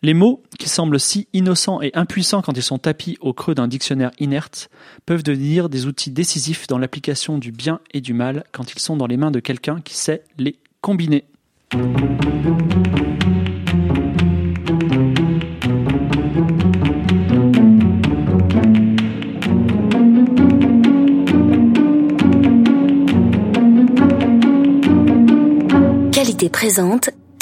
Les mots, qui semblent si innocents et impuissants quand ils sont tapis au creux d'un dictionnaire inerte, peuvent devenir des outils décisifs dans l'application du bien et du mal quand ils sont dans les mains de quelqu'un qui sait les combiner. Qualité présente,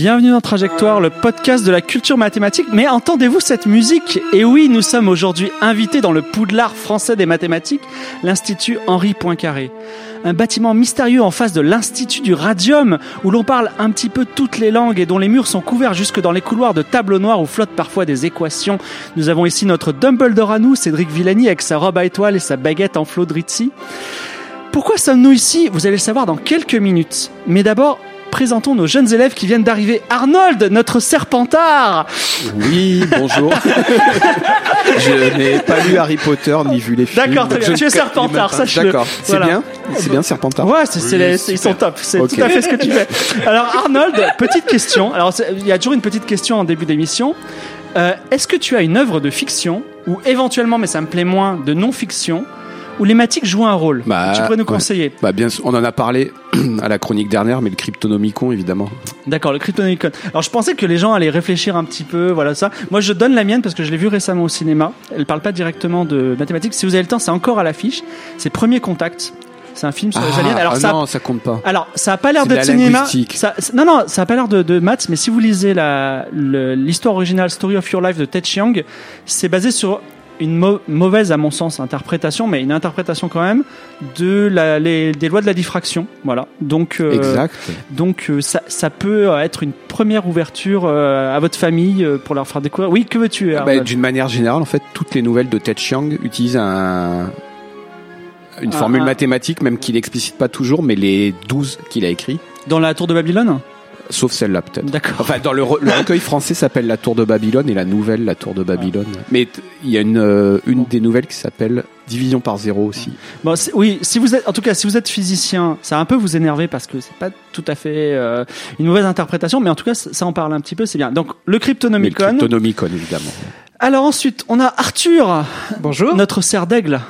Bienvenue dans Trajectoire, le podcast de la culture mathématique. Mais entendez-vous cette musique? Et oui, nous sommes aujourd'hui invités dans le Poudlard français des mathématiques, l'Institut Henri Poincaré. Un bâtiment mystérieux en face de l'Institut du Radium, où l'on parle un petit peu toutes les langues et dont les murs sont couverts jusque dans les couloirs de tableaux noirs où flottent parfois des équations. Nous avons ici notre Dumbledore à nous, Cédric Villani, avec sa robe à étoiles et sa baguette en flot de Ritzy. Pourquoi sommes-nous ici? Vous allez le savoir dans quelques minutes. Mais d'abord, présentons nos jeunes élèves qui viennent d'arriver. Arnold, notre serpentard Oui, bonjour. je n'ai pas lu Harry Potter ni vu les films. D'accord, très bien. Tu es Serpentard, sache-le. D'accord, c'est Voilà. bien. C'est bien Serpentard. Ouais, c'est, Oui, ils sont top. C'est tout à fait ce que tu fais. Alors Arnold, petite question. Alors il y a toujours une petite question en début d'émission. Euh, est-ce que tu as une œuvre de fiction ou éventuellement, mais ça me plaît moins, de non-fiction où les mathématiques jouent un rôle Bah, Tu pourrais nous conseiller. Bah bien, sûr, on en a parlé à la chronique dernière, mais le Cryptonomicon évidemment. D'accord, le Cryptonomicon. Alors je pensais que les gens allaient réfléchir un petit peu, voilà ça. Moi je donne la mienne parce que je l'ai vue récemment au cinéma. Elle parle pas directement de mathématiques. Si vous avez le temps, c'est encore à l'affiche. C'est Premier Contact. C'est un film sur les aliens. Alors ah ça, non, ça compte pas. Alors, ça a pas l'air d'être la cinéma. Ça, non, non, ça a pas l'air de, de maths, mais si vous lisez la, l'histoire originale Story of Your Life de Ted Chiang, c'est basé sur une mau- mauvaise, à mon sens, interprétation, mais une interprétation quand même de la, les, des lois de la diffraction. Voilà. Donc, euh, Exact. donc euh, ça, ça peut euh, être une première ouverture euh, à votre famille pour leur faire découvrir. Oui, que veux-tu Bah, Arnold D'une manière générale, en fait, toutes les nouvelles de Ted Chiang utilisent un une Ah, formule ah. mathématique, même qu'il explicite pas toujours, mais les 12 qu'il a écrit, Dans la tour de Babylone? Sauf celle-là peut-être. D'accord. Enfin, dans le, re- le recueil français s'appelle La Tour de Babylone et la nouvelle La Tour de Babylone. Mais t- il y a une, euh, une des nouvelles qui s'appelle Division par zéro aussi. Bon, c'est- oui, si vous êtes, en tout cas, si vous êtes physicien, ça va un peu vous énerver parce que c'est pas tout à fait euh, une mauvaise interprétation, mais en tout cas, ça en parle un petit peu, c'est bien. Donc, le Mais le Cryptonomicon. Cryptonomicon évidemment. Alors ensuite, on a Arthur, Bonjour. notre cerf d'aigle,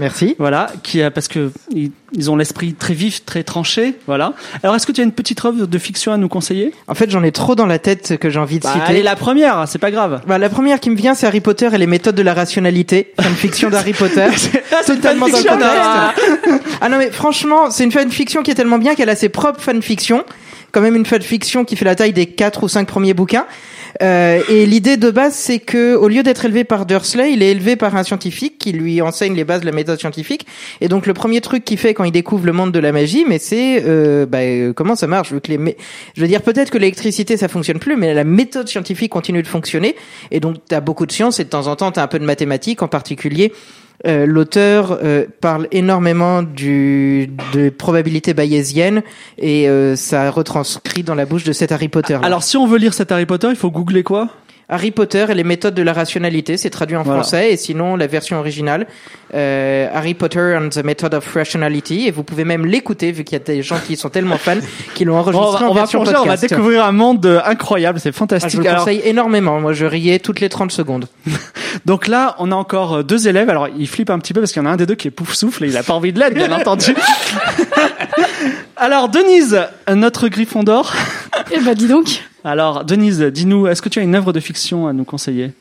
Merci. voilà, qui a parce que ils, ont l'esprit très vif, très tranché, voilà. Alors, est-ce que tu as une petite œuvre de fiction à nous conseiller? En fait, j'en ai trop dans la tête que j'ai envie de bah, citer. Allez, la première, c'est pas grave. Bah, la première qui me vient, c'est Harry Potter et les méthodes de la rationalité. Fanfiction d'Harry Potter. Ah, c'est une Totalement dans le contexte. Ah non, mais franchement, c'est une fanfiction qui est tellement bien qu'elle a ses propres fanfictions. Quand même une fanfiction qui fait la taille des quatre ou cinq premiers bouquins. Euh, et l'idée de base, c'est que au lieu d'être élevé par Dursley, il est élevé par un scientifique qui lui enseigne les bases de la méthode scientifique. Et donc le premier truc qu'il fait quand il découvre le monde de la magie, mais c'est euh, bah, euh, comment ça marche. Les, mé- je veux dire peut-être que l'électricité ça fonctionne plus, mais la méthode scientifique continue de fonctionner. Et donc t'as beaucoup de sciences et de temps en temps t'as un peu de mathématiques, en particulier. Euh, L'auteur euh, parle énormément du de probabilité bayésienne et euh, ça retranscrit dans la bouche de cet Harry Potter. Alors, si on veut lire cet Harry Potter, il faut googler quoi? Harry Potter et les méthodes de la rationalité, c'est traduit en Voilà. français, et sinon la version originale, euh, Harry Potter and the Method of Rationality, et vous pouvez même l'écouter vu qu'il y a des gens qui sont tellement fans qui l'ont Bon, enregistré on va, en on va version plonger, on va podcast. découvrir un monde euh, incroyable, c'est Ah, je fantastique. vous Alors, conseille énormément. Moi, je riais toutes les 30 secondes. Donc là, on a encore euh, deux élèves. Alors, ils flippent un petit peu parce qu'il y en a un des deux qui est pouf souffle et il a pas envie de l'aide, bien entendu. Alors, Denise, notre Griffon d'or. Eh bah dis donc. Alors, Denise, dis-nous, est-ce que tu as une œuvre de fiction à nous conseiller?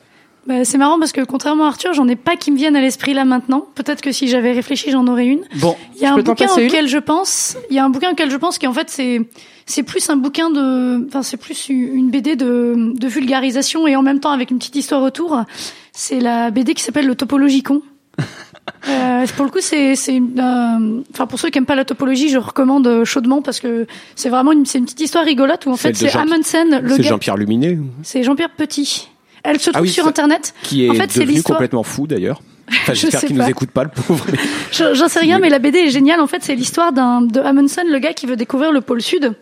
Bah, c'est marrant parce que contrairement à Arthur, j'en ai pas qui me viennent à l'esprit là maintenant. Peut-être que si j'avais réfléchi, j'en aurais une. Bon, Il y a un bouquin auquel je pense. Il y a un bouquin auquel je pense qui en fait c'est c'est plus un bouquin de, enfin c'est plus une BD de de vulgarisation et en même temps avec une petite histoire autour. C'est la BD qui s'appelle le Topologicon. Euh, pour le coup, c'est, euh, enfin pour ceux qui aiment pas la topologie, je recommande euh, chaudement parce que c'est vraiment une, c'est une petite histoire rigolote où en fait c'est Amundsen, le C'est Jean-Pierre Luminet. c'est Jean-Pierre Petit. Elle se trouve Ah oui, sur Internet. Qui est En fait, c'est devenu complètement fou d'ailleurs. Enfin, Je j'espère sais qu'il nous écoute pas, le pauvre. Je- J'en sais rien, mais la BD est géniale. En fait, c'est l'histoire d'un de Amundsen, le gars qui veut découvrir le pôle sud.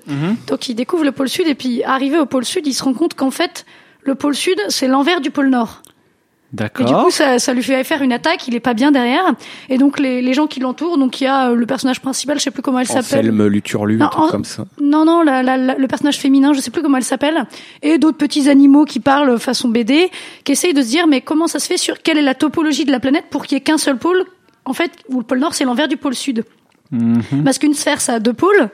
Donc, il découvre le pôle sud et puis, arrivé au pôle sud, il se rend compte qu'en fait, le pôle sud, c'est l'envers du pôle nord. Et du D'accord. coup, ça, ça lui fait faire une attaque. Il est pas bien derrière. Et donc, les, les gens qui l'entourent, donc il y a euh, le personnage principal, je sais plus comment elle s'appelle. Anselme Luturlu, Non, un truc en- comme ça. Non, non, la, la- la- le personnage féminin, je sais plus comment elle s'appelle, et d'autres petits animaux qui parlent façon BD, qui essayent de se dire, mais comment ça se fait sur quelle est la topologie de la planète pour qu'il y ait qu'un seul pôle, en fait, où le pôle nord c'est l'envers du pôle sud. Mhm. Parce qu'une sphère ça a deux pôles.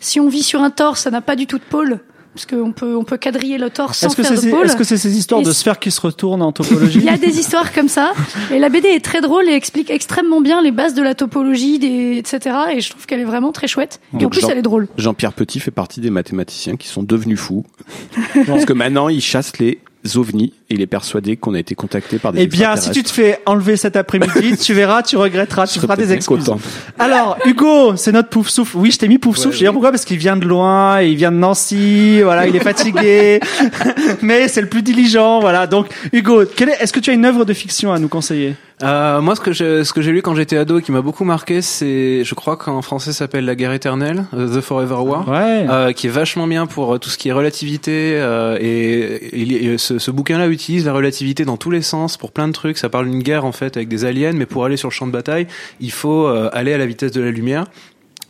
Si on vit sur un torse, ça n'a pas du tout de pôle, parce qu'on peut on peut quadriller le torse sans Est-ce que faire c'est de pôle. est-ce que c'est ces histoires Et de sphères qui se retournent en topologie Il y a des histoires comme ça, et la BD est très drôle et explique extrêmement bien les bases de la topologie, des, etc. Et je trouve qu'elle est vraiment très chouette. Et en plus, Jean- elle est drôle. Jean-Pierre Petit fait partie des mathématiciens qui sont devenus fous. Parce que maintenant, il chasse les ovnis et il est persuadé qu'on a été contacté par des Eh bien, si tu te fais enlever cet après-midi, tu verras, tu regretteras, tu Je feras des excuses. content. Alors, Hugo, c'est notre pouf souffle. Oui, je t'ai mis pouf souffle. Je sais pas pourquoi, parce qu'il vient de loin, il vient de Nancy, voilà, il est fatigué, mais c'est le plus diligent, voilà. Donc, Hugo, quel est, est-ce que tu as une œuvre de fiction à nous conseiller? Euh, moi, ce que j'ai, ce que j'ai lu quand j'étais ado, et qui m'a beaucoup marqué, c'est, je crois qu'en français, ça s'appelle La Guerre éternelle, euh, The Forever War. Ouais. Euh, qui est vachement bien pour euh, tout ce qui est relativité euh, et, et- et ce, ce bouquin-là utilise la relativité dans tous les sens pour plein de trucs. Ça parle d'une guerre en fait avec des aliens, mais pour aller sur le champ de bataille, il faut euh, aller à la vitesse de la lumière.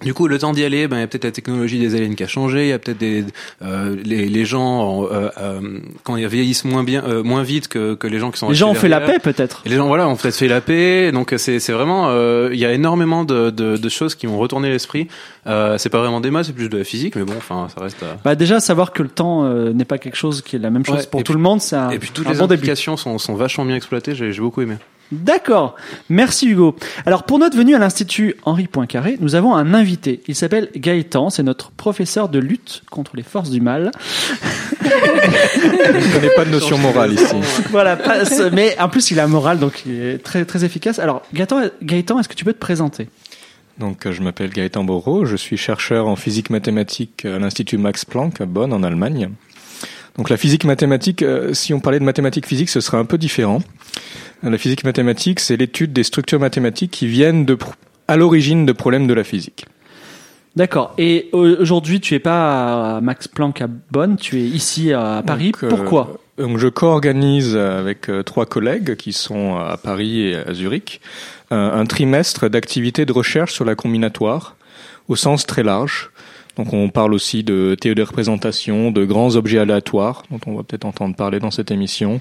Du coup, le temps d'y aller, ben, il y a peut-être la technologie des aliens qui a changé. Il y a peut-être des euh, les, les gens euh, euh, quand ils vieillissent moins bien, euh, moins vite que, que les gens qui sont Les gens ont fait la paix, peut-être. Les gens, voilà, ont peut-être fait la paix. Donc c'est c'est vraiment, euh, il y a énormément de, de, de choses qui ont retourné l'esprit. Euh, c'est pas vraiment des maths, c'est plus de la physique, mais bon, enfin, ça reste. Bah déjà savoir que le temps euh, n'est pas quelque chose qui est la même chose Ouais, pour tout puis- le monde, c'est un, Et puis toutes un les bon début. sont, sont vachement bien exploitées. J'ai j'ai beaucoup aimé. D'accord. Merci Hugo. Alors pour notre venue à l'Institut Henri Poincaré, nous avons un invité. Il s'appelle Gaëtan, c'est notre professeur de lutte contre les forces du mal. Je ne connais pas de notion morale ici. voilà, mais en plus il a un moral donc il est très très efficace. Alors Gaëtan, Gaëtan est-ce que tu peux te présenter? Donc, je m'appelle Gaëtan Borot, je suis chercheur en physique mathématique à l'Institut Max Planck à Bonn, en Allemagne. Donc, la physique mathématique, euh, si on parlait de mathématiques physiques, ce serait un peu différent. La physique mathématique, c'est l'étude des structures mathématiques qui viennent de, à l'origine de problèmes de la physique. D'accord. Et euh, aujourd'hui tu es pas à Max Planck à Bonn, tu es ici à Paris. Donc, euh, Pourquoi? Donc, je co-organise avec euh, trois collègues qui sont à Paris et à Zurich un trimestre d'activités de recherche sur la combinatoire au sens très large. Donc, on parle aussi de théorie de représentation, de grands objets aléatoires, dont on va peut-être entendre parler dans cette émission,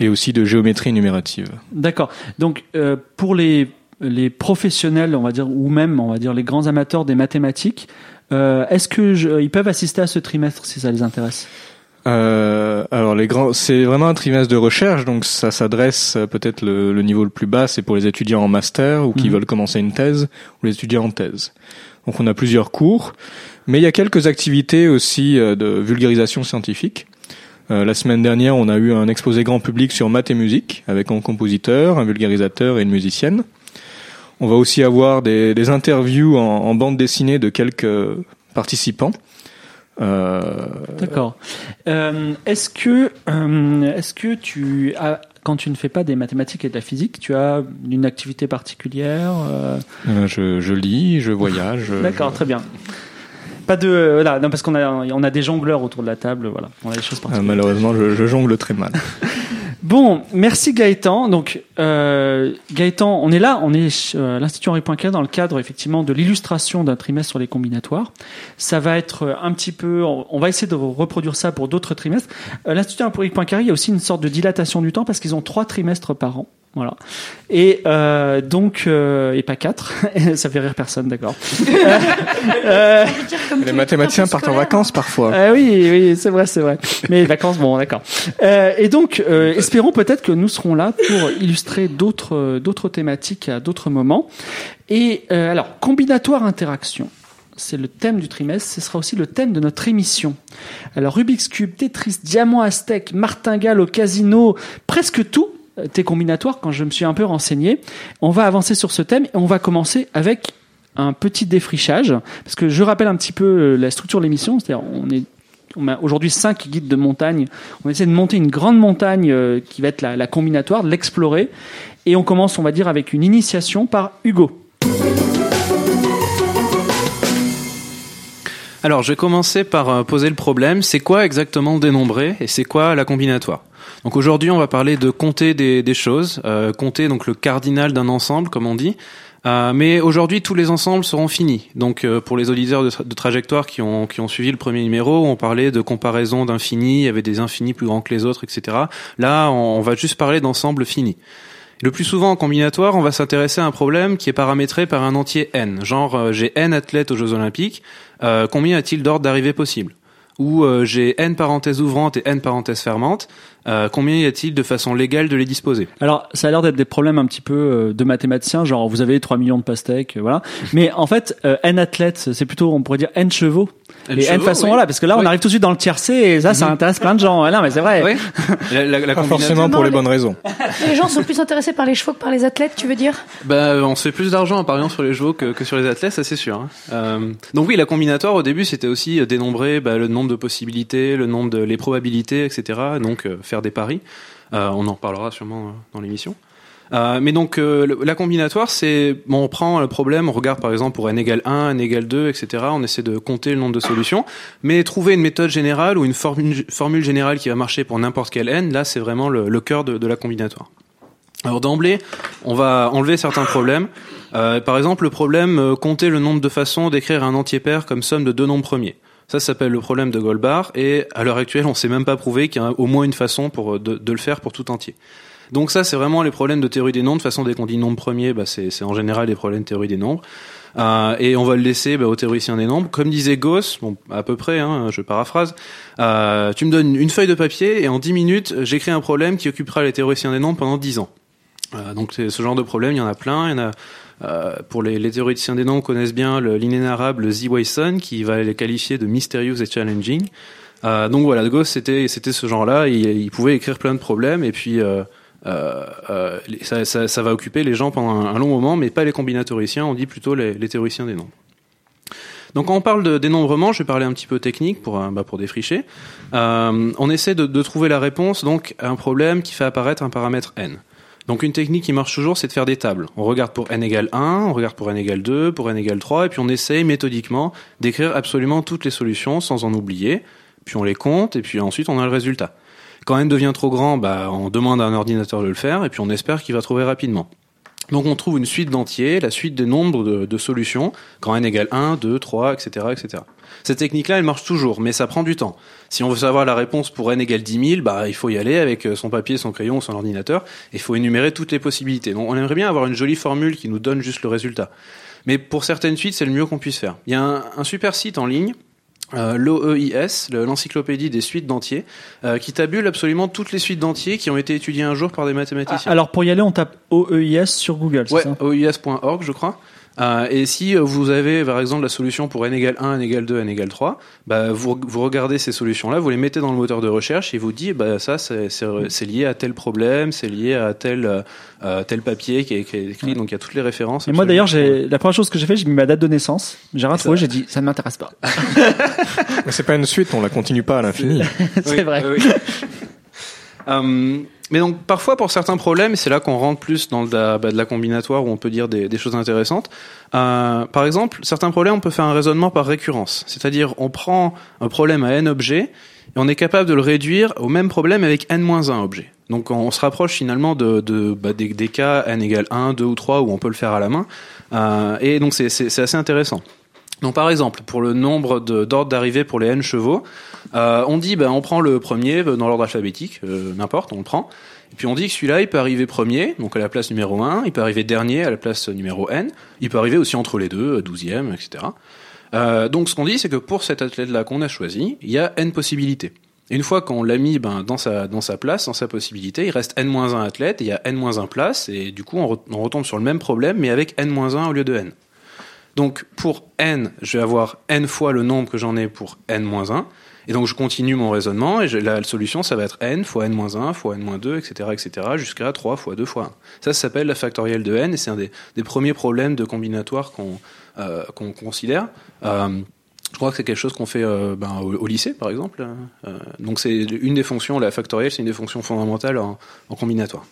et aussi de géométrie numérative. D'accord. Donc euh, pour les les professionnels, on va dire, ou même on va dire les grands amateurs des mathématiques, euh, est-ce que je- ils peuvent assister à ce trimestre si ça les intéresse? Euh, alors les grands, c'est vraiment un trimestre de recherche, donc ça s'adresse euh, peut-être le, le niveau le plus bas, c'est pour les étudiants en master ou qui Mhm. veulent commencer une thèse ou les étudiants en thèse. Donc on a plusieurs cours, mais il y a quelques activités aussi euh, de vulgarisation scientifique. Euh, la semaine dernière, on a eu un exposé grand public sur maths et musique avec un compositeur, un vulgarisateur et une musicienne. On va aussi avoir des, des interviews en, en bande dessinée de quelques participants. Euh, D'accord. Euh, est-ce que est-ce que tu as quand tu ne fais pas des mathématiques et de la physique, tu as une activité particulière je, je lis, je voyage. D'accord, je- très bien. Pas de euh, voilà, non parce qu'on a on a des jongleurs autour de la table, voilà, on a des choses particulières. malheureusement, je, je jongle très mal. Bon, merci Gaëtan. Donc euh, Gaëtan, on est là, on est euh, à l'Institut Henri Poincaré dans le cadre effectivement de l'illustration d'un trimestre sur les combinatoires. Ça va être euh, un petit peu, on on va essayer de reproduire ça pour d'autres trimestres. Euh, L'Institut Henri Poincaré, il y a aussi une sorte de dilatation du temps parce qu'ils ont trois trimestres par an. Voilà. Et euh, donc, euh, et pas quatre, ça fait rire personne, d'accord. Euh, Les mathématiciens partent en vacances parfois. ah oui, oui, c'est vrai, c'est vrai. Mais les vacances, bon, d'accord. Euh, et donc, euh, espérons peut-être que nous serons là pour illustrer d'autres d'autres thématiques à d'autres moments. Et euh, alors, combinatoire interaction. C'est le thème du trimestre, ce sera aussi le thème de notre émission. Alors Rubik's Cube, Tetris, Diamant Aztec, Martingale au casino, presque tout tes combinatoires quand je me suis un peu renseigné. On va avancer sur ce thème et on va commencer avec un petit défrichage parce que je rappelle un petit peu euh, la structure de l'émission, c'est-à-dire on est on met aujourd'hui cinq guides de montagne. On essaie de monter une grande montagne euh, qui va être la, combinatoire, de l'explorer. Et on commence, on va dire, avec une initiation par Hugo. Alors, je vais commencer par euh, poser le problème. C'est quoi exactement dénombrer et c'est quoi la combinatoire? Donc aujourd'hui, on va parler de compter des, choses, euh, compter donc le cardinal d'un ensemble, comme on dit. Euh, mais aujourd'hui, tous les ensembles seront finis. Donc, euh, pour les auditeurs de, tra- de trajectoire qui ont qui ont suivi le premier numéro, on parlait de comparaison d'infinis, il y avait des infinis plus grands que les autres, etc. Là, on, va juste parler d'ensemble fini. Le plus souvent en combinatoire, on va s'intéresser à un problème qui est paramétré par un entier n. Genre, j'ai n athlètes aux Jeux Olympiques, combien a-t-il d'ordre d'arrivée possible Ou euh, j'ai n parenthèses ouvrantes et n parenthèses fermantes, euh, combien y a-t-il de façon légale de les disposer? Alors, ça a l'air d'être des problèmes un petit peu euh, de mathématiciens, genre vous avez 3 millions de pastèques, euh, voilà. Mais en fait, euh, n athlètes, c'est plutôt, on pourrait dire n chevaux. N et n chevaux, façon, oui. voilà, parce que là, on Oui. arrive tout de suite dans le tiercé et ça, ça intéresse plein de gens. Non, mais c'est vrai. Oui. La, la, la Pas forcément pour les bonnes raisons. Les gens sont plus intéressés par les chevaux que par les athlètes, tu veux dire? Bah, on se fait plus d'argent en pariant sur les chevaux que, que sur les athlètes, ça c'est sûr. hein. Euh, donc oui, la combinatoire au début c'était aussi euh, dénombrer bah, le nombre de possibilités, le nombre de les probabilités, etc. Donc euh, faire des paris. Euh, on en reparlera sûrement euh, dans l'émission. Euh, mais donc euh, la combinatoire, c'est bon, on prend le problème, on regarde par exemple pour n égale 1, n égale 2, etc. On essaie de compter le nombre de solutions, mais trouver une méthode générale ou une formule, générale qui va marcher pour n'importe quel n, là c'est vraiment le, cœur de, la combinatoire. Alors d'emblée, on va enlever certains problèmes. Euh, par exemple, le problème euh, compter le nombre de façons d'écrire un entier pair comme somme de deux nombres premiers. Ça, ça s'appelle le problème de Goldbar, et à l'heure actuelle, on sait même pas prouver qu'il y a au moins une façon pour euh, de, de le faire pour tout entier. Donc ça, c'est vraiment les problèmes de théorie des nombres. De toute façon, dès qu'on dit nombre premier, bah, c'est en général des problèmes de théorie des nombres. Euh, et on va le laisser bah, aux théoriciens des nombres. Comme disait Gauss, bon, à peu près, hein, je paraphrase, euh, tu me donnes une feuille de papier et en 10 minutes, j'écris un problème qui occupera les théoriciens des nombres pendant 10 ans. Euh, donc ce genre de problème, il y en a plein. Il y en a euh, pour les, les théoriciens des nombres connaissent bien le- l'inénarrable Z. Wyson qui va les qualifier de mysterious et challenging. Euh, donc voilà, Gauss c'était c'était ce genre-là. Il, il pouvait écrire plein de problèmes et puis euh, les- ça, ça, ça va occuper les gens pendant un, un long moment, mais pas les combinatoriciens. On dit plutôt les, les théoriciens des nombres. Donc quand on parle de dénombrement, je vais parler un petit peu technique pour euh, bah, pour défricher. Euh, on essaie de, de trouver la réponse donc à un problème qui fait apparaître un paramètre n. Donc une technique qui marche toujours, c'est de faire des tables. On regarde pour n égale 1, on regarde pour n égale 2, pour n égale 3, et puis on essaye méthodiquement d'écrire absolument toutes les solutions sans en oublier. Puis on les compte, et puis ensuite on a le résultat. Quand n devient trop grand, bah, on demande à un ordinateur de le faire, et puis on espère qu'il va trouver rapidement. Donc on trouve une suite d'entiers, la suite des nombres de, solutions, quand n égale 1, 2, 3, etc. etc. Cette technique-là, elle marche toujours, mais ça prend du temps. Si on veut savoir la réponse pour n égale 10 000, bah, il faut y aller avec son papier, son crayon, son ordinateur, et il faut énumérer toutes les possibilités. Donc on aimerait bien avoir une jolie formule qui nous donne juste le résultat. Mais pour certaines suites, c'est le mieux qu'on puisse faire. Il y a un super site en ligne euh, l'OEIS, le- l'encyclopédie des suites d'entiers, euh, qui tabule absolument toutes les suites d'entiers qui ont été étudiées un jour par des mathématiciens. Alors pour y aller, on tape OEIS sur Google, c'est Ouais, ça? Ois.org, je crois. Euh, et si euh, vous avez, par exemple, la solution pour n égale 1, n égale 2, n égale 3, bah, vous, vous regardez ces solutions-là, vous les mettez dans le moteur de recherche et vous dites, bah, ça, c'est c'est- c'est lié à tel problème, c'est lié à tel, euh, tel papier qui est, qui est écrit, donc il y a toutes les références. Et moi d'ailleurs, la première chose que j'ai fait, j'ai mis ma date de naissance. J'ai rien trouvé, j'ai dit ça ne m'intéresse pas. Mais c'est pas une suite, on la continue pas à l'infini. c'est Oui, vrai. oui. mais donc parfois pour certains problèmes, c'est là qu'on rentre plus dans de la, bah, de la combinatoire où on peut dire des, des choses intéressantes. Euh, par exemple, certains problèmes, on peut faire un raisonnement par récurrence, c'est-à-dire on prend un problème à n objets et on est capable de le réduire au même problème avec n-1 objets. Donc on, se rapproche finalement de, de bah, des, des cas n égale 1, 2 ou 3 où on peut le faire à la main. Euh, et donc c'est assez intéressant. Donc par exemple, pour le nombre d'ordres d'arrivée pour les n chevaux, euh, on dit, ben, on prend le premier euh, dans l'ordre alphabétique, euh, n'importe, on le prend. Et puis on dit que celui-là, il peut arriver premier, donc à la place numéro 1, il peut arriver dernier à la place numéro n, il peut arriver aussi entre les deux, euh, douzième, etc. Donc ce qu'on dit, c'est que pour cet athlète-là qu'on a choisi, il y a n possibilités. Une fois qu'on l'a mis ben, dans, sa, place, dans sa possibilité, il reste n-1 athlète, il y a n-1 place, et du coup on, on retombe sur le même problème, mais avec n-1 au lieu de n. Donc pour n, je vais avoir n fois le nombre que j'en ai pour n-1. Et donc je continue mon raisonnement et la solution ça va être n fois n-1 fois n-2, etc., etc., jusqu'à 3 fois 2 fois 1. Ça, ça s'appelle la factorielle de n et c'est un des, premiers problèmes de combinatoire qu'on euh, qu'on considère. Euh, Je crois que c'est quelque chose qu'on fait euh, ben, au, lycée, par exemple. Donc c'est une des fonctions, la factorielle, c'est une des fonctions fondamentales en, en combinatoire.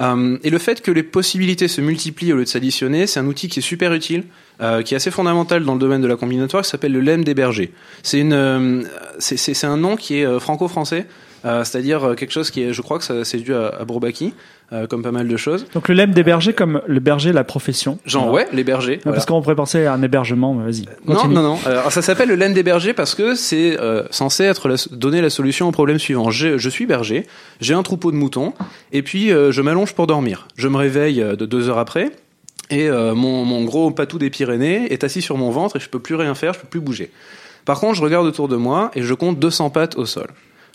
Euh, et le fait que les possibilités se multiplient au lieu de s'additionner, c'est un outil qui est super utile, euh, qui est assez fondamental dans le domaine de la combinatoire, qui s'appelle le lemme des bergers. C'est une, euh, c'est- un nom qui est euh, franco-français, euh, c'est-à-dire quelque chose qui est, je crois que c'est dû à, à Bourbaki, euh, comme pas mal de choses. Donc le lemme des bergers comme le berger, la profession. Genre Voilà. ouais, les bergers. Voilà. Parce qu'on pourrait penser à un hébergement, mais vas-y. Non, non, non. Alors, ça s'appelle le des bergers parce que c'est euh, censé être la- donner la solution au problème suivant. Je, je suis berger, j'ai un troupeau de moutons, et puis euh, je m'allonge pour dormir. Je me réveille euh, de deux heures après, et euh, mon, mon gros patou des Pyrénées est assis sur mon ventre et je peux plus rien faire, je peux plus bouger. Par contre, je regarde autour de moi et je compte 200 pattes au sol.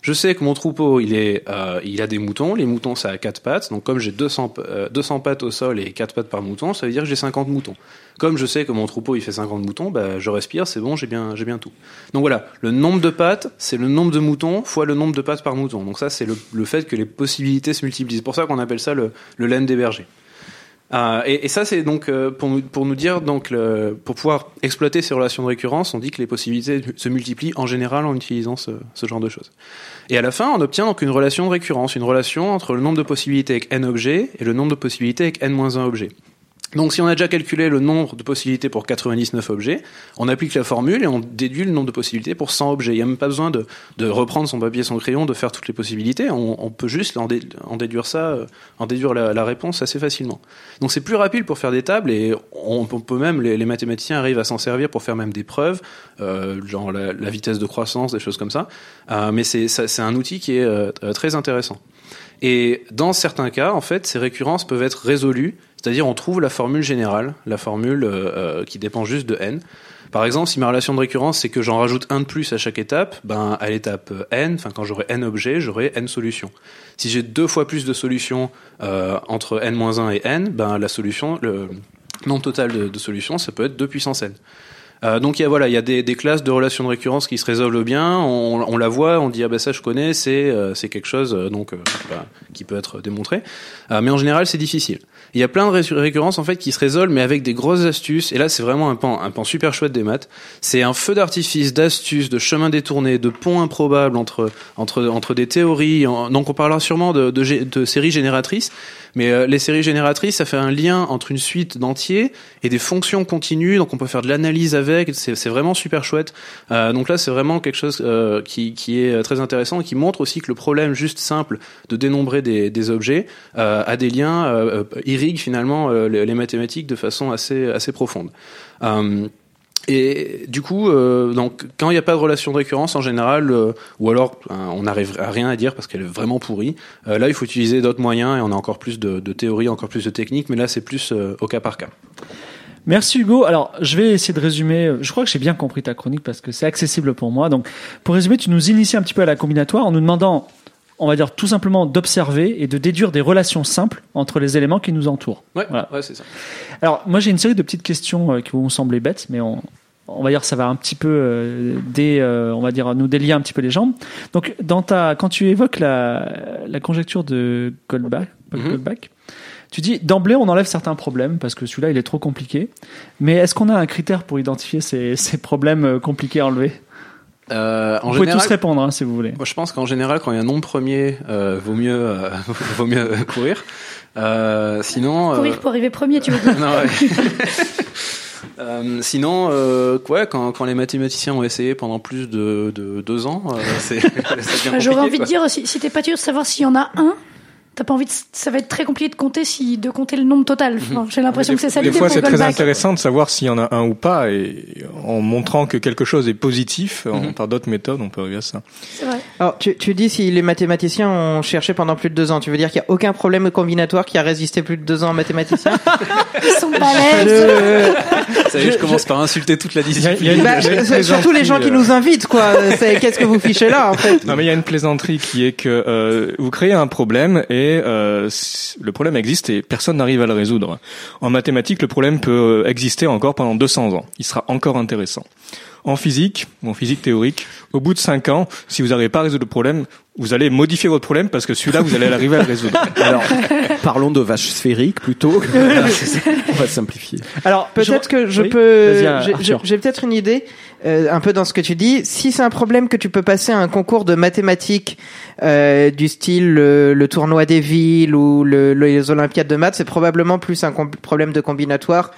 Je sais que mon troupeau, euh, il a des moutons. Les moutons, ça a quatre pattes. Donc, comme j'ai 200, p- euh, 200 pattes au sol et quatre pattes par mouton, ça veut dire que j'ai 50 moutons. Comme je sais que mon troupeau, il fait 50 moutons, bah, je respire, c'est bon, j'ai bien, j'ai bien tout. Donc voilà, le nombre de pattes, c'est le nombre de moutons fois le nombre de pattes par mouton. Donc ça, c'est le, le fait que les possibilités se multiplient. C'est pour ça qu'on appelle ça le, le laine des bergers. Euh, et, ça, c'est donc euh, pour nous, dire donc pour pouvoir exploiter ces relations de récurrence, on dit que les possibilités se multiplient en général en utilisant ce, ce genre de choses. Et à la fin, on obtient donc une relation de récurrence, une relation entre le nombre de possibilités avec n objets et le nombre de possibilités avec n-1 objets. Donc si on a déjà calculé le nombre de possibilités pour 99 objets, on applique la formule et on déduit le nombre de possibilités pour 100 objets. Il n'y a même pas besoin de, de reprendre son papier et son crayon, de faire toutes les possibilités. On, on peut juste en, dé- en déduire ça, euh, en déduire la, la réponse assez facilement. Donc c'est plus rapide pour faire des tables et on, peut même, les, les mathématiciens arrivent à s'en servir pour faire même des preuves, euh, genre la, la vitesse de croissance, des choses comme ça. Euh, mais c'est un outil qui est euh, très intéressant. Et dans certains cas, en fait, ces récurrences peuvent être résolues, c'est-à-dire on trouve la formule générale, la formule euh, euh, qui dépend juste de n. Par exemple, si ma relation de récurrence c'est que j'en rajoute un de plus à chaque étape, ben à l'étape euh, n, enfin quand j'aurai n objets, j'aurai n solutions. Si j'ai deux fois plus de solutions entre n-1 et n, ben la solution, le nombre total de, de solutions, ça peut être 2 puissance n. Euh, donc il y a voilà, il y a des, des classes de relations de récurrence qui se résolvent bien. On, on la voit, on dit ah ben ça je connais, c'est euh, c'est quelque chose euh, donc euh, bah, qui peut être démontré. Mais en général c'est difficile. Il y a plein de ré- récurrences en fait qui se résolvent, mais avec des grosses astuces. Et là c'est vraiment un pan un pan super chouette des maths. C'est un feu d'artifice d'astuces, de chemins détournés, de ponts improbables entre entre entre des théories. Donc on parlera sûrement de, de, de séries génératrices. Mais les séries génératrices, ça fait un lien entre une suite d'entiers et des fonctions continues, donc on peut faire de l'analyse avec, c'est vraiment super chouette. Euh, donc là, c'est vraiment quelque chose euh, qui, est très intéressant et qui montre aussi que le problème juste simple de dénombrer des, objets euh, a des liens, euh, euh, irrigue finalement euh, les, mathématiques de façon assez, assez profonde. Euh, et du coup, euh, donc quand il n'y a pas de relation de récurrence en général, euh, ou alors euh, on n'arrive à rien à dire parce qu'elle est vraiment pourrie, euh, là il faut utiliser d'autres moyens et on a encore plus de, de théories, encore plus de techniques, mais là c'est plus euh, au cas par cas. Merci Hugo. Alors, je vais essayer de résumer. Je crois que j'ai bien compris ta chronique parce que c'est accessible pour moi. Donc, pour résumer, tu nous inities un petit peu à la combinatoire en nous demandant, on va dire tout simplement d'observer et de déduire des relations simples entre les éléments qui nous entourent. Ouais, Voilà. ouais c'est ça. Alors, moi, j'ai une série de petites questions euh, qui vont sembler bêtes, mais on, on va dire ça va un petit peu euh, dé, euh, on va dire nous délier un petit peu les jambes. Donc, dans ta, quand tu évoques la, la conjecture de Goldbach, Mhm. Goldbach, tu dis d'emblée on enlève certains problèmes parce que celui-là il est trop compliqué. Mais est-ce qu'on a un critère pour identifier ces, ces problèmes euh, compliqués à enlever? Euh, en Vous pouvez général, tous répondre hein, si vous voulez. moi, je pense qu'en général, quand il y a un nombre premier, euh, vaut mieux euh, vaut mieux courir. Euh, sinon, euh, Courir pour arriver premier, tu veux dire. non, ouais. Euh, sinon, euh, ouais, quand, quand les mathématiciens ont essayé pendant plus de, de deux ans, euh, c'est ça devient J'aurais envie de dire, si, si t'es pas sûr de savoir s'il y en a un, t'as pas envie de, ça va être très compliqué de compter si, de compter le nombre total. Enfin, J'ai l'impression que c'est ça Des l'idée fois, pour c'est très intéressant de savoir s'il y en a un ou pas, et en montrant que quelque chose est positif, en- Mhm. par d'autres méthodes, on peut arriver à ça. C'est vrai. Alors, tu, tu dis si les mathématiciens ont cherché pendant plus de deux ans, tu veux dire qu'il n'y a aucun problème combinatoire qui a résisté plus de deux ans en mathématiciens? Ils sont balèzes. Ça y est, je commence par insulter toute la discipline. Bah, il y a une c'est surtout les gens qui plaisanterie, nous invitent, quoi. Qu'est-ce que vous fichez là, en fait? Non mais il y a une plaisanterie qui est que euh, vous créez un problème et euh, le problème existe et personne n'arrive à le résoudre. En mathématiques, le problème peut euh, exister encore pendant 200 ans. Il sera encore intéressant. En physique, ou en physique théorique, au bout de 5 ans, si vous n'arrivez pas à résoudre le problème, vous allez modifier votre problème parce que celui-là, vous allez arriver à le résoudre. Alors, parlons de vaches sphériques plutôt. On va simplifier. Alors peut-être que je Oui. peux, j'ai- peut-être une idée, euh, un peu dans ce que tu dis. Si c'est un problème que tu peux passer à un concours de mathématiques euh, du style le, le tournoi des villes ou le, le- les Olympiades de maths, c'est probablement plus un problème de combinatoire,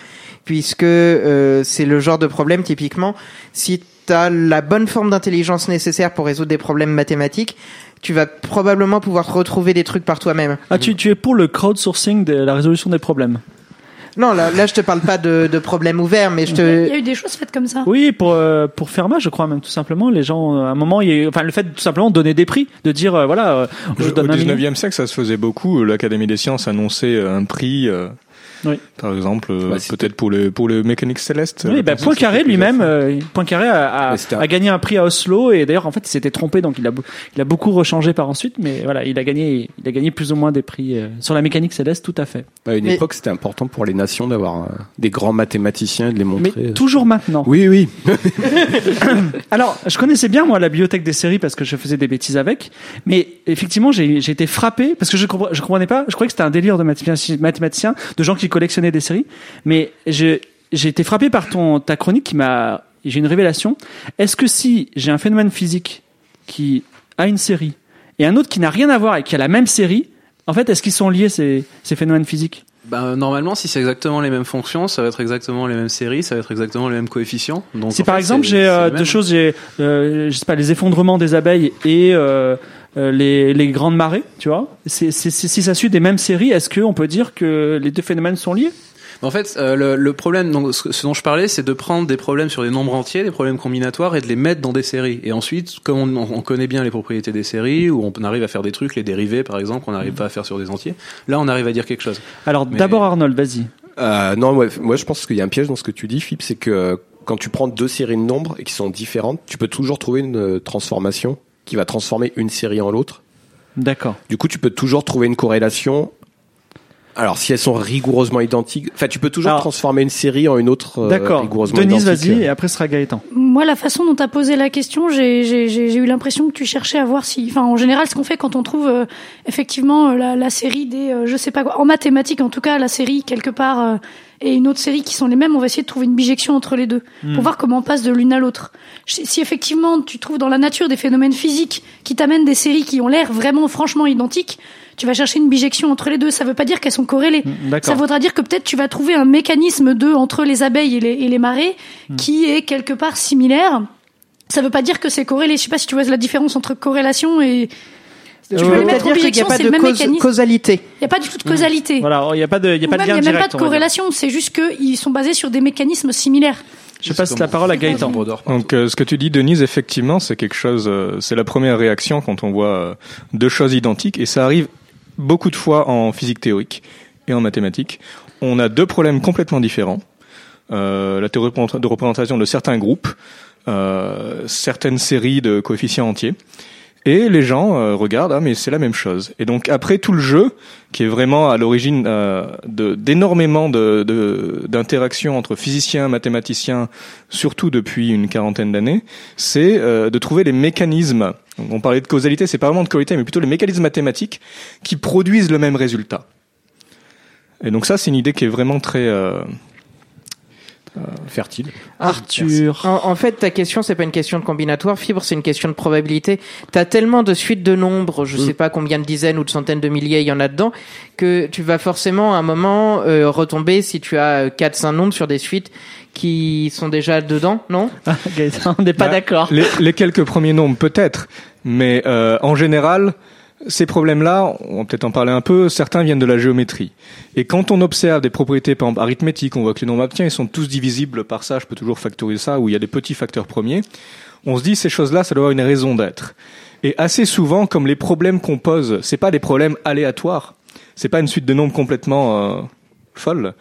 puisque euh, c'est le genre de problème typiquement si tu as la bonne forme d'intelligence nécessaire pour résoudre des problèmes mathématiques, tu vas probablement pouvoir retrouver des trucs par toi-même. Ah, tu, tu es pour le crowdsourcing de la résolution des problèmes Non, là, là je te parle pas de, de problèmes ouverts, mais je Il te, y a eu des choses faites comme ça. Oui, pour euh, pour Fermat, je crois même tout simplement. Les gens, euh, à un moment, il y a, enfin le fait de tout simplement donner des prix, de dire euh, voilà, euh, je Au donne million. 19e siècle, ça se faisait beaucoup. L'Académie des sciences annonçait euh, un prix, euh, Oui. par exemple, euh, Bah, peut-être pour le pour le mécanique céleste. Oui, Je bah, Poincaré lui-même, euh, Poincaré a, a, un- gagné un prix à Oslo et d'ailleurs en fait il s'était trompé donc il a, il a beaucoup rechangé par ensuite, mais voilà il a gagné, il a gagné plus ou moins des prix euh, sur la mécanique céleste, tout à fait. À une Mais- époque, c'était important pour les nations d'avoir euh, des grands mathématiciens et de les montrer. Mais toujours maintenant. Oui, oui. Alors, je connaissais bien moi la bibliothèque des séries parce que je faisais des bêtises avec, mais effectivement j'ai j'ai été frappé parce que je compre- je comprenais pas, je croyais que c'était un délire de mathématiciens, mathématiciens, de gens qui collectionnaient des séries, mais j'ai été frappé par ton ta chronique qui m'a j'ai une révélation. Est-ce que si j'ai un phénomène physique qui a une série et un autre qui n'a rien à voir et qui a la même série, en fait, est-ce qu'ils sont liés ces ces phénomènes physiques? Ben, normalement, si c'est exactement les mêmes fonctions, ça va être exactement les mêmes séries, ça va être exactement les mêmes coefficients. Donc, Si par fait, exemple j'ai euh, deux choses, j'ai euh, je sais pas les effondrements des abeilles et euh, les, les grandes marées, tu vois. C'est, c'est, c'est- si ça suit des mêmes séries, est-ce qu'on peut dire que les deux phénomènes sont liés? En fait, euh, le, le problème, donc, ce, ce dont je parlais, c'est de prendre des problèmes sur des nombres entiers, des problèmes combinatoires, et de les mettre dans des séries. Et ensuite, comme on, on connaît bien les propriétés des séries, où on arrive à faire des trucs, les dérivés par exemple, qu'on n'arrive pas à faire sur des entiers, là on arrive à dire quelque chose. Alors Mais- d'abord Arnold, vas-y. Euh, non, ouais, moi je pense qu'il y a un piège dans ce que tu dis, Philippe, c'est que euh, quand tu prends deux séries de nombres et qui sont différentes, tu peux toujours trouver une euh, transformation qui va transformer une série en l'autre. D'accord. Du coup, tu peux toujours trouver une corrélation. Alors, si elles sont rigoureusement identiques, enfin, tu peux toujours Alors- transformer une série en une autre euh, D'accord. rigoureusement Denise, identique. vas-y, et après ce sera Gaëtan. Moi, la façon dont tu as posé la question, j'ai j'ai- j'ai- j'ai eu l'impression que tu cherchais à voir si, enfin, en général, ce qu'on fait quand on trouve euh, effectivement euh, la, la série des, euh, je sais pas quoi, en mathématiques en tout cas, la série quelque part euh, et une autre série qui sont les mêmes, on va essayer de trouver une bijection entre les deux pour voir comment on passe de l'une à l'autre. Si effectivement tu trouves dans la nature des phénomènes physiques qui t'amènent des séries qui ont l'air vraiment franchement identiques, tu vas chercher une bijection entre les deux. Ça veut pas dire qu'elles sont corrélées. Ça Mm, D'accord. voudra dire que peut-être tu vas trouver un mécanisme de entre les abeilles et les, et les marées Hmm. qui est quelque part similaire. Ça veut pas dire que c'est corrélé. Je sais pas si tu vois la différence entre corrélation et tu Euh, peux les mettre en c'est le même cause- mécanisme. causalité. Il n'y a pas du tout de causalité. Voilà, il n'y a pas de, il y a pas de même, lien il n'y a même direct. pas on de corrélation. C'est juste qu'ils sont basés sur des mécanismes similaires. Je passe la parole à Gaëtan. Donc euh, ce que tu dis Denise effectivement c'est quelque chose euh, c'est la première réaction quand on voit euh, deux choses identiques et ça arrive beaucoup de fois en physique théorique et en mathématiques. On a deux problèmes complètement différents. Euh, la théorie de représentation de certains groupes, euh, certaines séries de coefficients entiers. Et les gens euh, regardent, ah mais c'est la même chose. Et donc après tout le jeu, qui est vraiment à l'origine euh, de- d'énormément de, de- d'interactions entre physiciens, mathématiciens, surtout depuis une quarantaine d'années, c'est euh, de trouver les mécanismes. On parlait de causalité, c'est pas vraiment de causalité, mais plutôt les mécanismes mathématiques qui produisent le même résultat. Et donc ça, c'est une idée qui est vraiment très euh, Fertile. Arthur. En, en fait, ta question, c'est pas une question de combinatoire. Fibre, c'est une question de probabilité. T'as tellement de suites de nombres, je sais pas combien de dizaines ou de centaines de milliers il y en a dedans, que tu vas forcément à un moment euh, retomber si tu as 4-5 nombres sur des suites qui sont déjà dedans, non? Ah, on n'est pas Bah, d'accord. Les, les quelques premiers nombres, peut-être, mais euh, en général, ces problèmes-là, on va peut-être en parler un peu, certains viennent de la géométrie. Et quand on observe des propriétés, par exemple, arithmétiques, on voit que les nombres obtiens, ils sont tous divisibles par ça, je peux toujours factoriser ça, où il y a des petits facteurs premiers, on se dit, ces choses-là, ça doit avoir une raison d'être. Et assez souvent, comme les problèmes qu'on pose, c'est pas des problèmes aléatoires, c'est pas une suite de nombres complètement euh, folle,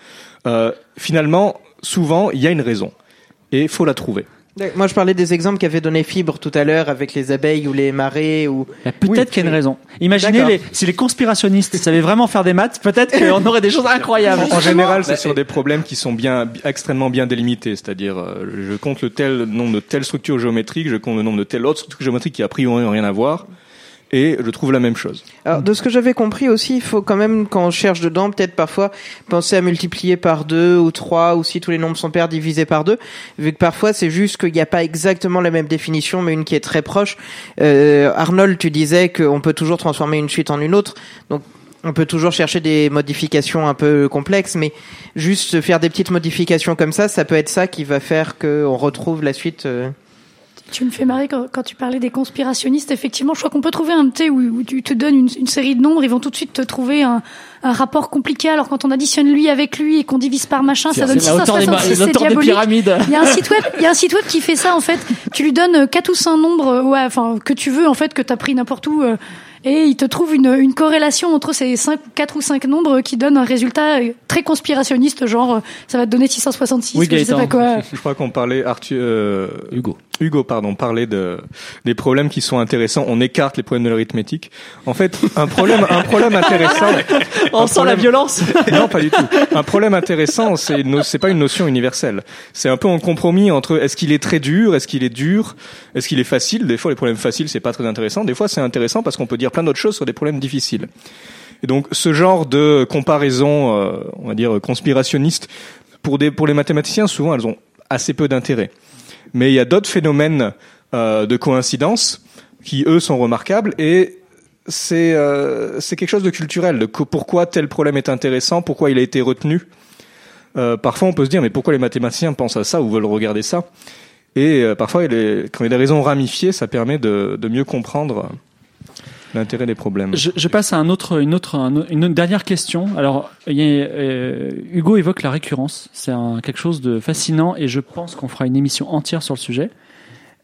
euh, finalement, souvent, il y a une raison. Et faut la trouver. Moi, je parlais des exemples qu'avait donné Fibre tout à l'heure avec les abeilles ou les marées ou. Il y a peut-être qu'il y a une raison. Imaginez les, si les conspirationnistes savaient vraiment faire des maths, peut-être qu'on aurait des choses incroyables. En général, c'est sur des problèmes qui sont bien, extrêmement bien délimités. C'est-à-dire, euh, je compte le tel nombre de telles structures géométriques, je compte le nombre de telles autres structures géométriques qui a priori n'ont rien à voir. Et je trouve la même chose. Alors, de ce que j'avais compris aussi, il faut quand même, quand on cherche dedans, peut-être parfois penser à multiplier par deux ou trois, ou si tous les nombres sont pairs, diviser par deux, vu que parfois c'est juste qu'il n'y a pas exactement la même définition, mais une qui est très proche. Euh, Arnold, tu disais qu'on peut toujours transformer une suite en une autre, donc on peut toujours chercher des modifications un peu complexes, mais juste faire des petites modifications comme ça, ça peut être ça qui va faire qu'on retrouve la suite. euh. Tu me fais marrer quand, quand tu parlais des conspirationnistes. Effectivement, je crois qu'on peut trouver un thé où, où tu te donnes une, une série de nombres, ils vont tout de suite te trouver un, un rapport compliqué. Alors quand on additionne lui avec lui et qu'on divise par machin, ça donne C'est la hauteur des, ma- 666, la c'est diabolique. Il y a un site web, il y a un site web qui fait ça en fait. Tu lui donnes quatre ou cinq nombres, euh, ouais, enfin que tu veux en fait, que t'as pris n'importe où, euh, et il te trouve une, une corrélation entre ces cinq, quatre ou cinq nombres qui donne un résultat euh, très conspirationniste, genre ça va te donner 666, Oui, ou je sais Gaëtan. pas quoi. Je crois qu'on parlait Arthur euh, Hugo. Hugo, pardon, parlait de des problèmes qui sont intéressants. On écarte les problèmes de l'arithmétique. En fait, un problème, un problème intéressant. On un sent la violence. Non, pas du tout. Un problème intéressant, c'est c'est pas une notion universelle. C'est un peu un compromis entre est-ce qu'il est très dur, est-ce qu'il est dur, est-ce qu'il est facile. Des fois, les problèmes faciles, c'est pas très intéressant. Des fois, c'est intéressant parce qu'on peut dire plein d'autres choses sur des problèmes difficiles. Et donc, ce genre de comparaison, euh, on va dire conspirationniste, pour des pour les mathématiciens, souvent, elles ont assez peu d'intérêt. Mais il y a d'autres phénomènes euh, de coïncidence qui eux sont remarquables et c'est euh, quelque chose de culturel. De pourquoi tel problème est intéressant, pourquoi il a été retenu. Euh, parfois, on peut se dire mais pourquoi les mathématiciens pensent à ça ou veulent regarder ça? Et euh, parfois, il est- quand il y a des raisons ramifiées, ça permet de, de mieux comprendre l'intérêt des problèmes. Je, je passe à un autre, une autre, un autre- une dernière question. Alors, il y a, euh, Hugo évoque la récurrence. C'est quelque chose de fascinant et je pense qu'on fera une émission entière sur le sujet.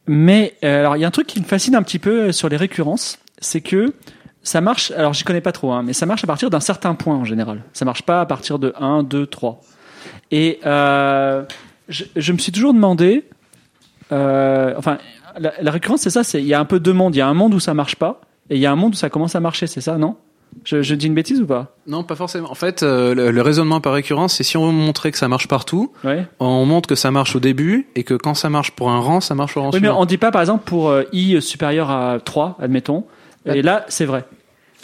Mais euh, alors, il y a un truc qui me fascine un petit peu sur les récurrences, c'est que ça marche. Alors, j'y connais pas trop, hein, mais ça marche à partir d'un certain point en général. Ça marche pas à partir de 1, 2, 3. Et euh, je, je me suis toujours demandé. euh, enfin, la, la récurrence, c'est ça. Il y a un peu deux mondes. Il y a un monde où ça marche pas et il y a un monde où ça commence à marcher, c'est ça, non? Je, je dis une bêtise ou pas? Non, pas forcément. En fait, euh, le, le raisonnement par récurrence, c'est si on veut montrer que ça marche partout, Ouais. on montre que ça marche au début et que quand ça marche pour un rang, ça marche au rang Oui, mais on dit pas, par exemple, pour euh, i supérieur à 3, admettons. Et là, c'est vrai.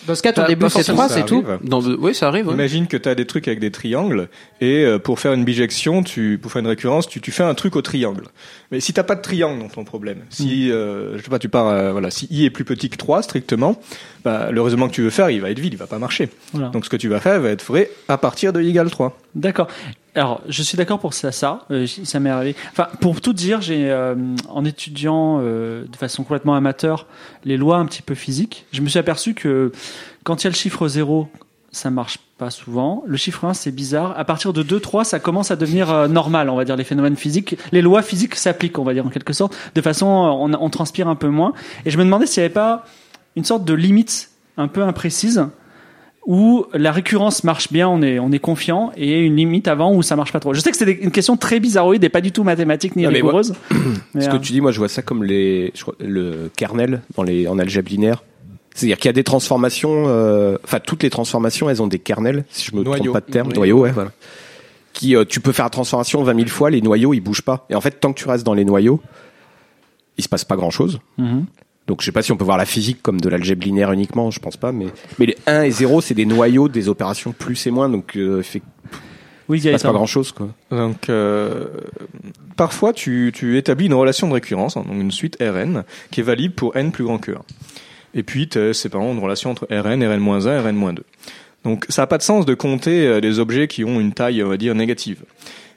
Dans ce cas, ton début c'est forcément, 3, ça c'est tout. Dans Oui, ça arrive. ouais. Imagine que tu as des trucs avec des triangles et euh, pour faire une bijection, tu pour faire une récurrence, tu, tu fais un truc au triangle. Mais si t'as pas de triangle dans ton problème, si euh, je sais pas, tu pars euh, voilà, si i est plus petit que 3 strictement, bah, le raisonnement que tu veux faire, il va être vide, il va pas marcher. Voilà. Donc ce que tu vas faire va être vrai à partir de i égale 3. D'accord. Alors, je suis d'accord pour ça. Ça, euh, ça m'est arrivé. Enfin, pour tout dire, j'ai euh, en étudiant euh, de façon complètement amateur les lois un petit peu physiques, je me suis aperçu que quand il y a le chiffre 0, ça marche pas souvent. Le chiffre 1, c'est bizarre. À partir de 2, 3, ça commence à devenir normal, on va dire, les phénomènes physiques. Les lois physiques s'appliquent, on va dire, en quelque sorte. De façon, on, on transpire un peu moins. Et je me demandais s'il n'y avait pas une sorte de limite un peu imprécise où la récurrence marche bien, on est, on est confiant, et une limite avant où ça marche pas trop. Je sais que c'est une question très bizarroïde et pas du tout mathématique ni mais moi- rigoureuse. mais, Ce que euh, tu dis, moi, je vois ça comme les, je crois, le kernel dans les, en algèbre linéaire. C'est-à-dire qu'il y a des transformations, euh, enfin, toutes les transformations, elles ont des kernels, si je me Noyaux. trompe pas de terme. Noyaux, ouais, voilà. Qui, euh, tu peux faire la transformation 20 000 fois, les noyaux, ils bougent pas. Et en fait, tant que tu restes dans les noyaux, il se passe pas grand chose. mhm. Donc, je sais pas si on peut voir la physique comme de l'algèbre linéaire uniquement, je pense pas, mais, mais les 1 et 0, c'est des noyaux des opérations plus et moins, donc, euh, fait, Oui, il se passe pas grand chose, quoi. Donc euh, parfois tu, tu établis une relation de récurrence, hein, donc une suite Rn qui est valide pour n plus grand que 1. Et puis tu as séparément une relation entre Rn, Rn-1, Rn-2. Donc ça n'a pas de sens de compter euh, des objets qui ont une taille, on va dire, négative.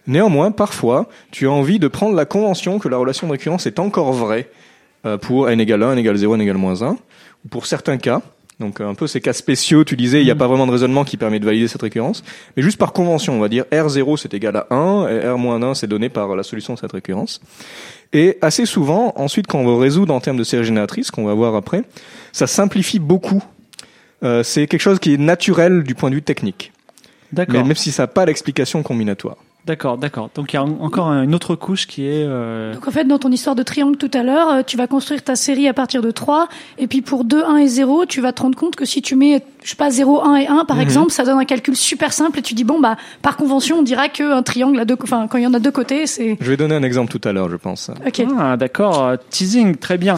Néanmoins, parfois, tu as envie de prendre la convention que la relation de récurrence est encore vraie euh, pour n égale 1, n égale 0, n égale moins 1, ou pour certains cas. Donc un peu ces cas spéciaux, tu disais, il n'y a pas vraiment de raisonnement qui permet de valider cette récurrence, mais juste par convention, on va dire R0 c'est égal à 1, et R-1 c'est donné par la solution de cette récurrence. Et assez souvent, ensuite quand on va résoudre en termes de série génératrice, qu'on va voir après, ça simplifie beaucoup. Euh, c'est quelque chose qui est naturel du point de vue technique, mais D'accord. même si ça n'a pas l'explication combinatoire. D'accord, d'accord. Donc il y a en- encore une autre couche qui est. euh, Donc en fait, dans ton histoire de triangle tout à l'heure, euh, tu vas construire ta série à partir de 3, et puis pour 2, 1 et 0, tu vas te rendre compte que si tu mets, je sais pas, 0, 1 et 1 par exemple, ça donne un calcul super simple, et tu dis, bon, bah, par convention, on dira qu'un triangle à deux, enfin, quand il y en a deux côtés, c'est... Je vais donner un exemple tout à l'heure, je pense. Ok. Ah, d'accord. Teasing, très bien.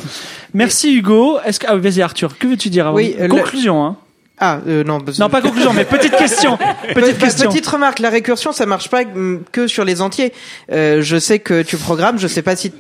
Merci Hugo. Est-ce que ah, vas-y Arthur, que veux-tu dire avant Oui, le- Conclusion, hein. Ah, euh, non. bah, Non, pas conclusion, mais petite question. Pe- Petite pe- question. Petite remarque, la récursion, ça marche pas mm, que sur les entiers. Euh, je sais que tu programmes, je sais pas si.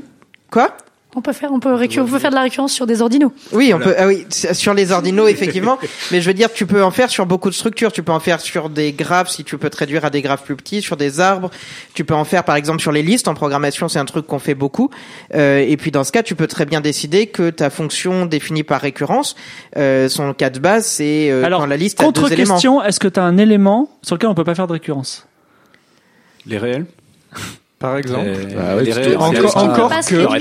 Quoi? On peut faire, on peut, récu- on peut faire de la récurrence sur des ordinaux. Oui, on peut. Ah oui, c'est- sur les ordinaux effectivement. mais je veux dire, tu peux en faire sur beaucoup de structures. Tu peux en faire sur des graphes si tu peux te réduire à des graphes plus petits, sur des arbres. Tu peux en faire par exemple sur les listes. En programmation, c'est un truc qu'on fait beaucoup. Euh, et puis dans ce cas, tu peux très bien décider que ta fonction définie par récurrence, euh, son cas de base, c'est euh, Alors, quand la liste a deux éléments. contre-question, est-ce que tu as un élément sur lequel on peut pas faire de récurrence? Les réels Par exemple. Euh, Ah les réels, encore- encore pas que- Il en fait.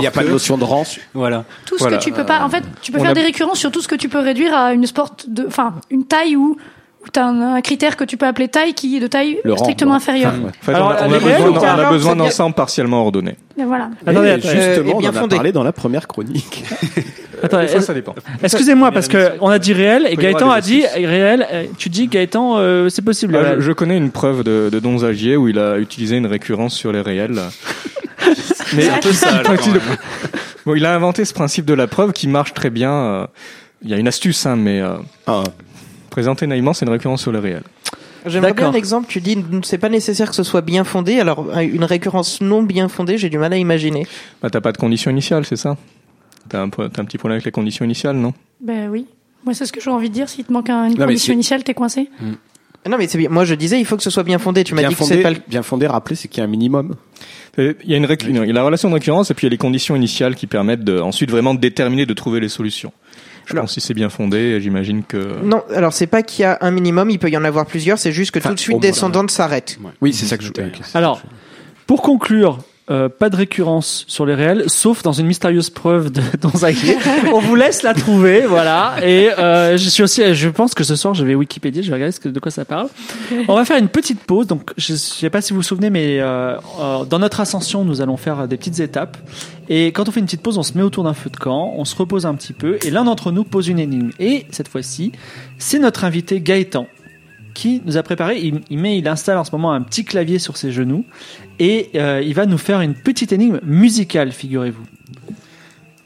n'y a pas de notion de rang. Voilà. Tout ce Voilà. que tu peux pas, en fait, tu peux On faire a- des récurrences sur tout ce que tu peux réduire à une sorte de, enfin, une taille ou, ou t'as un, un critère que tu peux appeler taille qui est de taille Le strictement inférieure. Ouais. Alors, on a, on besoin, on a besoin partiellement ordonnés. Et voilà. Attendez, Et attendez. Euh, justement, et bien on en a fondé. parlé dans la première chronique. Attendez, Ça, dépend. Excusez-moi parce que on a dit réel et Gaëtan a dit réel. euh, Tu dis Gaëtan, euh, c'est possible. le Ah, réel. je, je connais une preuve de, de Don Zagier où il a utilisé une récurrence sur les réels. Mais un peu sale, bon, il a inventé ce principe de la preuve qui marche très bien. euh, Il y a une astuce, hein, mais euh, Ah, présenter naïvement, c'est une récurrence sur les réels. J'aimerais bien D'accord. un exemple. Tu dis, c'est pas nécessaire que ce soit bien fondé. Alors, une récurrence non bien fondée, j'ai du mal à imaginer. Bah, t'as pas de condition initiale, c'est ça? T'as un, un petit problème avec les conditions initiales, non? Ben oui. Moi, c'est ce que j'ai envie de dire. S'il te manque un- une mais condition initiale, t'es coincé. Non, mais c'est bien. Moi, je disais, il faut que ce soit bien fondé. Tu m'as dit que c'est pas le bien fondé, rappelez, c'est qu'il y a un minimum. Il y a une récu- non, il y a la relation de récurrence et puis il y a les conditions initiales qui permettent de, ensuite vraiment de déterminer, de trouver les solutions. Je Alors- pense que si c'est bien fondé, j'imagine que. Non, alors c'est pas qu'il y a un minimum, il peut y en avoir plusieurs, c'est juste que Enfin, tout de suite descendante s'arrête. Oui, c'est ça que je. ok. Alors, pour conclure, euh, pas de récurrence sur les réels, sauf dans une mystérieuse preuve de Don Zagier. On vous laisse la trouver, voilà. Et euh, je suis aussi, je pense que ce soir je vais Wikipédia, je vais regarder ce de quoi ça parle. On va faire une petite pause. Donc, je sais pas si vous vous souvenez, mais euh, euh, dans notre ascension, nous allons faire des petites étapes. Et quand on fait une petite pause, on se met autour d'un feu de camp, on se repose un petit peu, et l'un d'entre nous pose une énigme. Et cette fois-ci, c'est notre invité Gaëtan qui nous a préparé. Il, il met, il installe en ce moment un petit clavier sur ses genoux et euh, il va nous faire une petite énigme musicale, figurez-vous.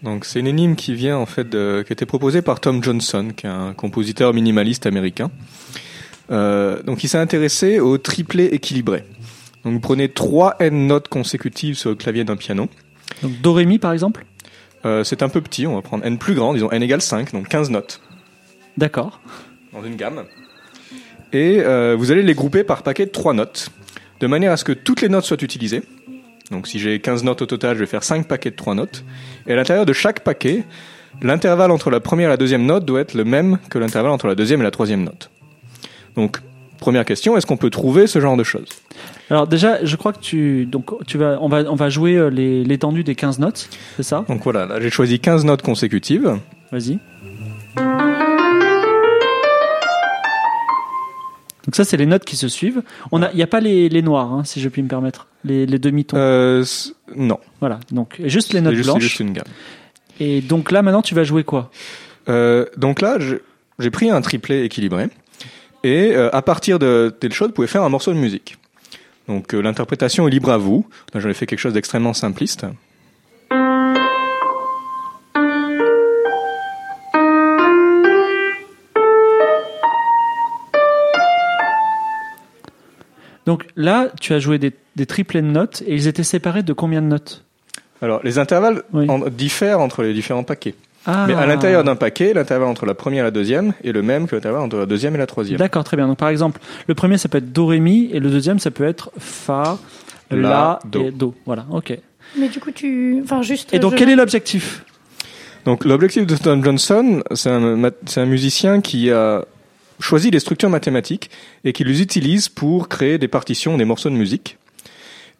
Donc c'est une énigme qui vient en fait de, qui a été proposée par Tom Johnson, qui est un compositeur minimaliste américain. Euh, donc il s'est intéressé au triplet équilibré. Donc vous prenez trois n notes consécutives sur le clavier d'un piano. Donc do ré mi par exemple? Euh, c'est un peu petit, on va prendre n plus grand, disons n égale 5, donc 15 notes D'accord. dans une gamme. Et euh, vous allez les grouper par paquet de trois notes, de manière à ce que toutes les notes soient utilisées. Donc si j'ai 15 notes au total, je vais faire 5 paquets de 3 notes. Et à l'intérieur de chaque paquet, l'intervalle entre la première et la deuxième note doit être le même que l'intervalle entre la deuxième et la troisième note. Donc, première question, est-ce qu'on peut trouver ce genre de choses? Alors déjà, je crois que tu donc tu vas on va on va jouer euh, l'étendue des 15 notes, c'est ça? Donc voilà, là j'ai choisi 15 notes consécutives. Vas-y. Donc ça c'est les notes qui se suivent. On il y a pas les, les noirs hein, si je puis me permettre, les, les demi-tons. Euh, non, Voilà, donc juste les notes juste, blanches. juste une gamme. Et donc là maintenant tu vas jouer quoi? Euh, donc là, j'ai pris un triplet équilibré et euh, à partir de telle chose, vous pouvez faire un morceau de musique. Donc l'interprétation est libre à vous. Là, j'en ai fait quelque chose d'extrêmement simpliste. Donc là, tu as joué des, des triplets de notes et ils étaient séparés de combien de notes? Alors les intervalles Oui. en- diffèrent entre les différents paquets. ah. Mais à l'intérieur d'un paquet, l'intervalle entre la première et la deuxième est le même que l'intervalle entre la deuxième et la troisième. D'accord, très bien. Donc par exemple, le premier ça peut être do ré mi et le deuxième ça peut être fa, la, La, do. et do. Voilà, ok. Mais du coup, tu, enfin, juste. Et donc je- quel est l'objectif? Donc l'objectif de Tom Johnson, c'est un, ma- c'est un musicien qui a choisi des structures mathématiques et qui les utilise pour créer des partitions, des morceaux de musique.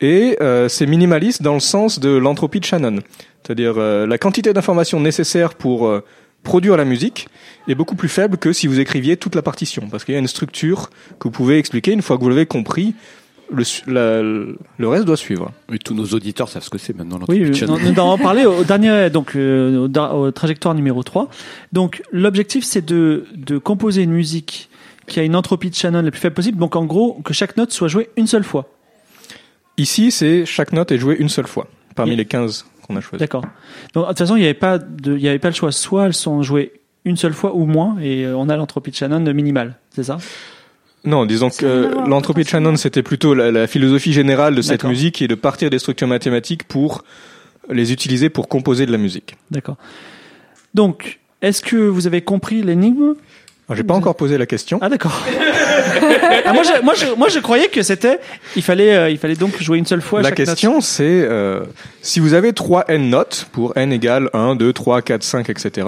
Et euh, c'est minimaliste dans le sens de l'entropie de Shannon, c'est-à-dire euh, la quantité d'informations nécessaires pour euh, produire la musique est beaucoup plus faible que si vous écriviez toute la partition, parce qu'il y a une structure que vous pouvez expliquer une fois que vous l'avez compris. Le, su- la- le reste doit suivre. Et tous nos auditeurs savent ce que c'est maintenant. Oui, l'entropie channel. nous en parler au dernier, donc euh, au, trajectoire numéro 3. Donc l'objectif c'est de, de composer une musique qui a une entropie de Shannon la plus faible possible. Donc en gros que chaque note soit jouée une seule fois. Ici, c'est chaque note est jouée une seule fois parmi Et- les 15 qu'on a choisis. D'accord. Donc de toute façon il n'y avait pas de, il y avait pas le choix. Soit elles sont jouées une seule fois ou moins et euh, on a l'entropie de Shannon minimale. C'est ça? Non, disons que l'entropie de Shannon, c'était plutôt la, la philosophie générale de cette musique est de partir des structures mathématiques pour les utiliser pour composer de la musique. D'accord. Donc est-ce que vous avez compris l'énigme? Alors, J'ai pas encore posé la question. Ah d'accord. Ah, moi, je, moi, je, moi je croyais que c'était il fallait euh, il fallait donc jouer une seule fois La chaque question, c'est euh, si vous avez trois n notes pour n égale 1, 2, 3, 4, 5, etc.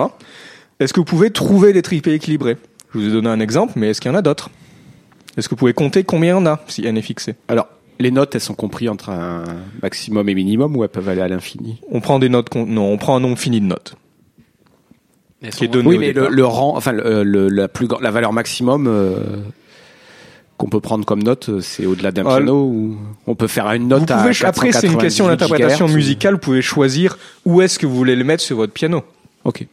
Est-ce que vous pouvez trouver des triplés équilibrés Je vous ai donné un exemple, mais est-ce qu'il y en a d'autres? Est-ce que vous pouvez compter combien il y en a si n est fixé? Alors, les notes, elles sont comprises entre un maximum et minimum ou elles peuvent aller à l'infini? On prend des notes, non, on prend un nombre fini de notes. Qui est donné Oui, au mais le, le rang, enfin le, le- la plus grande- la valeur maximum euh, qu'on peut prendre comme note, euh, c'est au-delà d'un Ah, piano ou on peut faire une note Vous pouvez, à après, c'est une question 498 d'interprétation musicale. Vous pouvez choisir où est-ce que vous voulez le mettre sur votre piano. Ok.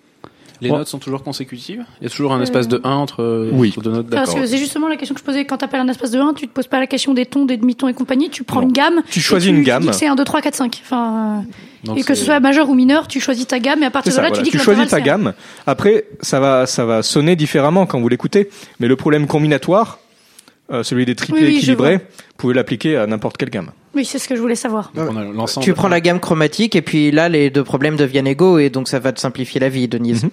Les Bon. notes sont toujours consécutives? Il y a toujours un espace de 1 entre, Oui. entre deux notes Parce d'accord. que c'est justement la question que je posais quand t'appelles un espace de 1, tu te poses pas la question des tons, des demi-tons et compagnie, tu prends Non. une gamme. Tu choisis tu- une tu gamme. c'est 1, 2, 3, 4, 5. Enfin, euh, Donc et que ce soit majeur ou mineur, tu choisis ta gamme et à partir de là, voilà. tu dis Tu que choisis ta gamme. Après, ça va, ça va sonner différemment quand vous l'écoutez. Mais le problème combinatoire, euh, celui des triplés Oui, oui, équilibrés, vous pouvez l'appliquer à n'importe quelle gamme. Oui, c'est ce que je voulais savoir. donc. Tu prends la gamme chromatique et puis là les deux problèmes deviennent égaux et donc ça va te simplifier la vie, Denise. Mhm.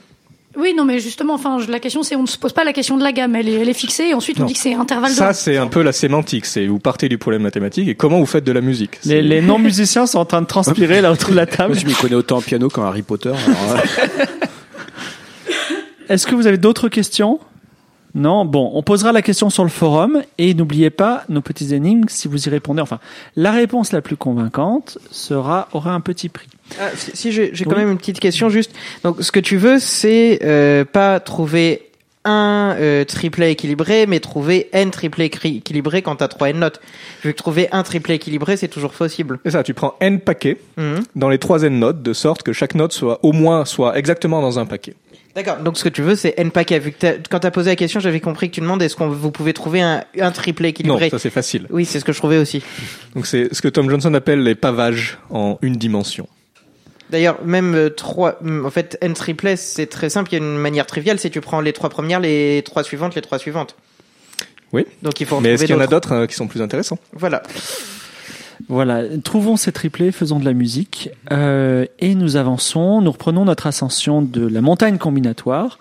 Oui, non, mais justement, enfin, je- la question, c'est on ne se pose pas la question de la gamme, elle est, elle est fixée, et ensuite on Non. dit que c'est intervalle de Ça, c'est un peu la sémantique. C'est vous partez du problème mathématique et comment vous faites de la musique. Les, les non-musiciens sont en train de transpirer là autour de la table. Moi, je m'y connais autant en piano qu'en Harry Potter. alors, euh, Est-ce que vous avez d'autres questions? Non Bon, on posera la question sur le forum et n'oubliez pas nos petits énigmes si vous y répondez. Enfin, la réponse la plus convaincante sera aura un petit prix. Ah, si, si, j'ai j'ai quand Oui. même une petite question juste. Donc ce que tu veux c'est euh, pas trouver un euh, triplet équilibré, mais trouver n triplets écri- équilibrés quand t'as trois n notes. Vu que trouver un triplet équilibré c'est toujours possible. C'est ça. Tu prends n paquets Mhm. dans les trois n notes de sorte que chaque note soit au moins soit exactement dans un paquet. D'accord. Donc ce que tu veux c'est n paquets. Vu que t'as- quand t'as posé la question j'avais compris que tu demandes est-ce qu'on vous pouvez trouver un, un triplet Non, équilibré. ça c'est facile. oui c'est ce que je trouvais aussi. Donc c'est ce que Tom Johnson appelle les pavages en une dimension. D'ailleurs, même euh, trois, hum, en fait, n triplet, c'est très simple. Il y a une manière triviale, c'est tu prends les trois premières, les trois suivantes, les trois suivantes. Oui. Donc il faut en Mais est-ce qu'il y en a d'autres. d'autres euh, qui sont plus intéressants? Voilà. Voilà, trouvons ces triplés, faisons de la musique euh, et nous avançons. Nous reprenons notre ascension de la montagne combinatoire.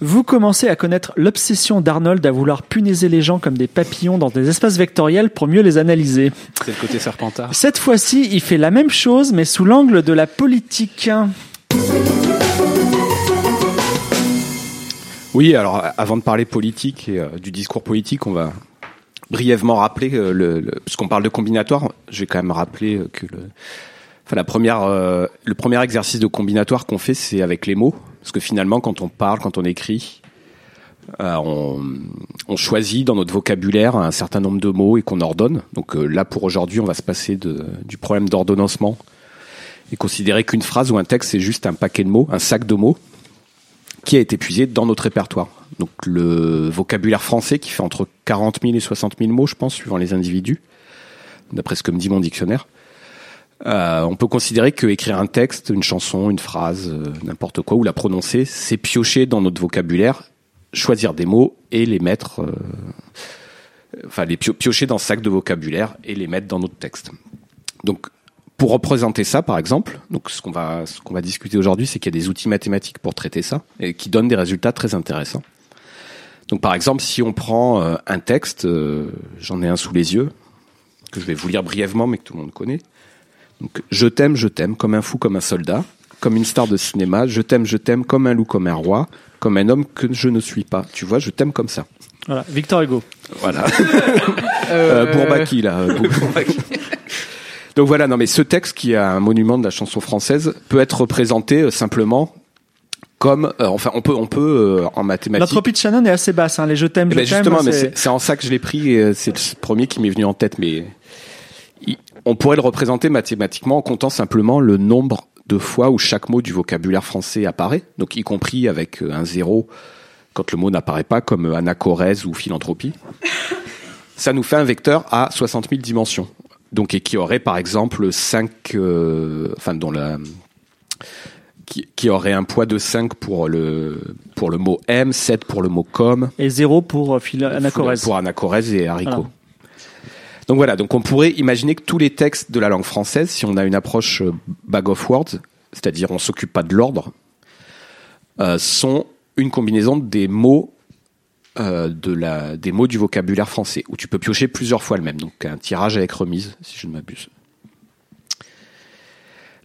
Vous commencez à connaître l'obsession d'Arnold à vouloir punaiser les gens comme des papillons dans des espaces vectoriels pour mieux les analyser. C'est le côté serpentard. Cette fois-ci, il fait la même chose, mais sous l'angle de la politique. Oui, alors avant de parler politique et euh, du discours politique, on va brièvement rappeler euh, le, le puisqu'on parle de combinatoire, je vais quand même rappeler euh, que le enfin la première euh, le premier exercice de combinatoire qu'on fait c'est avec les mots parce que finalement quand on parle, quand on écrit euh, on, on choisit dans notre vocabulaire un certain nombre de mots et qu'on ordonne. Donc euh, là pour aujourd'hui, on va se passer de, du problème d'ordonnancement et considérer qu'une phrase ou un texte c'est juste un paquet de mots, un sac de mots qui a été puisé dans notre répertoire. Donc le vocabulaire français qui fait entre 40 000 et 60 000 mots, je pense, suivant les individus, d'après ce que me dit mon dictionnaire. Euh, on peut considérer que écrire un texte, une chanson, une phrase, euh, n'importe quoi, ou la prononcer, c'est piocher dans notre vocabulaire, choisir des mots et les mettre, euh, enfin les pio- piocher dans ce sac de vocabulaire et les mettre dans notre texte. Donc pour représenter ça, par exemple, donc ce qu'on va ce qu'on va discuter aujourd'hui, c'est qu'il y a des outils mathématiques pour traiter ça et qui donnent des résultats très intéressants. Donc par exemple, si on prend euh, un texte, euh, j'en ai un sous les yeux que je vais vous lire brièvement, mais que tout le monde connaît. Donc je t'aime, je t'aime comme un fou, comme un soldat, comme une star de cinéma. Je t'aime, je t'aime comme un loup, comme un roi, comme un homme que je ne suis pas. Tu vois, je t'aime comme ça. Voilà, Victor Hugo. Voilà. Euh, Bourbaki, là. euh, Bourbaki. Donc voilà, non mais ce texte qui est un monument de la chanson française peut être représenté euh, simplement comme euh, enfin on peut on peut euh, en mathématiques L'entropie de Shannon est assez basse. Hein. Les je t'aime, Eh je ben t'aime, justement, mais c'est- en ça que je l'ai pris. et, C'est le premier qui m'est venu en tête. Mais il- on pourrait le représenter mathématiquement en comptant simplement le nombre de fois où chaque mot du vocabulaire français apparaît. Donc y compris avec euh, un zéro quand le mot n'apparaît pas, comme anacorèse ou philanthropie. Ça nous fait un vecteur à 60 000 dimensions. Donc et qui aurait par exemple 5, euh, enfin dont la qui, qui aurait un poids de 5 pour le pour le mot M, 7 pour le mot com, et zéro pour euh, philo- anacorèse. pour anacorèse et haricot. Voilà. Donc voilà, donc on pourrait imaginer que tous les textes de la langue française, si on a une approche euh, bag of words, c'est-à-dire on s'occupe pas de l'ordre, euh, sont une combinaison des mots euh, de la des mots du vocabulaire français, où tu peux piocher plusieurs fois le même, donc un tirage avec remise, si je ne m'abuse.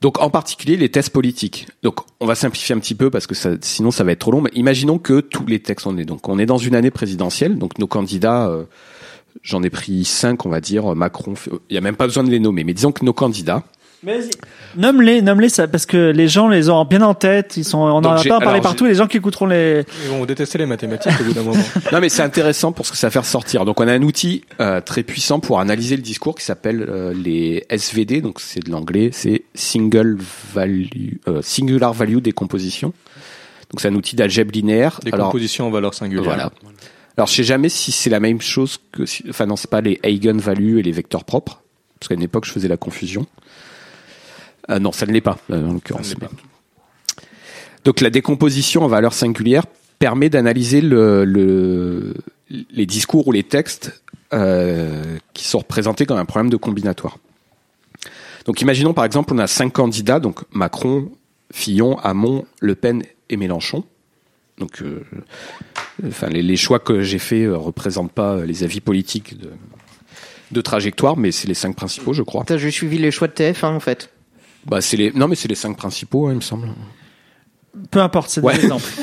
Donc en particulier les tests politiques. Donc on va simplifier un petit peu parce que sinon ça va être trop long. Mais imaginons que tous les textes on est donc on est dans une année présidentielle. Donc nos candidats, euh, j'en ai pris cinq, on va dire Macron. Il y a même pas besoin de les nommer. Mais disons que nos candidats. Mais. Nomme-les, nomme-les, ça, parce que les gens les ont bien en tête. Ils sont, on en a pas parlé partout. Les gens qui écouteront les. Ils vont détester les mathématiques au bout d'un moment. Non mais c'est intéressant pour ce que ça va faire sortir. Donc on a un outil euh, très puissant pour analyser le discours qui s'appelle euh, les SVD. Donc c'est de l'anglais, c'est single value, euh, singular value décomposition. Donc c'est un outil d'algèbre linéaire. Des Alors, compositions en valeur singulière. Voilà. Alors, je sais jamais si c'est la même chose que, si- enfin non, c'est pas les eigenvalues et les vecteurs propres, parce qu'à une époque je faisais la confusion. Euh, non, ça ne l'est pas, euh, en l'occurrence. Donc, la décomposition en valeur singulière permet d'analyser le, le- les discours ou les textes euh, qui sont représentés comme un problème de combinatoire. Donc, imaginons par exemple, on a cinq candidats, donc Macron, Fillon, Hamon, Le Pen et Mélenchon. Donc, euh, enfin, les, les choix que j'ai faits ne représentent pas les avis politiques de, de trajectoire, mais c'est les cinq principaux, je crois. J'ai suivi les choix de TF1 en fait. Bah, c'est les, non, mais c'est les cinq principaux, hein, il me semble. Peu importe, c'est Ouais. des exemples.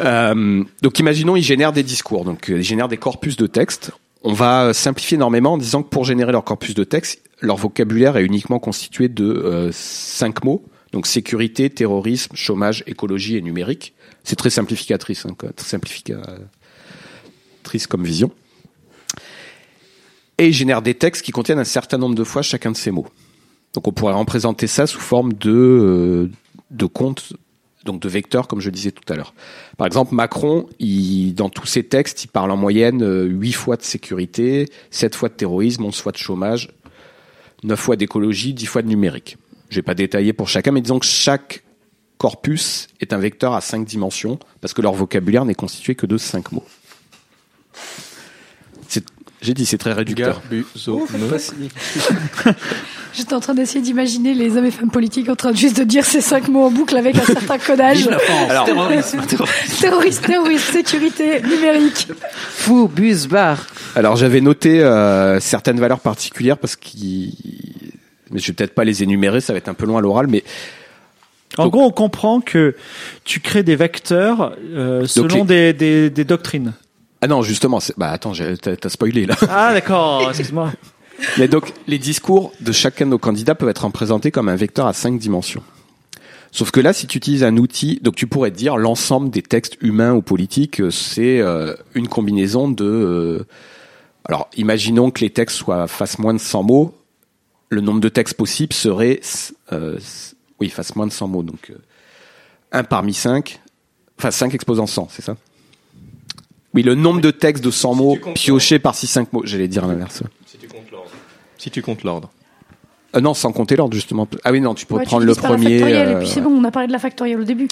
Euh, donc, imaginons, ils génèrent des discours, donc euh, ils génèrent des corpus de texte. On va euh, simplifier énormément en disant que pour générer leur corpus de texte, leur vocabulaire est uniquement constitué de euh, cinq mots. Donc, sécurité, terrorisme, chômage, écologie et numérique. C'est très simplificatrice, hein, très simplificatrice comme vision. Et ils génèrent des textes qui contiennent un certain nombre de fois chacun de ces mots. Donc on pourrait représenter ça sous forme de, euh, de comptes, donc de vecteurs, comme je disais tout à l'heure. Par exemple, Macron, dans tous ses textes, il parle en moyenne euh, 8 fois de sécurité, 7 fois de terrorisme, 11 fois de chômage, 9 fois d'écologie, 10 fois de numérique. Je vais pas détailler pour chacun, mais disons que chaque corpus est un vecteur à 5 dimensions, parce que leur vocabulaire n'est constitué que de 5 mots. J'ai dit, c'est très réducteur. J'étais en train d'essayer d'imaginer les hommes et femmes politiques en train de juste de dire ces cinq mots en boucle avec un certain codage. Alors, Terrorisme, terrorisme, sécurité, numérique. Fou, bus, bar. Alors j'avais noté euh, certaines valeurs particulières parce qu'ils, mais je vais peut-être pas les énumérer, ça va être un peu long à l'oral, mais En Donc- gros, on comprend que tu crées des vecteurs euh, selon des, des, des doctrines. Ah non justement, c'est- bah attends, j'ai- t'as t'as spoilé là. Ah d'accord, excuse-moi. Mais donc les discours de chacun de nos candidats peuvent être représentés comme un vecteur à cinq dimensions. Sauf que là, si tu utilises un outil, donc tu pourrais te dire l'ensemble des textes humains ou politiques, euh, c'est euh, une combinaison de. euh, alors, imaginons que les textes soient fassent moins de 100 mots. Le nombre de textes possibles serait, euh, oui, fasse moins de 100 mots. Donc, euh, 1 parmi 5, enfin 5 exposant 100, c'est ça? Oui, le nombre de textes de 100 mots piochés par 6-5 mots. J'allais dire l'inverse. Si tu comptes l'ordre. Si tu comptes l'ordre. Euh, non, sans compter l'ordre, justement. Ah oui, non, tu Ouais, tu prendre le premier. factorielle, euh, Et puis c'est bon, on a parlé de la factorielle au début.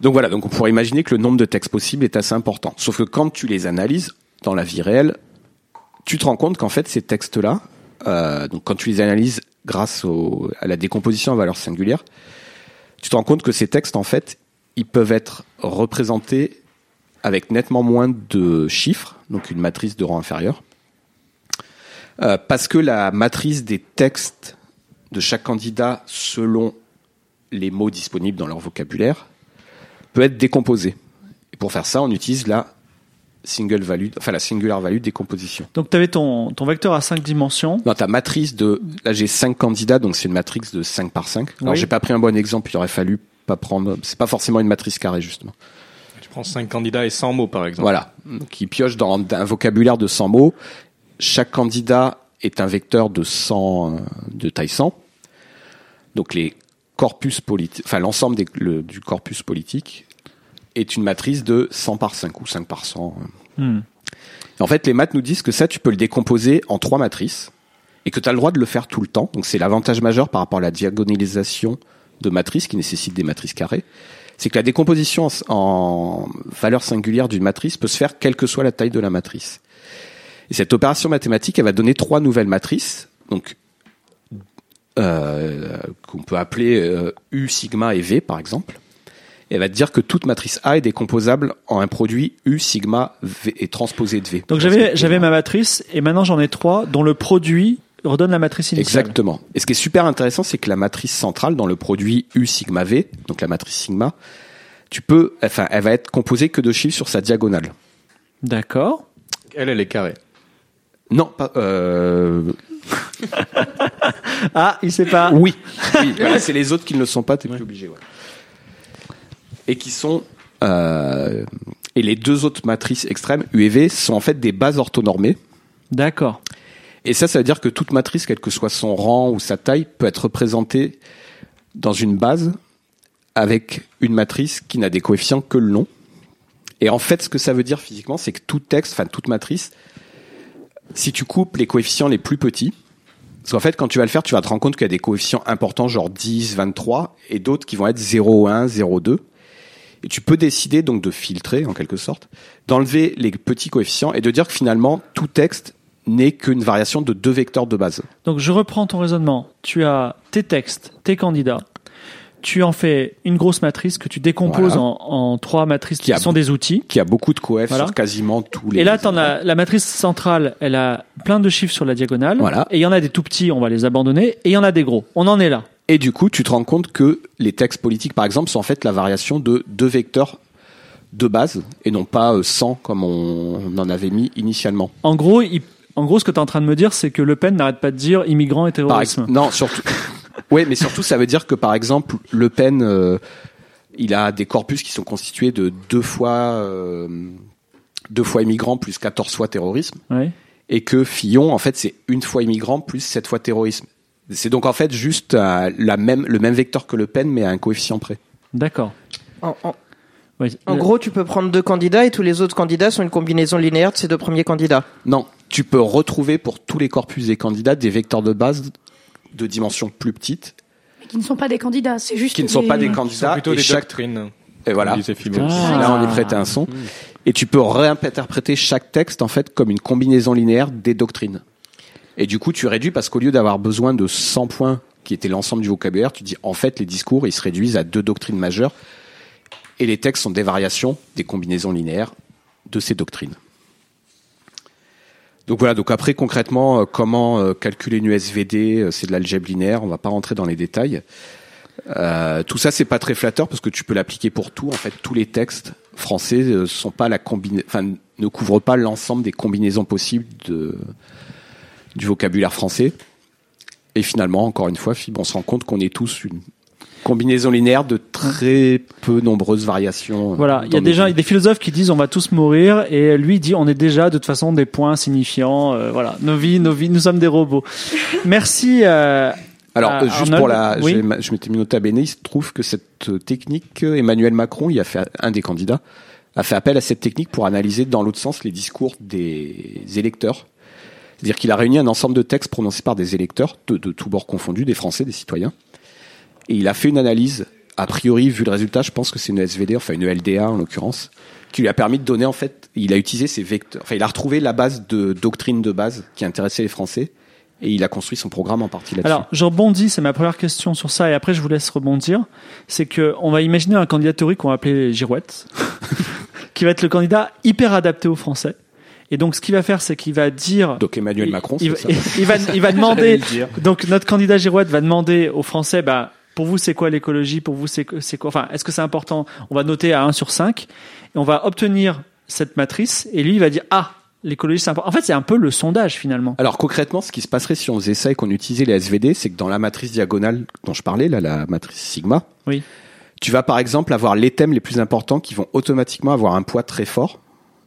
Donc voilà, donc on pourrait imaginer que le nombre de textes possibles est assez important. Sauf que quand tu les analyses dans la vie réelle, tu te rends compte qu'en fait ces textes-là, euh, donc quand tu les analyses grâce au- à la décomposition en valeur singulière, tu te rends compte que ces textes en fait, ils peuvent être représentés avec nettement moins de chiffres, donc une matrice de rang inférieur, Euh, parce que la matrice des textes de chaque candidat selon les mots disponibles dans leur vocabulaire peut être décomposée. Et pour faire ça, on utilise la single value, enfin la singular value décomposition. Donc tu avais ton, ton vecteur à 5 dimensions. Dans ta matrice de, là j'ai 5 candidats, donc c'est une matrice de 5 par 5. Alors Oui. j'ai pas pris un bon exemple, il aurait fallu pas prendre. C'est pas forcément une matrice carrée justement. Tu prends 5 candidats et 100 mots, par exemple. Voilà. Donc, il pioche dans un vocabulaire de 100 mots. Chaque candidat est un vecteur de 100, euh, de taille 100. Donc, les corpus politiques, enfin, l'ensemble des- le- du corpus politique est une matrice de 100 par 5 ou 5 par 100. Hmm. En fait, les maths nous disent que ça, tu peux le décomposer en trois matrices et que tu as le droit de le faire tout le temps. Donc, c'est l'avantage majeur par rapport à la diagonalisation de matrices qui nécessite des matrices carrées. C'est que la décomposition en, valeur singulière d'une matrice peut se faire quelle que soit la taille de la matrice. Et cette opération mathématique, elle va donner trois nouvelles matrices. Donc, euh, qu'on peut appeler euh, U, sigma et V, par exemple. Et elle va te dire que toute matrice A est décomposable en un produit U, sigma v, et transposé de V. Donc j'avais j'avais ma matrice et maintenant j'en ai trois dont le produit redonne la matrice initiale. Exactement. Et ce qui est super intéressant, c'est que la matrice centrale dans le produit U sigma V, donc la matrice sigma, tu peux, enfin, elle va être composée que de chiffres sur sa diagonale. D'accord. Elle, elle est carrée. Non, pas, euh, Ah, il sait pas. oui, oui. voilà, c'est les autres qui ne le sont pas, t'es plus obligé. ouais. Et qui sont, euh, et les deux autres matrices extrêmes, U et V, sont en fait des bases orthonormées. D'accord. Et ça, ça veut dire que toute matrice, quel que soit son rang ou sa taille, peut être représentée dans une base avec une matrice qui n'a des coefficients que le nom. Et en fait, ce que ça veut dire physiquement, c'est que tout texte, enfin toute matrice, si tu coupes les coefficients les plus petits, parce qu'en fait, quand tu vas le faire, tu vas te rendre compte qu'il y a des coefficients importants, genre 10, 23, et d'autres qui vont être 0, 1, 0, 2. Et tu peux décider donc de filtrer, en quelque sorte, d'enlever les petits coefficients et de dire que finalement, tout texte n'est qu'une variation de deux vecteurs de base. Donc je reprends ton raisonnement. Tu as tes textes, tes candidats. Tu en fais une grosse matrice que tu décomposes Voilà. en, en trois matrices qui, sont des outils. Qui a beaucoup de coefs Voilà. sur quasiment tous les. Et là, t'en as la matrice centrale, elle a plein de chiffres sur la diagonale. Voilà. Et il y en a des tout petits, on va les abandonner. Et il y en a des gros. On en est là. Et du coup, tu te rends compte que les textes politiques, par exemple, sont en fait la variation de deux vecteurs de base et non pas euh, 100 comme on, on en avait mis initialement. En gros, il- en gros, ce que tu es en train de me dire, c'est que Le Pen n'arrête pas de dire immigrants et terrorisme. ex- non, surtout. oui, mais surtout, ça veut dire que par exemple, Le Pen, euh, il a des corpus qui sont constitués de deux fois, euh, deux fois immigrants plus 14 fois terrorisme, Ouais. et que Fillon, en fait, c'est une fois immigrant plus sept fois terrorisme. C'est donc en fait juste euh, la même, le même vecteur que Le Pen, mais à un coefficient près. D'accord. En, en- Oui. en Le- gros, tu peux prendre deux candidats et tous les autres candidats sont une combinaison linéaire de ces deux premiers candidats. Non, tu peux retrouver pour tous les corpus des candidats des vecteurs de base de dimension plus petite, Qui ne sont pas des candidats, c'est juste qui ne sont pas des Ce sont candidats, plutôt et des chaque doctrines. et voilà. Ah. Là, on y prêtait un son. Et tu peux réinterpréter chaque texte en fait comme une combinaison linéaire des doctrines. Et du coup, tu réduis parce qu'au lieu d'avoir besoin de 100 points qui étaient l'ensemble du vocabulaire, tu dis en fait les discours ils se réduisent à deux doctrines majeures et les textes sont des variations des combinaisons linéaires de ces doctrines. Donc voilà, donc après concrètement euh, comment euh, calculer une USVD, euh, c'est de l'algèbre linéaire, on va pas rentrer dans les détails. Euh, tout ça c'est pas très flatteur parce que tu peux l'appliquer pour tout. En fait, tous les textes français sont pas la enfin ne couvrent pas l'ensemble des combinaisons possibles de du vocabulaire français. Et finalement, encore une fois, on se rend compte qu'on est tous une combinaison linéaire de très peu nombreuses variations. Voilà, il y a dans des vies. philosophes qui disent on va tous mourir, et lui dit on est déjà de toute façon des points signifiants. euh, voilà, nos vies, nos vies, nous sommes des robots. Merci. euh, Alors, à euh, juste Arnold. pour la, Oui. je m'étais mis noté à bene, il se trouve que cette euh, technique, euh, Emmanuel Macron, il a fait un des candidats, a fait appel à cette technique pour analyser dans l'autre sens les discours des électeurs. C'est-à-dire qu'il a réuni un ensemble de textes prononcés par des électeurs, de, de tous bords confondus, des Français, des citoyens. Et il a fait une analyse, a priori, vu le résultat, je pense que c'est une SVD, enfin une LDA en l'occurrence, qui lui a permis de donner, en fait, il a utilisé ces vecteurs, enfin il a retrouvé la base de doctrine de base qui intéressait les Français, et il a construit son programme en partie là-dessus. Alors, je rebondis, c'est ma première question sur ça, et après je vous laisse rebondir. C'est que on va imaginer un candidat théorique qu'on va appeler Girouette, qui va être le candidat hyper adapté aux Français. Et donc, ce qu'il va faire, c'est qu'il va dire. Donc Emmanuel Macron, il, ça. il va, il va demander. Donc, notre candidat Girouette va demander aux Français, bah, pour vous, c'est quoi l'écologie? Pour vous, c'est quoi? Enfin, est-ce que c'est important? On va noter à 1 sur 5 et on va obtenir cette matrice. Et lui, il va dire ah, l'écologie, c'est important. En fait, c'est un peu le sondage finalement. Alors concrètement, ce qui se passerait si on faisait ça et qu'on utilisait les SVD, c'est que dans la matrice diagonale dont je parlais, là, la matrice sigma, Oui. Tu vas par exemple avoir les thèmes les plus importants qui vont automatiquement avoir un poids très fort,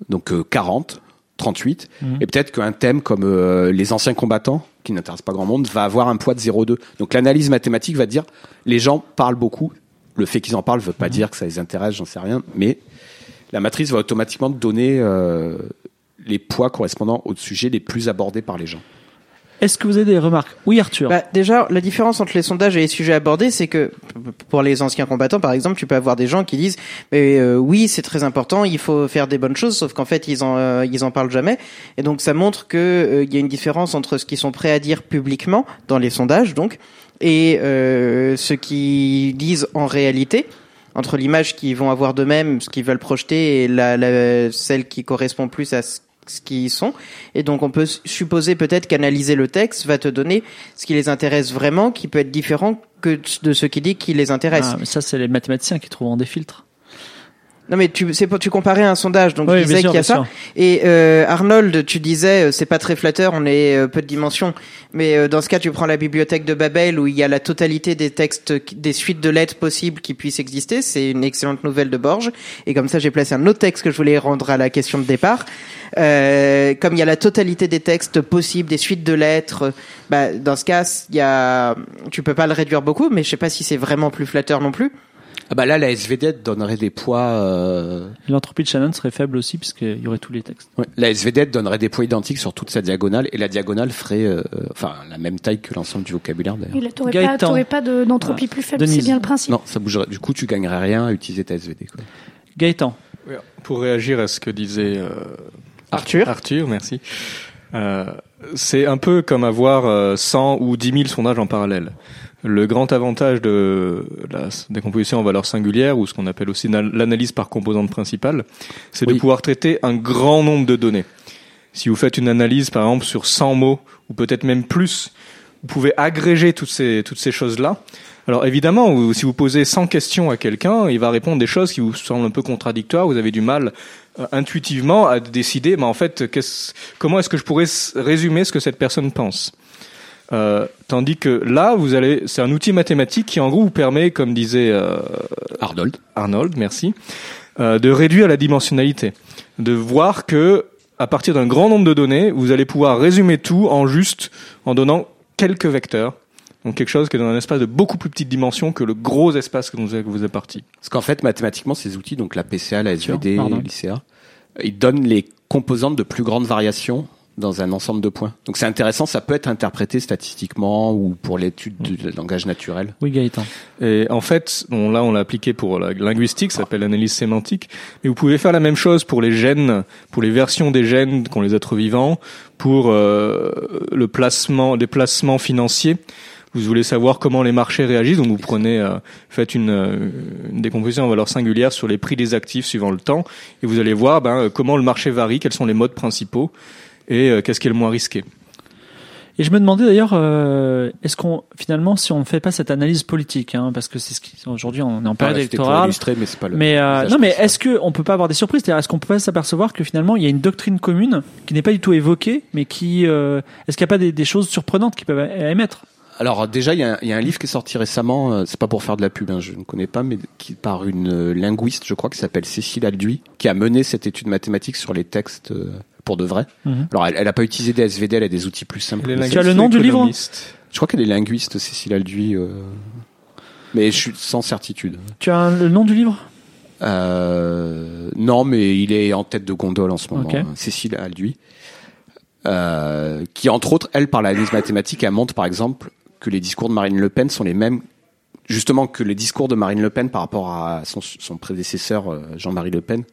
donc euh, 40, 38, Mhm. et peut-être qu'un thème comme euh, les anciens combattants, qui n'intéresse pas grand monde, va avoir un poids de 0,2. Donc l'analyse mathématique va dire, les gens parlent beaucoup, le fait qu'ils en parlent veut pas dire que ça les intéresse, j'en sais rien, mais la matrice va automatiquement donner euh, les poids correspondant aux sujets les plus abordés par les gens. Est-ce que vous avez des remarques? Oui, Arthur. Bah, déjà, la différence entre les sondages et les sujets abordés, c'est que pour les anciens combattants, par exemple, tu peux avoir des gens qui disent mais, euh, oui, c'est très important, il faut faire des bonnes choses, sauf qu'en fait, ils en euh, ils en parlent jamais. Et donc, ça montre que euh, il y a une différence entre ce qu'ils sont prêts à dire publiquement dans les sondages, donc, et euh, ce qu'ils disent en réalité entre l'image qu'ils vont avoir d'eux-mêmes, ce qu'ils veulent projeter, et la, la, celle qui correspond plus à ce ce qu'ils sont. Et donc on peut supposer peut-être qu'analyser le texte va te donner ce qui les intéresse vraiment, qui peut être différent que de ce qui dit qui les intéresse. Ah, mais ça, c'est les mathématiciens qui trouveront des filtres. Non mais tu c'est tu comparais un sondage donc Oui, bien disais qu'il y a ça. sûr. et euh, Arnold tu disais euh, c'est pas très flatteur on est euh, peu de dimensions. Mais euh, dans ce cas tu prends la bibliothèque de Babel où il y a la totalité des textes des suites de lettres possibles qui puissent exister. C'est une excellente nouvelle de Borges. Et comme ça j'ai placé un autre texte que je voulais rendre à la question de départ. Euh, comme il y a la totalité des textes possibles des suites de lettres bah dans ce cas il y a tu peux pas le réduire beaucoup mais je sais pas si c'est vraiment plus flatteur non plus Ah bah là, la SVD donnerait des poids. euh, L'entropie de Shannon serait faible aussi, puisqu'il y aurait tous les textes. ouais, La SVD donnerait des poids identiques sur toute sa diagonale, et la diagonale ferait, euh, enfin, la même taille que l'ensemble du vocabulaire d'ailleurs. Et là, t'aurais Gaëtan. pas, t'aurais pas de- d'entropie plus faible, c'est bien le principe. Non, ça bougerait. Du coup, tu gagnerais rien à utiliser ta SVD. Quoi. Gaëtan. Pour réagir à ce que disait euh, Arthur Arthur, merci. Euh, c'est un peu comme avoir euh, 100 ou 10 000 sondages en parallèle. Le grand avantage de la décomposition en valeur singulière, ou ce qu'on appelle aussi na- l'analyse par composante principale, c'est de pouvoir traiter un grand nombre de données. Si vous faites une analyse, par exemple, sur 100 mots, ou peut-être même plus, vous pouvez agréger toutes ces, toutes ces choses-là. Alors évidemment, si vous posez 100 questions à quelqu'un, il va répondre des choses qui vous semblent un peu contradictoires, vous avez du mal euh, intuitivement à décider, mais en fait, qu'est-ce- comment est-ce que je pourrais résumer ce que cette personne pense? Euh, Tandis que là, vous allez, c'est un outil mathématique qui en gros vous permet, comme disait euh, Arnold. Arnold, merci, euh, de réduire la dimensionnalité, de voir que à partir d'un grand nombre de données, vous allez pouvoir résumer tout en juste en donnant quelques vecteurs. Donc quelque chose qui est dans un espace de beaucoup plus petite dimension que le gros espace que vous, vous êtes parti. Parce qu'en fait, mathématiquement, ces outils, donc la PCA, la SVD, l'ICA, ils donnent les composantes de plus grande variation dans un ensemble de points. Donc c'est intéressant, ça peut être interprété statistiquement ou pour l'étude du langage naturel. Oui, Gaëtan. Et en fait, bon, là, on l'a appliqué pour la linguistique, ça s'appelle l'analyse sémantique. Mais vous pouvez faire la même chose pour les gènes, pour les versions des gènes qu'ont les êtres vivants, pour euh, le placement, les placements financiers. Vous voulez savoir comment les marchés réagissent, donc vous prenez, euh, faites une, euh, une décomposition en valeur singulière sur les prix des actifs suivant le temps, et vous allez voir ben, euh, comment le marché varie, quels sont les modes principaux, et euh, qu'est-ce qui est le moins risqué? Et je me demandais d'ailleurs, euh, est-ce qu'on finalement, si on ne fait pas cette analyse politique, hein, parce que c'est ce qui aujourd'hui on est en période c'était pour électorale, illustrer, mais c'est pas le. mais euh, non, mais est-ce que on peut pas avoir des surprises? C'est-à-dire, est-ce qu'on peut pas s'apercevoir que finalement il y a une doctrine commune qui n'est pas du tout évoquée, mais qui, euh, est-ce qu'il n'y a pas des, des choses surprenantes qui peuvent émettre? Alors déjà, il y, a un- il y a un livre qui est sorti récemment, euh, c'est pas pour faire de la pub, hein, je ne connais pas, mais qui par une linguiste, je crois, qui s'appelle Cécile Alduy, qui a mené cette étude mathématique sur les textes euh, pour de vrai. Mhm. Alors elle, elle a pas utilisé des SVD, elle a des outils plus simples. Tu as le nom du livre. Je crois qu'elle est linguiste, Cécile Alduy, euh, mais je suis sans certitude. Tu as un- le nom du livre? Euh, non, mais il est en tête de gondole en ce moment, hein, Cécile Alduy, euh, qui entre autres, elle, par l'analyse mathématique, elle montre par exemple que les discours de Marine Le Pen sont les mêmes, justement que les discours de Marine Le Pen par rapport à son, son prédécesseur Jean-Marie Le Pen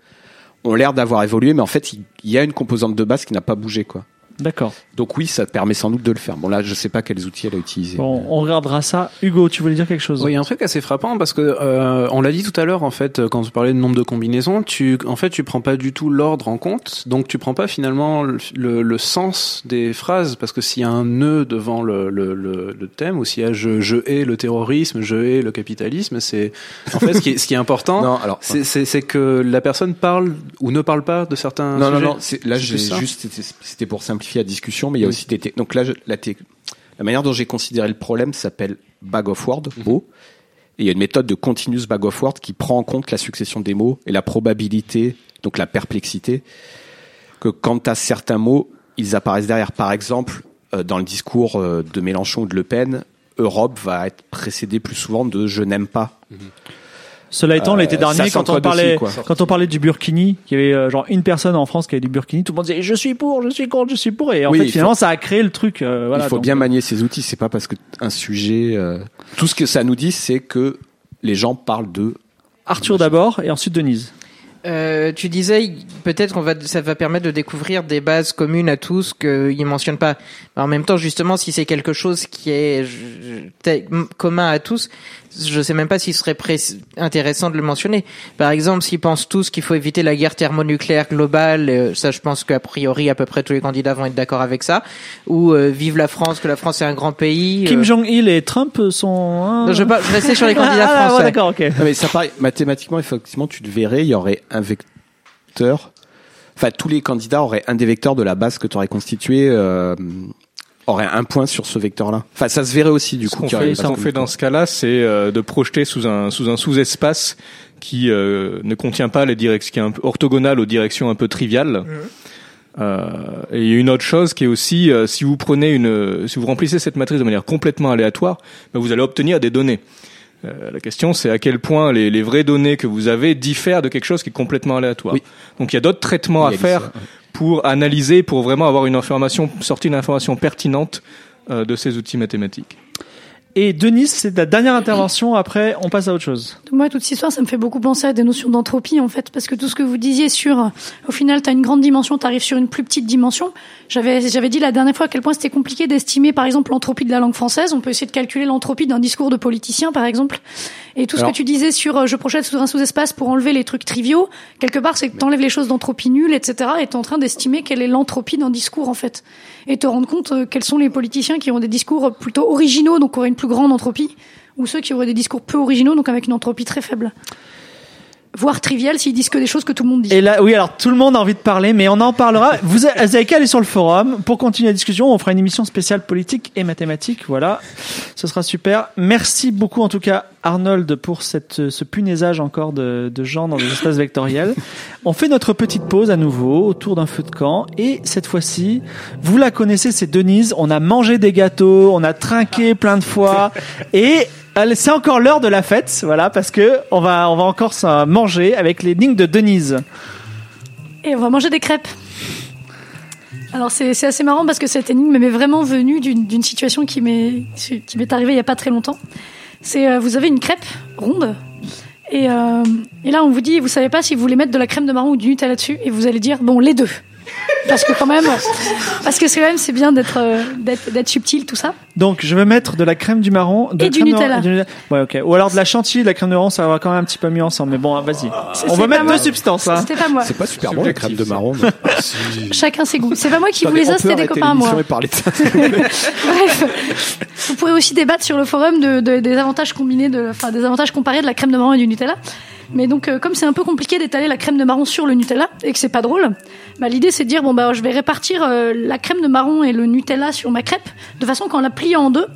ont l'air d'avoir évolué, mais en fait, il y a une composante de base qui n'a pas bougé, quoi. D'accord. Donc oui, ça permet sans doute de le faire. Bon là, je sais pas quels outils elle a utilisé. Bon, on regardera ça. Hugo, tu voulais dire quelque chose Oui, il y a un truc assez frappant parce que euh, on l'a dit tout à l'heure en fait quand tu parlais de nombre de combinaisons, tu en fait tu prends pas du tout l'ordre en compte, donc tu prends pas finalement le, le, le sens des phrases parce que s'il y a un nœud devant le, le, le, le thème ou s'il y a je, je hais le terrorisme, je hais le capitalisme, c'est en fait ce qui est, ce qui est important, Non, alors c'est c'est c'est que la personne parle ou ne parle pas de certains non, non, sujets. non, c'est- là juste c'était- c'était pour simplifier la discussion, mais il y a aussi des donc là je- la, manière dont j'ai considéré le problème s'appelle bag of words, Mhm. beau, Et il y a une méthode de continuous bag of words qui prend en compte la succession des mots et la probabilité, donc la perplexité, que quant à certains mots, ils apparaissent derrière. Par exemple, euh, dans le discours euh, de Mélenchon ou de Le Pen, Europe va être précédé plus souvent de je n'aime pas. Cela étant, Euh, l'été dernier, quand on parlait, aussi, quoi. quand on parlait du burkini, il y avait euh, genre une personne en France qui avait du burkini, tout le monde disait je suis pour, je suis contre, je suis pour, et en Oui, fait finalement ça a créé le truc. euh, voilà, il faut donc, bien manier ses outils. C'est pas parce que un sujet, euh, tout ce que ça nous dit, c'est que les gens parlent de. Arthur d'abord et ensuite Denise. Euh, tu disais peut-être on va ça va permettre de découvrir des bases communes à tous qu'ils mentionnent pas. Mais en même temps justement si c'est quelque chose qui est commun à tous, je sais même pas s'il serait pré- intéressant de le mentionner. Par exemple, s'ils pensent tous qu'il faut éviter la guerre thermonucléaire globale, euh, ça je pense qu'a priori à peu près tous les candidats vont être d'accord avec ça. Ou euh, vive la France, que la France est un grand pays. Kim euh, Jong-il et Trump sont. hein non, je, vais pas- je restais sur les candidats Ah, ouais, français. d'accord, ok. Non, mais ça paraît mathématiquement, effectivement, tu te verrais, il y aurait un vecteur. Enfin, tous les candidats auraient un des vecteurs de la base que tu aurais constitué. Aurait un point sur ce vecteur-là. Enfin, ça se verrait aussi du Ce coup. qu'on fait, ce qu'on fait dans ce cas-là, c'est euh, de projeter sous un sous un sous-espace qui euh, ne contient pas les directions, qui est un peu orthogonal aux directions un peu triviales. Euh, et il y a une autre chose qui est aussi, euh, si vous prenez une, si vous remplissez cette matrice de manière complètement aléatoire, ben, vous allez obtenir des données. Euh, la question, c'est à quel point les, les vraies données que vous avez diffèrent de quelque chose qui est complètement aléatoire. Oui. Donc il y a d'autres traitements à faire ça, ouais. Pour analyser, pour vraiment avoir une information, sortir une information pertinente euh, de ces outils mathématiques. Et Denise, c'est ta dernière intervention. Après, on passe à autre chose. Moi, toute cette histoire, ça me fait beaucoup penser à des notions d'entropie, en fait, parce que tout ce que vous disiez sur, au final, tu as une grande dimension, tu arrives sur une plus petite dimension. J'avais, j'avais dit la dernière fois à quel point c'était compliqué d'estimer, par exemple, l'entropie de la langue française. On peut essayer de calculer l'entropie d'un discours de politicien, par exemple. Et tout ce Alors- que tu disais sur, euh, je projette sous un sous-espace pour enlever les trucs triviaux, quelque part, c'est que t'enlèves les choses d'entropie nulle, etc. Et t'es en train d'estimer quelle est l'entropie d'un discours, en fait. Et te rendre compte euh, quels sont les politiciens qui ont des discours plutôt originaux, donc qui auraient une plus grande entropie, ou ceux qui auraient des discours peu originaux, donc avec une entropie très faible. Voire trivial s'ils disent que des choses que tout le monde dit. Et là, oui, alors tout le monde a envie de parler, mais on en parlera. Vous, avez qu'à aller sur le forum pour continuer la discussion. On fera une émission spéciale politique et mathématiques. Voilà, ce sera super. Merci beaucoup en tout cas Arnold pour cette, ce punaisage encore de, de gens dans des espaces vectoriels. On fait notre petite pause à nouveau autour d'un feu de camp et cette fois-ci, vous la connaissez, c'est Denise. On a mangé des gâteaux, on a trinqué plein de fois et c'est encore l'heure de la fête, voilà, parce que on va, on va encore manger avec les lignes de Denise. Et on va manger des crêpes. Alors c'est assez marrant parce que cette énigme m'est vraiment venue d'une situation qui m'est arrivée il y a pas très longtemps. C'est euh, vous avez une crêpe ronde et euh, et là on vous dit vous savez pas si vous voulez mettre de la crème de marron ou du Nutella dessus et vous allez dire bon les deux. Parce que quand même parce que c'est quand même c'est bien d'être euh, d'être d'être subtil tout ça. Donc, je vais mettre de la crème du marron, de Et la du Nutella. marron- et du Nutella. Ouais, ok. Ou alors de la chantilly, de la crème de marron, ça va quand même un petit peu mieux ensemble. Mais bon, vas-y. On va mettre moi. deux substances. Hein. C'était pas moi. C'est pas super bon la crème de marron. mais- Chacun ses goûts. C'est pas moi qui voulais ça, c'était des copains à moi. l'émission et parler de ça. Bref, vous pourrez aussi débattre sur le forum de, de- des avantages combinés, de, enfin des avantages comparés de la crème de marron et du Nutella. Mais donc, euh, comme c'est un peu compliqué d'étaler la crème de marron sur le Nutella et que c'est pas drôle, bah, l'idée c'est de dire bon bah je vais répartir euh, la crème de marron et le Nutella sur ma crêpe de façon qu'en la pliant en deux,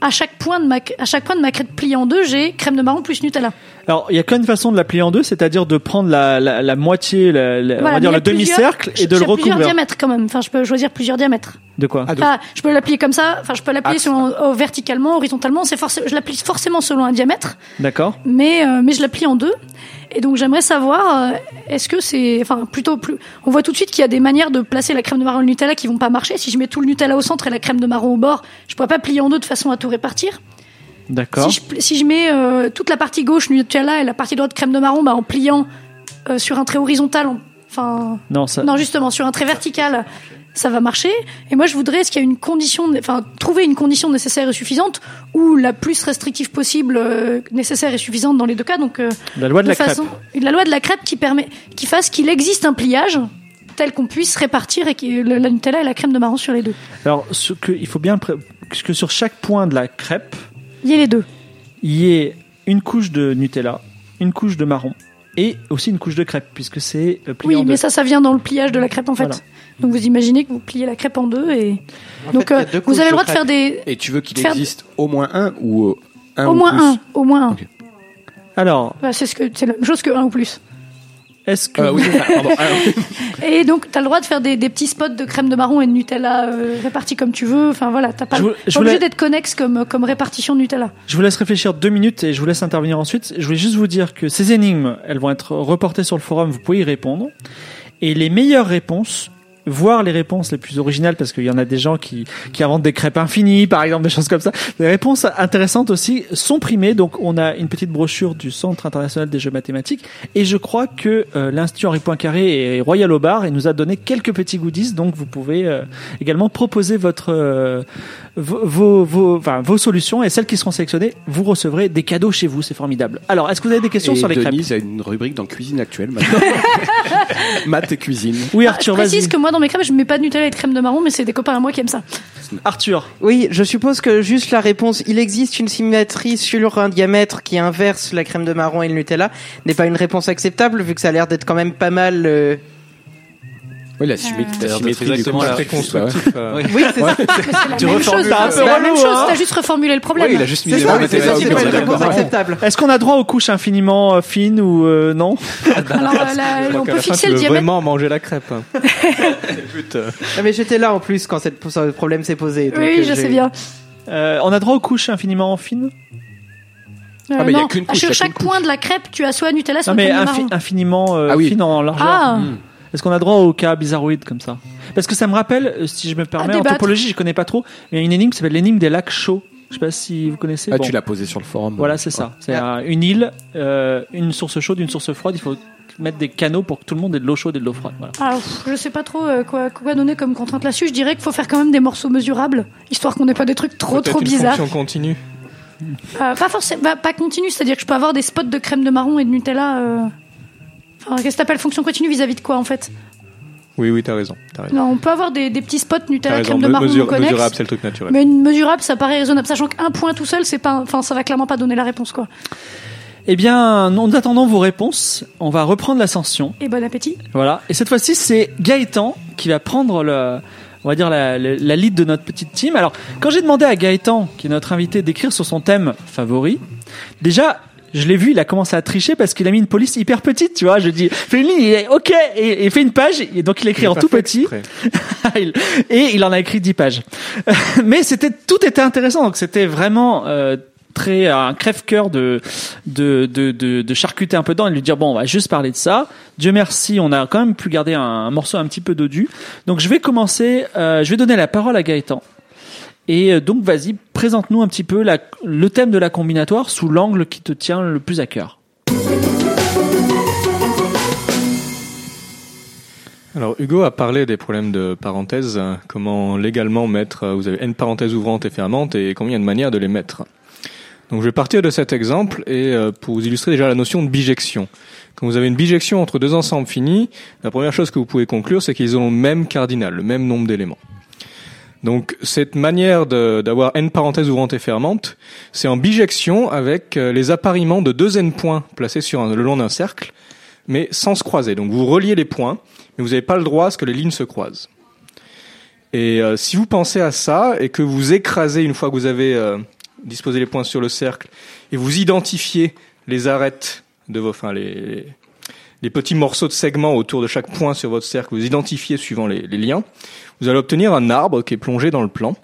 à chaque point de ma à chaque point de ma crêpe pliée en deux, j'ai crème de marron plus Nutella. Alors, il y a qu'une façon de la plier en deux, c'est-à-dire de prendre la, la, la moitié, la, la- on va dire le demi-cercle et de le j'ai plusieurs recouvrir. diamètres quand même. Enfin, je peux choisir plusieurs diamètres. De quoi Ah, Enfin, je peux l'applier comme ça. Enfin, je peux l'applier euh, verticalement, horizontalement. C'est forcément, je l'applique forcément selon un diamètre. D'accord. mais euh, mais je la plie en deux. Et donc j'aimerais savoir, euh, est-ce que c'est, enfin plutôt plus, on voit tout de suite qu'il y a des manières de placer la crème de marron et le Nutella qui vont pas marcher. Si je mets tout le Nutella au centre et la crème de marron au bord, je pourrais pas plier en deux de façon à tout répartir. D'accord. Si je, pl- si je mets euh, toute la partie gauche Nutella et la partie droite crème de marron, bah en pliant euh, sur un trait horizontal, en- enfin Non, ça. non justement sur un trait vertical, ça va marcher. Et moi je voudrais, est-ce qu'il y a une condition, enfin trouver une condition nécessaire et suffisante ou la plus restrictive possible, euh, nécessaire et suffisante dans les deux cas. Donc euh, La loi de la crêpe. façon, la loi de la crêpe qui permet, qui fasse qu'il existe un pliage tel qu'on puisse répartir et le- la Nutella et la crème de marron sur les deux. Alors, ce que, il faut bien pré- que sur chaque point de la crêpe, Il y a les deux. il y ait une couche de Nutella, une couche de marron et aussi une couche de crêpe, puisque c'est euh, plié Oui, en mais deux. ça, ça vient dans le pliage de la crêpe en fait. Voilà. Donc vous imaginez que vous pliez la crêpe en deux et En donc fait, a euh, vous avez le droit de faire des Et tu veux qu'il Faire- existe au moins un ou euh, un au ou moins plus un, au moins un. Alors, Bah, c'est ce que c'est la même chose que 1 ou plus. Est-ce que Euh, oui, pardon. Et donc, t'as le droit de faire des, des petits spots de crème de marron et de Nutella euh, répartis comme tu veux. Enfin voilà, t'as pas, Je pas je obligé d'être connexe comme, comme répartition de Nutella. Je vous laisse réfléchir deux minutes et je vous laisse intervenir ensuite. Je voulais juste vous dire que ces énigmes, elles vont être reportées sur le forum, vous pouvez y répondre. Et les meilleures réponses, voire les réponses les plus originales, parce qu'il y en a des gens qui, qui inventent des crêpes infinies, par exemple, des choses comme ça. Les réponses intéressantes aussi sont primées. Donc, on a une petite brochure du Centre international des jeux mathématiques. Et je crois que euh, l'Institut Henri Poincaré est royal au bar et nous a donné quelques petits goodies. Donc, vous pouvez euh, également proposer votre, euh, vos, vos, vos, enfin, vos solutions et celles qui seront sélectionnées, vous recevrez des cadeaux chez vous. C'est formidable. Alors, est-ce que vous avez des questions Et sur les Denise a une rubrique dans Cuisine Actuelle maintenant. Maths et cuisine. crêpes Oui, Arthur, Ah, je précise que moi, dans mes crèmes, je mets pas de Nutella et de crème de marron, mais c'est des copains à moi qui aiment ça. Arthur. Oui, je suppose que juste la réponse, il existe une symétrie sur un diamètre qui inverse la crème de marron et le Nutella, n'est pas une réponse acceptable vu que ça a l'air d'être quand même pas mal. euh, Oui, la, Euh, symétrie des exactement la- Très constructif. euh. Oui. Oui, c'est ça. Mais c'est la Tu reformules, c'est un peu la même chose. hein. T'as juste reformulé le problème. Oui, il a juste mis ça, mots c'est acceptable. Est-ce qu'on a droit aux couches infiniment euh, fines ou euh, non Alors, euh, la- Je crois on peut fixer le veux diamètre. vraiment manger la crêpe. hein. But, euh, Ah, mais j'étais là en plus quand ce problème s'est posé. Oui, euh, je sais bien. Euh, On a droit aux couches infiniment fines Euh, Ah, mais il y a non. qu'une couche, Sur chaque point de la crêpe, tu as soit Nutella, soit Non, mais infi- marron. infiniment euh, Ah oui. fines en largeur. Ah, Est-ce qu'on a droit au cas bizarroïde comme ça? Parce que ça me rappelle, euh, si je me permets, en topologie, je connais pas trop, mais il y a une énigme qui s'appelle l'énigme des lacs chauds. Je sais pas si vous connaissez. Ah, Bon. tu l'as posé sur le forum. Voilà, c'est ça. C'est un- une île, euh, une source chaude, une source froide. Il faut mettre des canaux pour que tout le monde ait de l'eau chaude et de l'eau froide. Voilà. Alors, pff, je sais pas trop euh, quoi, quoi donner comme contrainte là-dessus. Je dirais qu'il faut faire quand même des morceaux mesurables, histoire qu'on n'ait pas des trucs trop trop une bizarres. fonction continue. Euh, pas forcément, bah, pas continu, c'est-à-dire que je peux avoir des spots de crème de marron et de Nutella. Enfin, qu'est-ce que t'appelles fonction continue vis-à-vis de quoi en fait? Oui, oui, t'as raison. T'as raison. Non, on peut avoir des, des petits spots Nutella, raison. crème de marron mesure- connexes. mesurable, c'est le truc naturel. Mais une mesurable, ça paraît raisonnable, sachant qu'un point tout seul, c'est pas, enfin, ça va clairement pas donner la réponse quoi. Eh bien, en attendant vos réponses, on va reprendre l'ascension. Et bon appétit. Voilà. Et cette fois-ci, c'est Gaëtan qui va prendre le, on va dire la, la, la lead de notre petite team. Alors, quand j'ai demandé à Gaëtan, qui est notre invité, d'écrire sur son thème favori, déjà, je l'ai vu, il a commencé à tricher parce qu'il a mis une police hyper petite, tu vois. Je dis, fais une ligne, il est ok, et, et fait une page, et donc il écrit en tout petit. et il en a écrit 10 pages. Mais c'était tout était intéressant, donc c'était vraiment euh, très un crève-cœur de de, de de de charcuter un peu dedans et de lui dire bon on va juste parler de ça. Dieu merci, on a quand même pu garder un, un morceau un petit peu dodu. Donc je vais commencer, euh, je vais donner la parole à Gaëtan. Et euh, donc vas-y, présente-nous un petit peu le thème de la combinatoire sous l'angle qui te tient le plus à cœur. Alors Hugo a parlé des problèmes de parenthèses, euh, comment légalement mettre, euh, vous avez n parenthèses ouvrantes et fermantes et combien il y a de manières de les mettre. Donc je vais partir de cet exemple et pour vous illustrer déjà la notion de bijection. Quand vous avez une bijection entre deux ensembles finis, la première chose que vous pouvez conclure c'est qu'ils ont le même cardinal, le même nombre d'éléments. Donc cette manière d'avoir n parenthèses ouvrantes et fermantes, c'est en bijection avec euh, les appariements de deux n points placés sur un- le long d'un cercle, mais sans se croiser. Donc vous reliez les points, mais vous n'avez pas le droit à ce que les lignes se croisent. Et euh, si vous pensez à ça et que vous écrasez une fois que vous avez euh, disposé les points sur le cercle et vous identifiez les arêtes de vos, enfin les, les petits morceaux de segments autour de chaque point sur votre cercle, vous identifiez suivant les, liens, vous allez obtenir un arbre qui est plongé dans le plan.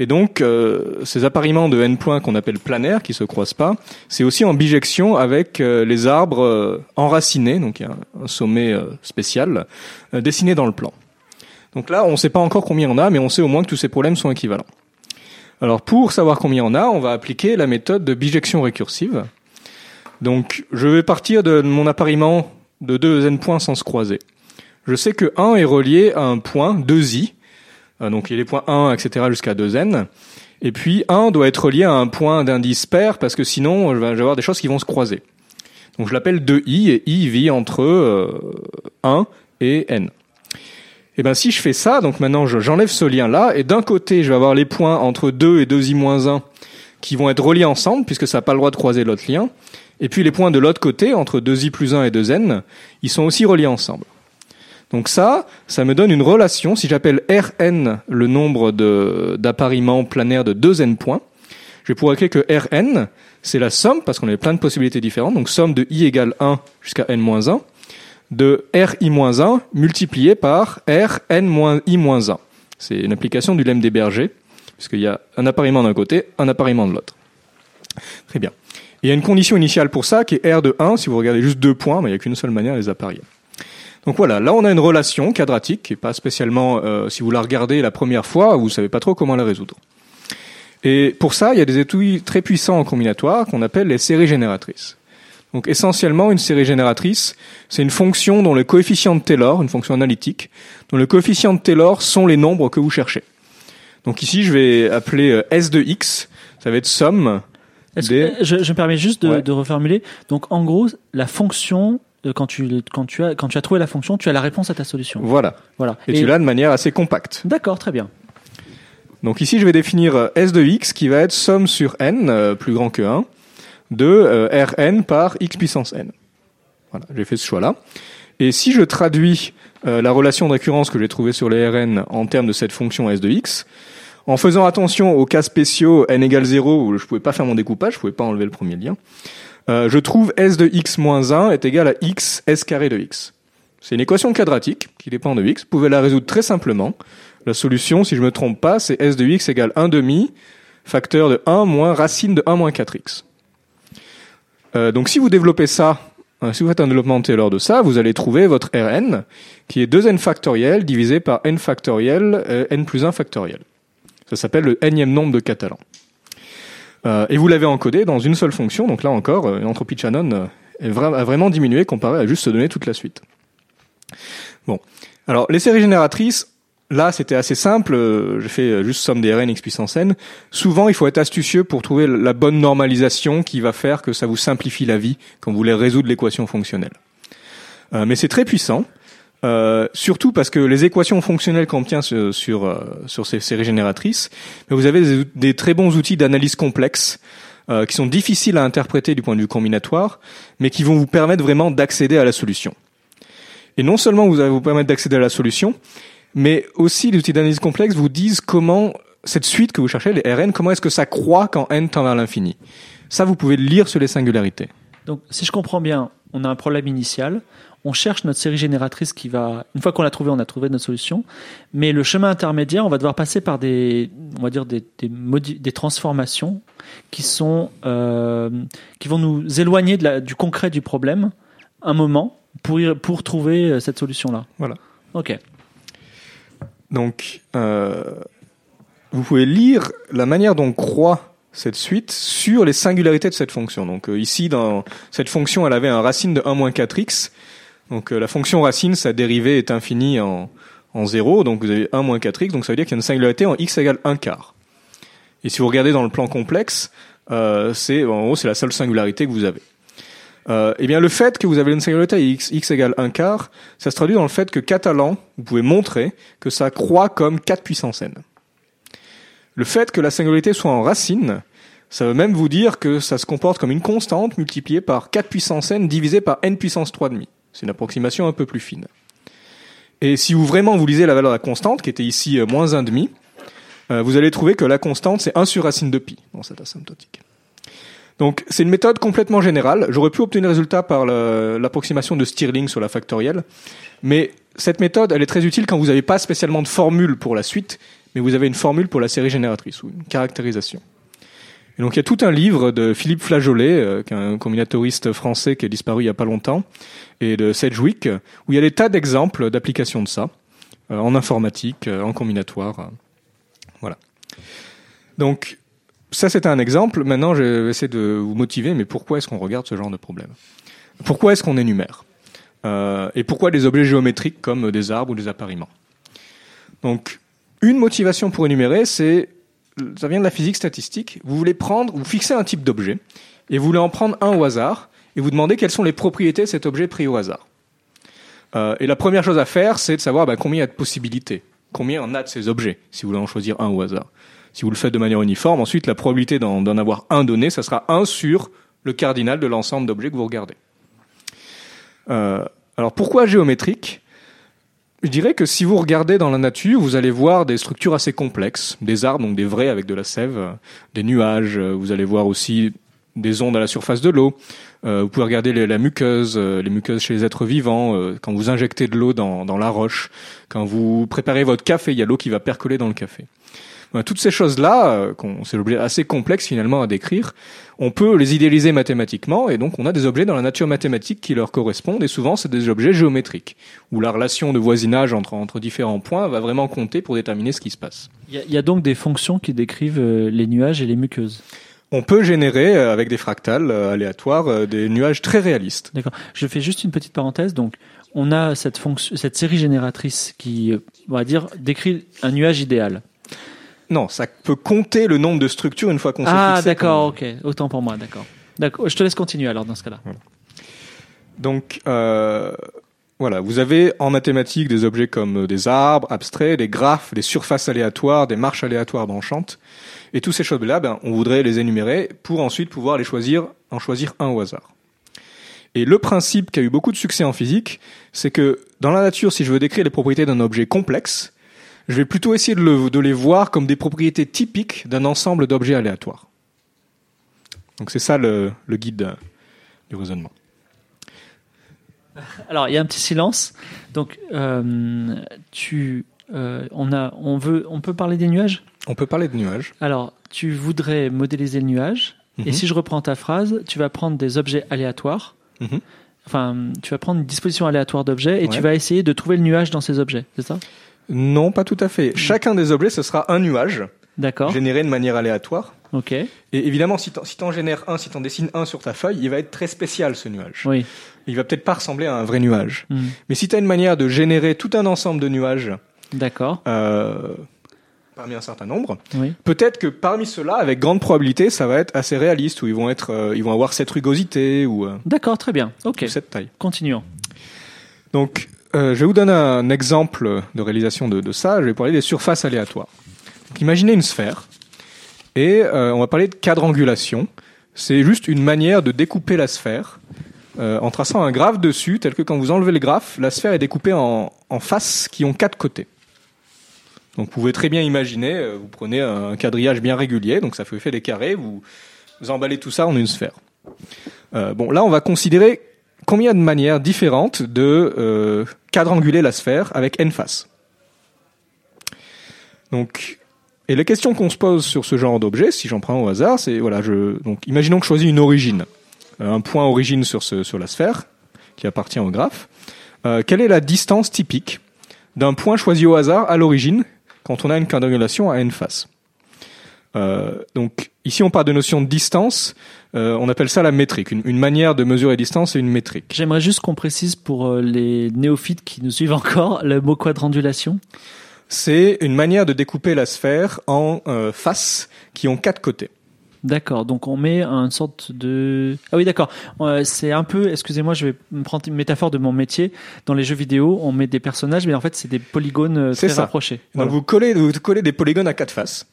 Et donc, euh, ces appariements de n points qu'on appelle planaires, qui se croisent pas, c'est aussi en bijection avec euh, les arbres euh, enracinés, donc il y a un, sommet spécial, dessiné dans le plan. Donc là, on ne sait pas encore combien en a, mais on sait au moins que tous ces problèmes sont équivalents. Alors pour savoir combien en a, on va appliquer la méthode de bijection récursive. Donc je vais partir de mon appariement de deux n points sans se croiser. Je sais que 1 est relié à un point, 2i, euh, donc il y a les points 1, etc. jusqu'à 2n. Et puis 1 doit être relié à un point d'indice pair, parce que sinon je vais avoir des choses qui vont se croiser. Donc je l'appelle 2i, et i vit entre euh, 1 et n. Et ben si je fais ça, donc maintenant je- j'enlève ce lien-là, et d'un côté je vais avoir les points entre 2 et 2i-1 qui vont être reliés ensemble, puisque ça n'a pas le droit de croiser l'autre lien. Et puis les points de l'autre côté, entre 2i plus 1 et 2n, ils sont aussi reliés ensemble. Donc ça, ça me donne une relation, si j'appelle Rn le nombre d'appariements planaires de 2n points, je vais pouvoir écrire que Rn, c'est la somme, parce qu'on avait plein de possibilités différentes, donc somme de i égale 1 jusqu'à n-1, de ri-1 multiplié par rn-i-1. C'est une application du lemme des bergers, puisqu'il y a un appariement d'un côté, un appariement de l'autre. Très bien. Il y a une condition initiale pour ça qui est R de 1. Si vous regardez juste deux points, mais il n'y a qu'une seule manière de les apparier. Donc voilà, là on a une relation quadratique qui est pas spécialement, euh, si vous la regardez la première fois, vous savez pas trop comment la résoudre. Et pour ça, il y a des études très puissants en combinatoire qu'on appelle les séries génératrices. Donc essentiellement, une série génératrice, c'est une fonction dont le coefficient de Taylor, une fonction analytique, dont le coefficient de Taylor sont les nombres que vous cherchez. Donc ici, je vais appeler euh, S de x, ça va être somme des... que- je, je me permets juste de, Ouais. de reformuler. Donc, en gros, la fonction, euh, quand tu, quand tu as, quand tu as trouvé la fonction, tu as la réponse à ta solution. Voilà. Voilà. Et, tu l'as de manière assez compacte. D'accord, très bien. Donc ici, je vais définir euh, S de x qui va être somme sur n, euh, plus grand que 1, de euh, Rn par x puissance n. Voilà, j'ai fait ce choix-là. Et si je traduis euh, la relation de récurrence que j'ai trouvée sur les Rn en termes de cette fonction S de x, en faisant attention aux cas spéciaux n égale 0 où je pouvais pas faire mon découpage, je pouvais pas enlever le premier lien, euh, je trouve S de x moins 1 est égal à x S carré de x. C'est une équation quadratique qui dépend de x. Vous pouvez la résoudre très simplement. La solution, si je me trompe pas, c'est S de x égale 1 demi, facteur de 1 moins racine de 1 moins 4x. Euh, donc si vous développez ça, euh, si vous faites un développement Taylor de ça, vous allez trouver votre Rn, qui est 2n factoriel divisé par n factoriel, n plus 1 factoriel. Ça s'appelle le nème nombre de Catalan. Euh, et vous l'avez encodé dans une seule fonction, donc là encore, euh, l'entropie de Shannon euh, est a vraiment diminué comparé à juste se donner toute la suite. Bon. Alors, les séries génératrices, là, c'était assez simple. euh, J'ai fait euh, juste somme des Rn x puissance n. Souvent, il faut être astucieux pour trouver la bonne normalisation qui va faire que ça vous simplifie la vie quand vous voulez résoudre l'équation fonctionnelle. Euh, mais c'est très puissant. Euh, surtout parce que les équations fonctionnelles qu'on obtient sur, euh, sur ces séries génératrices, vous avez des, des très bons outils d'analyse complexe euh, qui sont difficiles à interpréter du point de vue combinatoire, mais qui vont vous permettre vraiment d'accéder à la solution. Et non seulement vous allez vous permettre d'accéder à la solution, mais aussi les outils d'analyse complexe vous disent comment cette suite que vous cherchez, les Rn, comment est-ce que ça croît quand n tend vers l'infini. Ça, vous pouvez le lire sur les singularités. Donc, si je comprends bien, on a un problème initial. On cherche notre série génératrice qui va, une fois qu'on l'a trouvée, on a trouvé notre solution. Mais le chemin intermédiaire, on va devoir passer par des, on va dire des, des, modi- des transformations qui sont, euh, qui vont nous éloigner de la, du concret du problème un moment pour, y- pour trouver euh, cette solution-là. Voilà. Ok. Donc, euh, vous pouvez lire la manière dont croît cette suite sur les singularités de cette fonction. Donc euh, ici, dans cette fonction, elle avait un racine de 1 moins 4x. Donc euh, la fonction racine, sa dérivée est infinie en, en 0. Donc vous avez 1 moins 4x. Donc ça veut dire qu'il y a une singularité en x égale 1 quart. Et si vous regardez dans le plan complexe, euh, c'est en gros c'est la seule singularité que vous avez. Euh, eh bien, le fait que vous avez une singularité x, x égale 1 quart, ça se traduit dans le fait que catalan, vous pouvez montrer que ça croît comme 4 puissance n. Le fait que la singularité soit en racine, ça veut même vous dire que ça se comporte comme une constante multipliée par 4 puissance n divisé par n puissance 3,5. C'est une approximation un peu plus fine. Et si vous vraiment vous lisez la valeur de la constante, qui était ici euh, moins 1,5, euh, vous allez trouver que la constante, c'est 1 sur racine de pi dans cette asymptotique. Donc c'est une méthode complètement générale. J'aurais pu obtenir le résultat par l'approximation de Stirling sur la factorielle, mais cette méthode, elle est très utile quand vous n'avez pas spécialement de formule pour la suite, mais vous avez une formule pour la série génératrice ou une caractérisation. Et donc il y a tout un livre de Philippe Flageolet, euh, qui est un combinatoriste français qui est disparu il y a pas longtemps, et de Sedgwick, où il y a des tas d'exemples d'applications de ça, euh, en informatique, euh, en combinatoire. euh, voilà. Donc ça c'était un exemple. Maintenant je vais essayer de vous motiver, mais pourquoi est-ce qu'on regarde ce genre de problème? Pourquoi est-ce qu'on énumère? Et pourquoi des objets géométriques comme des arbres ou des appariements Donc une motivation pour énumérer, c'est ça vient de la physique statistique. Vous voulez prendre, vous fixez un type d'objet et vous voulez en prendre un au hasard et vous demandez quelles sont les propriétés de cet objet pris au hasard. Euh, et la première chose à faire, c'est de savoir bah, combien il y a de possibilités, combien on a de ces objets, si vous voulez en choisir un au hasard. Si vous le faites de manière uniforme, ensuite la probabilité d'en avoir un donné, ça sera 1 sur le cardinal de l'ensemble d'objets que vous regardez. Euh, alors pourquoi géométrique? Je dirais que si vous regardez dans la nature, vous allez voir des structures assez complexes, des arbres, donc des vrais avec de la sève, euh, des nuages, euh, vous allez voir aussi des ondes à la surface de l'eau. Euh, vous pouvez regarder la muqueuse, euh, les muqueuses chez les êtres vivants, euh, quand vous injectez de l'eau dans, dans la roche, quand vous préparez votre café, il y a l'eau qui va percoler dans le café. Toutes ces choses-là, euh, qu'on- l'objet assez complexe finalement à décrire, on peut les idéaliser mathématiquement et donc on a des objets dans la nature mathématique qui leur correspondent et souvent c'est des objets géométriques où la relation de voisinage entre, entre différents points va vraiment compter pour déterminer ce qui se passe. Il y, a- il y a donc des fonctions qui décrivent euh, les nuages et les muqueuses. On peut générer euh, avec des fractales euh, aléatoires des nuages très réalistes. D'accord. Je fais juste une petite parenthèse. Donc, on a cette fonction, cette série génératrice qui, on va dire, décrit un nuage idéal. Non, ça peut compter le nombre de structures une fois qu'on s'est Ah, fixé d'accord. comme- Ok. Autant pour moi. D'accord. D'accord. Je te laisse continuer alors dans ce cas-là. Donc euh, voilà, vous avez en mathématiques des objets comme euh, des arbres abstraits, des graphes, des surfaces aléatoires, des marches aléatoires branchantes, et tous ces choses-là, ben, on voudrait les énumérer pour ensuite pouvoir les choisir, en choisir un au hasard. Et le principe qui a eu beaucoup de succès en physique, c'est que dans la nature, si je veux décrire les propriétés d'un objet complexe, je vais plutôt essayer de, le- de les voir comme des propriétés typiques d'un ensemble d'objets aléatoires. Donc c'est ça le, le guide euh, du raisonnement. Alors, il y a un petit silence. Donc, euh, tu, euh, on a, on veut, on peut parler des nuages? On peut parler de nuages. Alors, tu voudrais modéliser le nuage. Et Mhm. si je reprends ta phrase, tu vas prendre des objets aléatoires. Mhm. Enfin, tu vas prendre une disposition aléatoire d'objets et Ouais. tu vas essayer de trouver le nuage dans ces objets. C'est ça? Non, pas tout à fait. Chacun des objets, ce sera un nuage D'accord. généré de manière aléatoire. Ok. Et évidemment, si t'en si génères un, si t'en dessines un sur ta feuille, il va être très spécial ce nuage. Oui. Il va peut-être pas ressembler à un vrai nuage. Hmm. Mais si t'as une manière de générer tout un ensemble de nuages D'accord. euh, parmi un certain nombre, Oui. peut-être que parmi ceux-là, avec grande probabilité, ça va être assez réaliste, où ils vont être, euh, ils vont avoir cette rugosité ou, euh, D'accord. Très bien. Ok. ou cette taille. Continuons. Donc, euh, je vais vous donner un exemple de réalisation de, ça. Je vais parler des surfaces aléatoires. Imaginez une sphère et euh, on va parler de quadrangulation. C'est juste une manière de découper la sphère euh, en traçant un graphe dessus, tel que quand vous enlevez le graphe, la sphère est découpée en, faces qui ont quatre côtés. Donc, vous pouvez très bien imaginer, vous prenez un quadrillage bien régulier, donc ça fait des carrés, vous, vous emballez tout ça en une sphère. Bon, là, on va considérer combien de manières différentes de euh, quadranguler la sphère avec n faces. Donc, et la question qu'on se pose sur ce genre d'objet, si j'en prends au hasard, c'est voilà, je donc imaginons que je choisis une origine, euh, un point origine sur ce sur la sphère qui appartient au graphe. Euh, quelle est la distance typique d'un point choisi au hasard à l'origine quand on a une quadrangulation à n faces euh, donc ici on parle de notion de distance, euh, on appelle ça la métrique. Une, une manière de mesurer distance c'est une métrique. J'aimerais juste qu'on précise pour euh, les néophytes qui nous suivent encore le mot quadrangulation. C'est une manière de découper la sphère en euh, faces qui ont quatre côtés. D'accord, donc on met une sorte de... Ah oui, d'accord. Euh, c'est un peu, excusez-moi, je vais me prendre une métaphore de mon métier. Dans les jeux vidéo, on met des personnages, mais en fait, c'est des polygones très ça. rapprochés. Donc vous collez, vous collez des polygones à quatre faces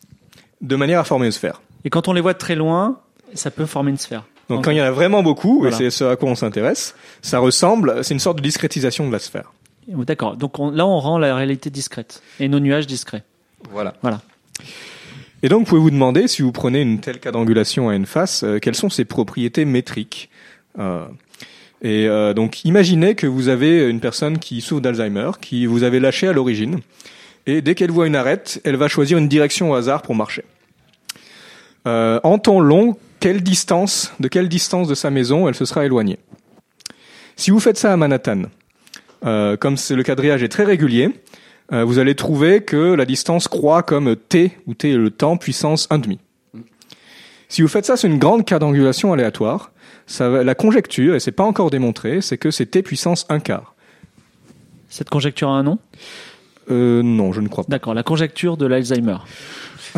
de manière à former une sphère. Et quand on les voit de très loin, ça peut former une sphère. Donc quand il y en a vraiment beaucoup, Voilà. et c'est ce à quoi on s'intéresse, ça ressemble, c'est une sorte de discrétisation de la sphère. D'accord, donc on- là, on rend la réalité discrète et nos nuages discrets. Voilà. Voilà. Et donc, vous pouvez vous demander, si vous prenez une telle quadrangulation à une face, euh, quelles sont ses propriétés métriques Euh, Et euh, donc, imaginez que vous avez une personne qui souffre d'Alzheimer, qui vous avez lâché à l'origine, et dès qu'elle voit une arête, elle va choisir une direction au hasard pour marcher. En temps long, quelle distance, de quelle distance de sa maison elle se sera éloignée Si vous faites ça à Manhattan, euh, comme c'est le quadrillage est très régulier, euh, vous allez trouver que la distance croît comme t, où t est le temps puissance 1,5. Si vous faites ça sur une grande quadrangulation aléatoire, ça la conjecture, et c'est pas encore démontré, c'est que c'est t puissance 1 quart. Cette conjecture a un nom? Euh, non, je ne crois pas. D'accord, la conjecture de l'Alzheimer.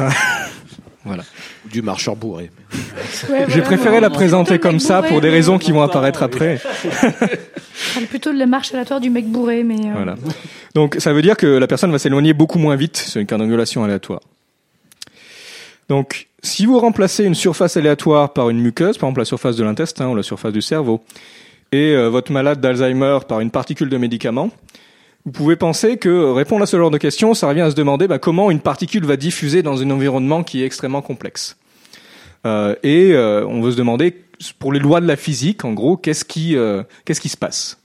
Du marcheur bourré. J'ai préféré la présenter comme ça pour des raisons qui vont apparaître après. Je parle plutôt de la marche aléatoire du mec bourré, mais. euh, Voilà. Donc ça veut dire que la personne va s'éloigner beaucoup moins vite sur une quadrangulation aléatoire. Donc si vous remplacez une surface aléatoire par une muqueuse, par exemple la surface de l'intestin ou la surface du cerveau, et euh, votre malade d'Alzheimer par une particule de médicament, vous pouvez penser que répondre à ce genre de questions, ça revient à se demander bah, comment une particule va diffuser dans un environnement qui est extrêmement complexe. Euh, et euh, on veut se demander, pour les lois de la physique, en gros, qu'est-ce qui, euh, se passe?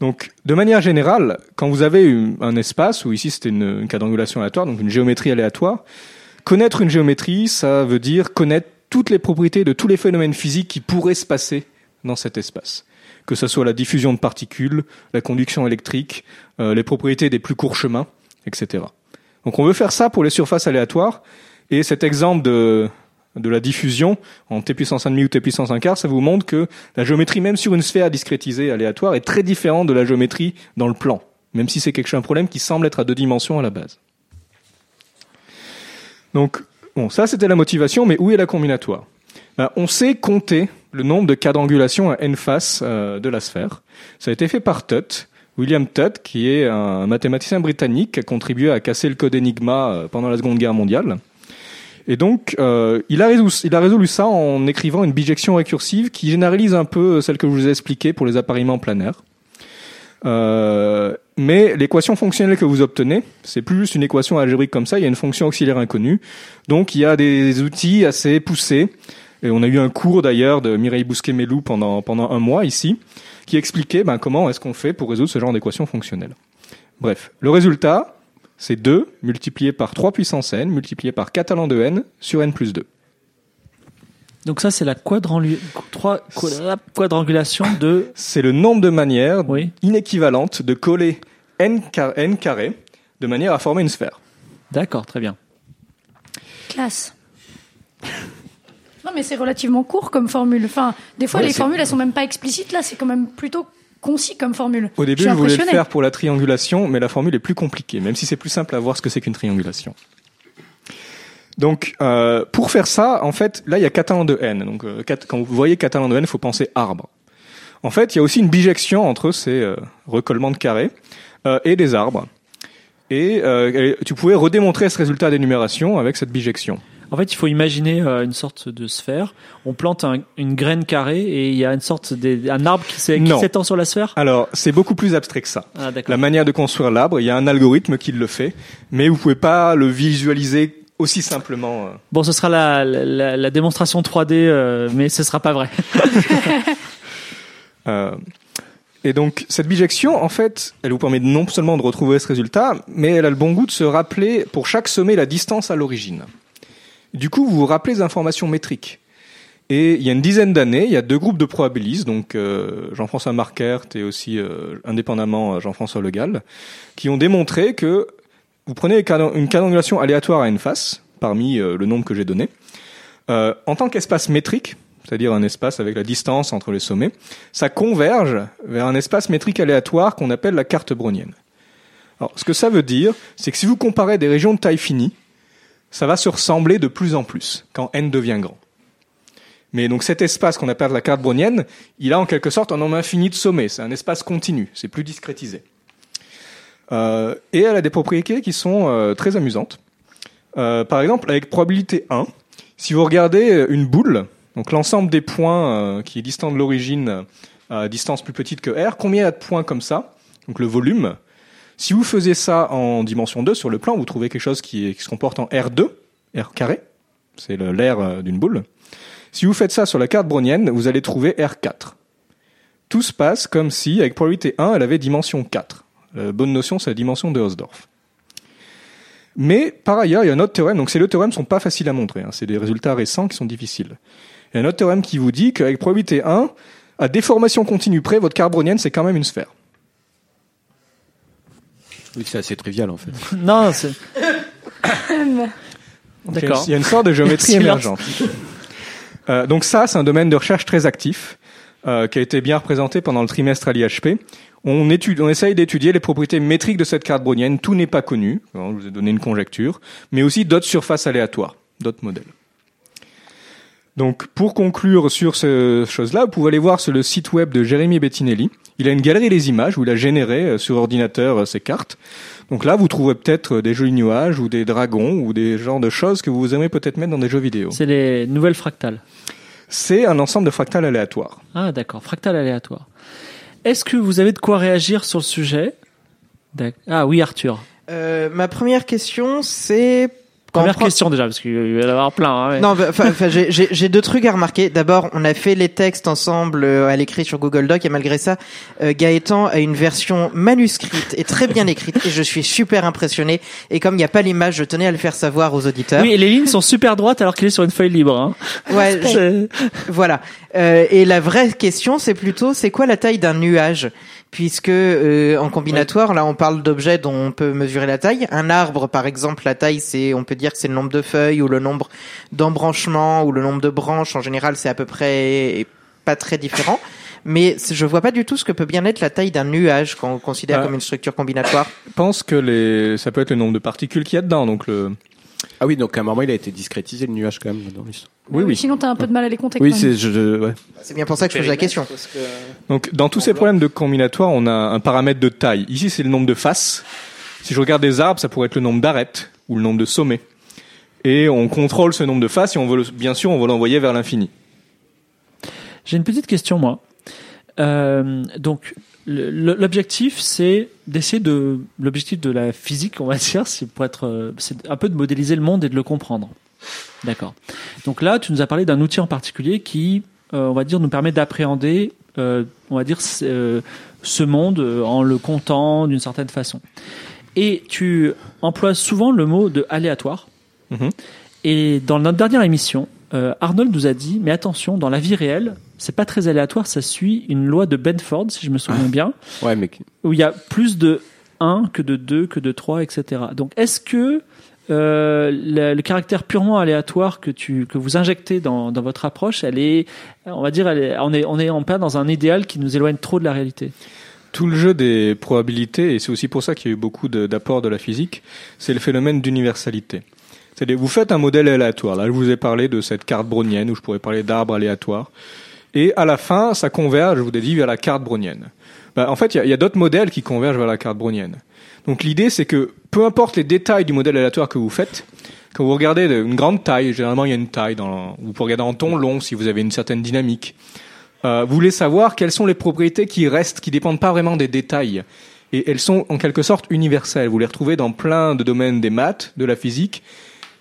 Donc, de manière générale, quand vous avez un espace, ou ici c'était une, une quadrangulation aléatoire, donc une géométrie aléatoire, connaître une géométrie, ça veut dire connaître toutes les propriétés de tous les phénomènes physiques qui pourraient se passer dans cet espace. Que ce soit la diffusion de particules, la conduction électrique, euh, les propriétés des plus courts chemins, etc. Donc on veut faire ça pour les surfaces aléatoires. Et cet exemple de, de la diffusion en t puissance 1,5 ou t puissance 1 quart, ça vous montre que la géométrie, même sur une sphère discrétisée aléatoire, est très différente de la géométrie dans le plan, même si c'est quelque chose, un problème qui semble être à deux dimensions à la base. Donc, bon, ça c'était la motivation, mais où est la combinatoire? On sait compter le nombre de quadrangulations à n faces euh, de la sphère. Ça a été fait par Tutt, William Tutt, qui est un mathématicien britannique qui a contribué à casser le code Enigma euh, pendant la Seconde Guerre mondiale. Et donc, euh, il, a résolu, il a résolu ça en écrivant une bijection récursive qui généralise un peu celle que je vous ai expliquée pour les appareillements planaires. Euh, mais l'équation fonctionnelle que vous obtenez, c'est plus juste une équation algébrique comme ça, il y a une fonction auxiliaire inconnue. Donc, il y a des outils assez poussés. Et on a eu un cours d'ailleurs de Mireille Bousquet-Melou pendant, pendant un mois ici, qui expliquait ben, comment est-ce qu'on fait pour résoudre ce genre d'équation fonctionnelle. Bref, le résultat, c'est 2 multiplié par 3 puissance n multiplié par 4 ln de n sur n plus 2. Donc ça, c'est la quadrangulation de... C'est le nombre de manières Oui. inéquivalentes de coller n, car- n carré de manière à former une sphère. D'accord, très bien. Classe. Non, mais c'est relativement court comme formule. Enfin, des fois, Ouais, les formules, elles sont même pas explicites. Là, c'est quand même plutôt concis comme formule. Au début, je je voulais le faire pour la triangulation, mais la formule est plus compliquée, même si c'est plus simple à voir ce que c'est qu'une triangulation. Donc, euh, pour faire ça, en fait, là, il y a 4 ln de n. Donc, euh, quatre- quand vous voyez 4 ln de n, il faut penser arbre. En fait, il y a aussi une bijection entre ces euh, recollements de carrés euh, et des arbres. Et et tu pouvais redémontrer ce résultat d'énumération avec cette bijection. En fait, il faut imaginer euh, une sorte de sphère. On plante un- une graine carrée et il y a une sorte de, un arbre qui s'étend sur la sphère? Alors, c'est beaucoup plus abstrait que ça. Ah. La manière de construire l'arbre, il y a un algorithme qui le fait, mais vous pouvez pas le visualiser aussi simplement. euh. Bon, ce sera la, la, la- la démonstration 3D, euh, mais ce sera pas vrai. Euh, et donc cette bijection, en fait, elle vous permet non seulement de retrouver ce résultat, mais elle a le bon goût de se rappeler pour chaque sommet la distance à l'origine. Du coup, vous vous rappelez les informations métriques. Et il y a une dizaine d'années, il y a deux groupes de probabilistes, donc euh, Jean-François Marquert et aussi euh, indépendamment euh, Jean-François Le Gall, qui ont démontré que vous prenez une quadrangulation aléatoire à une face, parmi le nombre que j'ai donné, en tant qu'espace métrique, c'est-à-dire un espace avec la distance entre les sommets, ça converge vers un espace métrique aléatoire qu'on appelle la carte brownienne. Alors, ce que ça veut dire, c'est que si vous comparez des régions de taille finie, ça va se ressembler de plus en plus quand n devient grand. Mais donc cet espace qu'on appelle la carte brownienne, il a en quelque sorte un nombre infini de sommets. C'est un espace continu, c'est plus discrétisé. Euh, et elle a des propriétés qui sont euh, très amusantes. Euh, par exemple, avec probabilité 1, si vous regardez une boule, donc l'ensemble des points qui est distant de l'origine à distance plus petite que r, combien il y a de points comme ça? Donc le volume. Si vous faisiez ça en dimension 2 sur le plan, vous trouvez quelque chose qui, se comporte en R2, R carré, c'est l'air euh, d'une boule. Si vous faites ça sur la carte brownienne, vous allez trouver R4. Tout se passe comme si, avec probabilité 1, elle avait dimension 4. La bonne notion, c'est la dimension de Hausdorff. Mais par ailleurs, il y a un autre théorème. Donc ces deux théorèmes sont pas faciles à montrer. hein. C'est des résultats récents qui sont difficiles. Il y a un autre théorème qui vous dit qu'avec probabilité 1, à déformation continue près, votre carte brownienne, c'est quand même une sphère. Oui, c'est assez trivial en fait. non, c'est... D'accord. Il y a une sorte de géométrie émergente. Euh, donc ça, c'est un domaine de recherche très actif euh, qui a été bien représenté pendant le trimestre à l'IHP. On, étudie, on essaye d'étudier les propriétés métriques de cette carte brownienne. Tout n'est pas connu. Alors, je vous ai donné une conjecture, mais aussi d'autres surfaces aléatoires, d'autres modèles. Donc, pour conclure sur ce chose-là, vous pouvez aller voir sur le site web de Jérémy Bettinelli. Il a une galerie des images où il a généré euh, sur ordinateur euh, ces cartes. Donc là, vous trouverez peut-être euh, des jolis nuages ou des dragons ou des genres de choses que vous aimeriez peut-être mettre dans des jeux vidéo. c'est les nouvelles fractales. C'est un ensemble de fractales aléatoires. Ah, d'accord. Fractal aléatoire. Est-ce que vous avez de quoi réagir sur le sujet? Ah oui, Arthur. Euh, ma première question, c'est Première prend- question déjà, parce qu'il va y en avoir plein. hein, mais- Non, bah, j'ai- deux trucs à remarquer. D'abord, on a fait les textes ensemble euh, à l'écrit sur Google Doc et malgré ça, euh, Gaëtan a une version manuscrite et très bien écrite et je suis super impressionné. Et comme il n'y a pas l'image, je tenais à le faire savoir aux auditeurs. Oui, et les lignes sont super droites alors qu'il est sur une feuille libre. Hein. Ouais, je- voilà. Euh, et la vraie question, c'est plutôt, c'est quoi la taille d'un nuage? Puisque euh, en combinatoire, là, on parle d'objets dont on peut mesurer la taille. Un arbre, par exemple, la taille, c'est, on peut dire que c'est le nombre de feuilles ou le nombre d'embranchements ou le nombre de branches. En général, c'est à peu près pas très différent. Mais je vois pas du tout ce que peut bien être la taille d'un nuage qu'on considère Ah. comme une structure combinatoire. Je pense que les, ça peut être le nombre de particules qu'il y a dedans. Donc le, Ah oui, donc à un moment il a été discrétisé le nuage quand même dans l'histoire. oui, oui. Sinon, t'as un peu de mal à les compter. Oui, c'est je, je- ouais. C'est bien pour ça que je pose la question. Donc, dans tous ces problèmes de combinatoire, on a un paramètre de taille. Ici, c'est le nombre de faces. Si je regarde des arbres, ça pourrait être le nombre d'arêtes ou le nombre de sommets. Et on contrôle ce nombre de faces et on veut, le- bien sûr, on veut l'envoyer vers l'infini. J'ai une petite question, moi. Euh, donc, l'objectif, c'est d'essayer de. L'objectif de la physique, on va dire, c'est pour être. euh, C'est un peu de modéliser le monde et de le comprendre. D'accord. Donc là, tu nous as parlé d'un outil en particulier qui, euh, on va dire, nous permet d'appréhender, euh, on va dire, ce monde en le comptant d'une certaine façon. Et tu emploies souvent le mot de aléatoire. Mhm. Et dans notre dernière émission, euh, Arnold nous a dit, mais attention, dans la vie réelle, c'est pas très aléatoire, ça suit une loi de Benford, si je me souviens bien, ouais, mais où il y a plus de 1 que de 2, que de 3, etc. Donc est-ce que euh, le, le caractère purement aléatoire que, tu, que vous injectez dans, dans votre approche, elle est, on va dire, elle est, on, est, on est en plein dans un idéal qui nous éloigne trop de la réalité? Tout le jeu des probabilités, et c'est aussi pour ça qu'il y a eu beaucoup de- d'apports de, la physique, c'est le phénomène d'universalité. C'est-à-dire, vous faites un modèle aléatoire. Là, je vous ai parlé de cette carte brownienne, où je pourrais parler d'arbres aléatoires. Et à la fin, ça converge, je vous ai dit, vers la carte brownienne. Bah, en fait, il y a, a d'autres modèles qui convergent vers la carte brownienne. Donc l'idée, c'est que peu importe les détails du modèle aléatoire que vous faites, quand vous regardez de- une grande taille, généralement il y a une taille, dans, vous pouvez regarder en ton long si vous avez une certaine dynamique. Euh, vous voulez savoir quelles sont les propriétés qui restent, qui dépendent pas vraiment des détails. Et elles sont en quelque sorte universelles. Vous les retrouvez dans plein de domaines des maths, de la physique.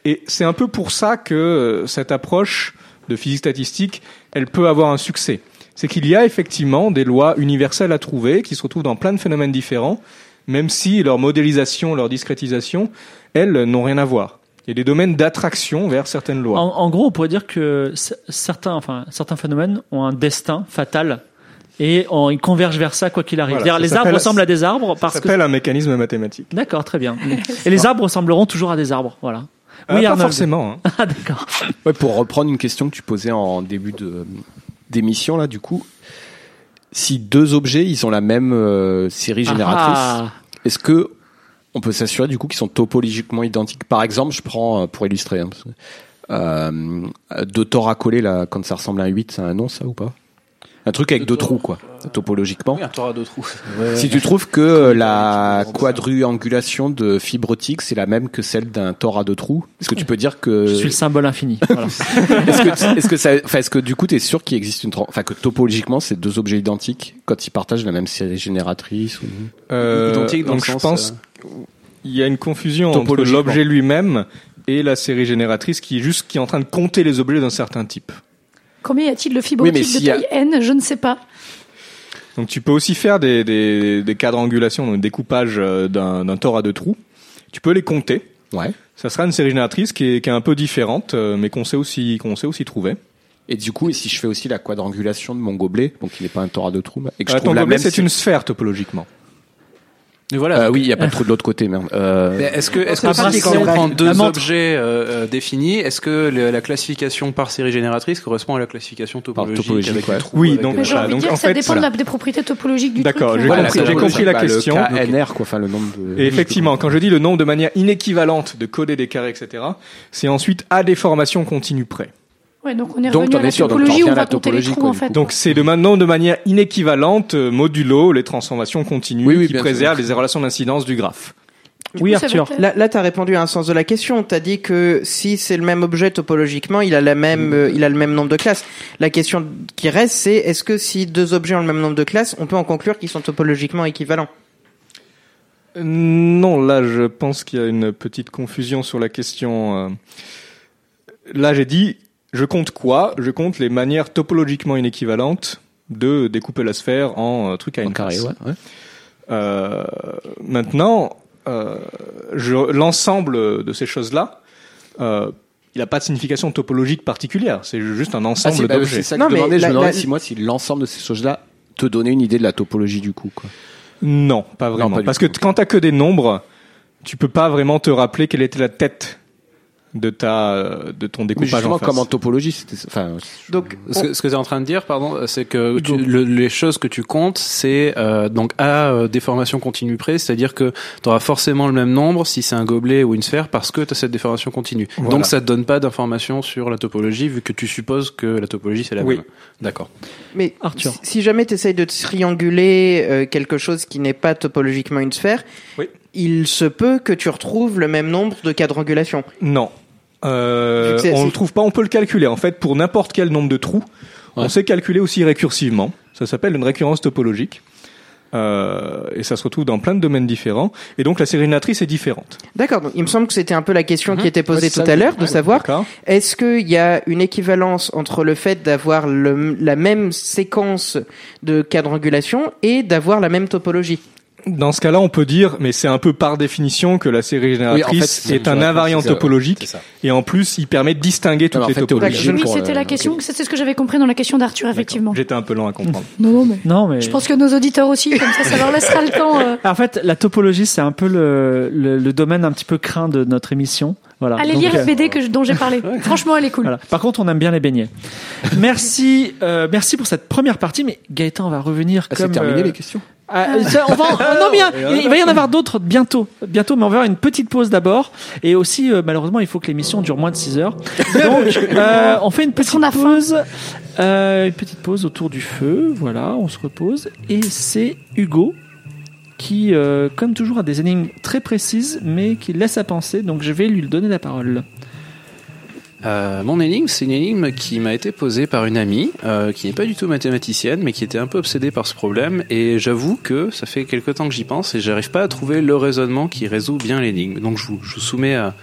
Et c'est un peu pour ça que euh, cette approche de physique statistique, elle peut avoir un succès. C'est qu'il y a effectivement des lois universelles à trouver qui se retrouvent dans plein de phénomènes différents, même si leur modélisation, leur discrétisation, elles n'ont rien à voir. Il y a des domaines d'attraction vers certaines lois. En, en gros, on pourrait dire que certains, enfin, certains phénomènes ont un destin fatal et on- ils convergent vers ça quoi qu'il arrive. Voilà, ça les arbres ressemblent à des arbres Ça parce que. s'appelle un mécanisme mathématique. D'accord, très bien. Et les arbres ressembleront toujours à des arbres, voilà. Euh, pas Arnold. forcément. hein. Ah d'accord. Ouais, pour reprendre une question que tu posais en début de d'émission là, du coup, si deux objets ils ont la même euh, série génératrice, Ah, est-ce que on peut s'assurer du coup qu'ils sont topologiquement identiques? Par exemple, je prends euh, pour illustrer, hein, euh, deux torts à coller là, quand ça ressemble à un 8, c'est un nom ça ou pas? Un truc avec deux trous quoi, topologiquement. Oui, un tour à deux trous. Si tu trouves que euh, la quadriangulation de fibre optique c'est la même que celle d'un tor à deux trous, est-ce que tu peux dire que je suis le symbole infini. Voilà. est-ce que, est-ce que ça, enfin, est-ce que du coup, t'es sûr qu'il existe une, enfin, que topologiquement, c'est deux objets identiques quand ils partagent la même série génératrice ou... Euh, Identique dans donc le je sens, pense qu'il y a une confusion entre l'objet lui-même et la série génératrice qui est juste qui est en train de compter les objets d'un certain type. Combien y a-t-il de fibres Oui, optiques de a- taille N Je ne sais pas. Donc tu peux aussi faire des, des, des quadrangulations, donc découpage euh, d'un tore à deux trous. Tu peux les compter. Ouais. Ça sera une série génératrice qui est, qui est un peu différente, euh, mais qu'on sait aussi qu'on sait aussi trouver. Et du coup, et si je fais aussi la quadrangulation de mon gobelet, donc il n'est pas un tor à deux trous, et que je Euh, trouve ton la gobelet, même, c'est une sphère topologiquement. Mais voilà. Euh, oui, il y a pas de trou de l'autre côté, merde. Euh, Mais Est-ce que, est-ce que si pratique, on prend deux montre. objets euh, définis, est-ce que le- la classification par série génératrice correspond à la classification topologique, topologique, avec ouais. le trou Oui, avec donc voilà, donc dire en que ça fait, dépend de voilà. la- des propriétés topologiques du truc. D'accord, j'ai voilà, compris- compris la question. Le KNR, quoi, enfin, le nombre de... Et effectivement, quand je dis le nombre de manières inéquivalentes de coder des carrés, etc., c'est ensuite à des formations continues près. Ouais, donc on est Donc, revenu à la es sûr, donc topologie on va les topologie, trous quoi, en fait. Donc c'est de maintenant de manière inéquivalente, euh, modulo les transformations continues Oui, oui, qui préservent sûr. les relations d'incidence du graphe. Oui, coup, Arthur. Là, là, t'as répondu à un sens de la question. T'as dit que si c'est le même objet topologiquement, il a la même, euh, il a le même nombre de classes. La question qui reste, c'est est-ce que si deux objets ont le même nombre de classes, on peut en conclure qu'ils sont topologiquement équivalents? Non, là, je pense qu'il y a une petite confusion sur la question. euh. Là, j'ai dit, je compte quoi? Je compte les manières topologiquement inéquivalentes de découper la sphère en euh, truc à une En carré, ouais. ouais. Euh, maintenant, euh, je- l'ensemble de ces choses-là, euh, il n'a pas de signification topologique particulière. C'est juste un Ah, ensemble si, bah, d'objets. c'est ça que Non, je mais demandais. Je la- me demandais la- si moi, si l'ensemble de ces choses-là te donnait une idée de la topologie du coup. Quoi. Non, pas vraiment. pas Parce que quand t'as que des nombres, tu peux pas vraiment te rappeler quelle était la tête de ta euh, de ton Mais découpage justement, en face. comme en topologie, c'était. Enfin, Donc, Ce que, ce que tu es en train de dire, pardon, c'est que tu- le- les choses que tu comptes, c'est euh, donc à euh, déformation continue près, c'est-à-dire que tu auras forcément le même nombre si c'est un gobelet ou une sphère parce que tu as cette déformation continue. Voilà. Donc ça te donne pas d'informations sur la topologie vu que tu supposes que la topologie c'est la Oui. même. D'accord. Mais Arthur. si- si jamais tu essayes de trianguler euh, quelque chose qui n'est pas topologiquement une sphère, Oui. Il se peut que tu retrouves le même nombre de quadrangulations. Non. Euh, on le trouve pas, on peut le calculer. En fait, pour n'importe quel nombre de trous, on sait calculer aussi récursivement. Ça s'appelle une récurrence topologique. Euh, et ça se retrouve dans plein de domaines différents. Et donc la série génératrice est différente. D'accord, donc il me semble que c'était un peu la question qui était posée Ouais, tout ça, à l'heure, de ouais, savoir est-ce qu'il y a une équivalence entre le fait d'avoir la même séquence de quadrangulation et d'avoir la même topologie? Dans ce cas-là, on peut dire, mais c'est un peu par définition que la série génératrice est un invariant topologique. ça. Et en plus, il permet de distinguer toutes en les fait, t'es topologies. Oui, c'était la question, c'était ce que j'avais compris dans la question d'Arthur, effectivement. J'étais un peu lent à comprendre. Non, non, mais. Non, mais. Je pense que nos auditeurs aussi, comme ça, ça leur laissera le temps. euh. En fait, la topologie, c'est un peu le, le, le domaine un petit peu craint de notre émission. Voilà. Allez Donc, lire euh, la BD que je- dont j'ai parlé. Franchement, elle est cool. Voilà. Par contre, on aime bien les beignets. merci, euh, merci pour cette première partie. Mais Gaëtan, on va revenir Ah, comme. c'est terminé euh, les questions? Ah, ça, on va, en- non bien, il, il va y en avoir d'autres bientôt, bientôt, mais on va faire une petite pause d'abord. Et aussi, euh, malheureusement, il faut que l'émission dure moins de 6 heures. Donc, euh, on fait une petite a pause, euh, une petite pause autour du feu. Voilà, on se repose. Et c'est Hugo qui, euh, comme toujours, a des énigmes très précises, mais qui laisse à penser. Donc, je vais lui donner la parole. Euh, mon énigme, c'est une énigme qui m'a été posée par une amie euh, qui n'est pas du tout mathématicienne, mais qui était un peu obsédée par ce problème. Et j'avoue que ça fait quelque temps que j'y pense et j'arrive pas à trouver le raisonnement qui résout bien l'énigme. Donc je vous, soumets à,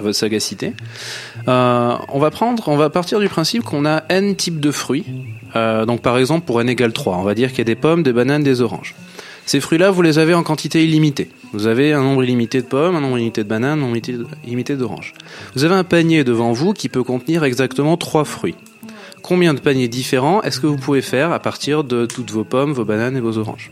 votre sagacité. Euh, on va prendre, on va partir du principe qu'on a n types de fruits. Donc par exemple pour n égale 3, on va dire qu'il y a des pommes, des bananes, des oranges. Ces fruits-là, vous les avez en quantité illimitée. Vous avez un nombre illimité de pommes, un nombre illimité de bananes, un nombre illimité- d'oranges. Vous avez un panier devant vous qui peut contenir exactement trois fruits. Combien de paniers différents est-ce que vous pouvez faire à partir de toutes vos pommes, vos bananes et vos oranges?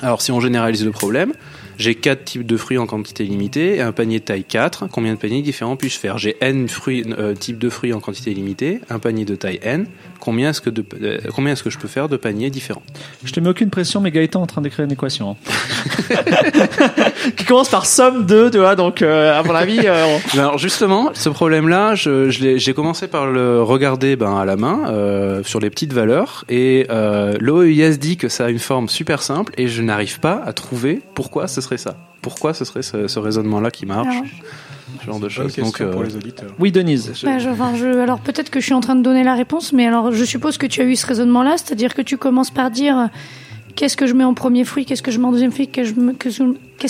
Alors si on généralise le problème, j'ai quatre types de fruits en quantité limitée et un panier de taille 4. Combien de paniers différents puis-je faire? J'ai n euh, types de fruits en quantité limitée, un panier de taille n. Combien est-ce que, de- euh, combien est-ce que je peux faire de paniers différents Je te mets aucune pression, mais Gaëtan est en train d'écrire une équation. hein. qui commence par somme 2, tu vois, donc euh, à mon avis... euh, on- Alors justement, ce problème-là, je, je l'ai- j'ai commencé par le regarder ben, à la main euh, sur les petites valeurs et euh, l'OEIS dit que ça a une forme super simple et je n'arrive pas à trouver pourquoi ce serait ça. Pourquoi ce serait ce, ce raisonnement-là qui marche, Alors, ce genre de choses. Donc, euh, pour les auditeurs. Oui, Denise. bah, je- enfin, je- alors peut-être que je suis en train de donner la réponse, mais alors je suppose que tu as eu ce raisonnement-là, c'est-à-dire que tu commences par dire euh, qu'est-ce que je mets en premier fruit, qu'est-ce que je mets en deuxième fruit, qu'est-ce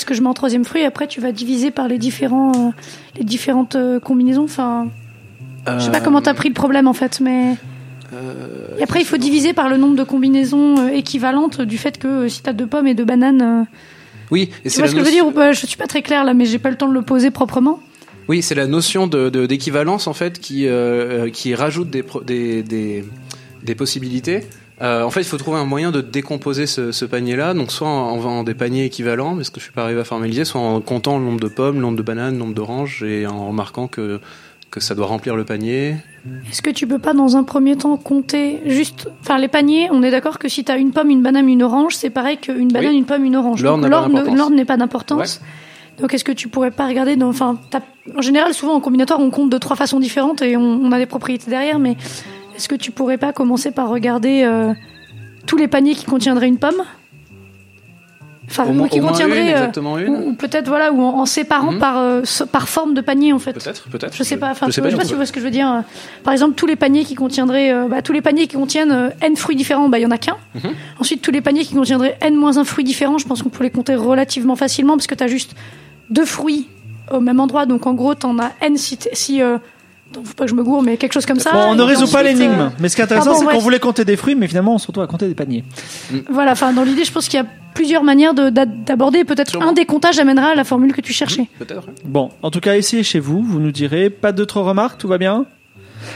que je mets- en troisième fruit, et après tu vas diviser par les différents, euh, les différentes euh, combinaisons. Enfin, je sais pas comment t'as pris le problème en fait, mais et après il faut diviser par le nombre de combinaisons équivalentes du fait que si t'as deux pommes et deux bananes, oui, et tu c'est vois ce que je veux dire Je suis pas très claire là, mais j'ai pas le temps de le poser proprement. Oui, c'est la notion de de- d'équivalence en fait qui euh, qui rajoute des des des, des possibilités. Euh, en fait, il faut trouver un moyen de décomposer ce, ce panier-là. Donc, soit en en vendant des paniers équivalents, parce que je suis pas arrivé à formaliser, soit en comptant le nombre de pommes, le nombre de bananes, le nombre d'oranges, et en remarquant que que ça doit remplir le panier. Est-ce que tu peux pas dans un premier temps compter juste, enfin les paniers, on est d'accord que si t'as une pomme, une banane, une orange, c'est pareil qu'une banane, Oui. une pomme, une orange. L'ordre n'a pas d'importance. Donc est-ce que tu pourrais pas regarder dans, enfin, en général souvent en combinatoire on compte de trois façons différentes et on, on a des propriétés derrière, mais est-ce que tu pourrais pas commencer par regarder euh, tous les paniers qui contiendraient une pomme? Enfin, Au qui contiendrait, euh, ou, ou peut-être voilà, ou en, en séparant Mhm. par euh, par forme de panier en fait. Peut-être, peut-être. Je sais pas, enfin, je sais pas si vous voyez ce que je veux dire. Par exemple, tous les paniers qui contiendraient, euh, bah, tous les paniers qui contiennent euh, n fruits différents, bah, il y en a qu'un. Mhm. Ensuite, tous les paniers qui contiendraient n moins un fruit différent, je pense qu'on peut les compter relativement facilement parce que tu as juste deux fruits au même endroit. Donc, en gros, t'en as n si, si euh, attends, faut pas que je me gourre, mais quelque chose comme ça. Bon, on ne résout pas l'énigme. euh, Mais ce qui est intéressant, ah bon, c'est qu'on voulait compter des fruits, mais finalement, on se retrouve à compter des paniers. Voilà, enfin, dans l'idée, je pense qu'il y a plusieurs manières de- d'a- d'aborder. Peut-être un des comptages amènera à la formule que tu cherchais. Peut-être. hein. Bon, en tout cas, essayez chez vous, vous nous direz. Pas d'autres remarques, tout va bien?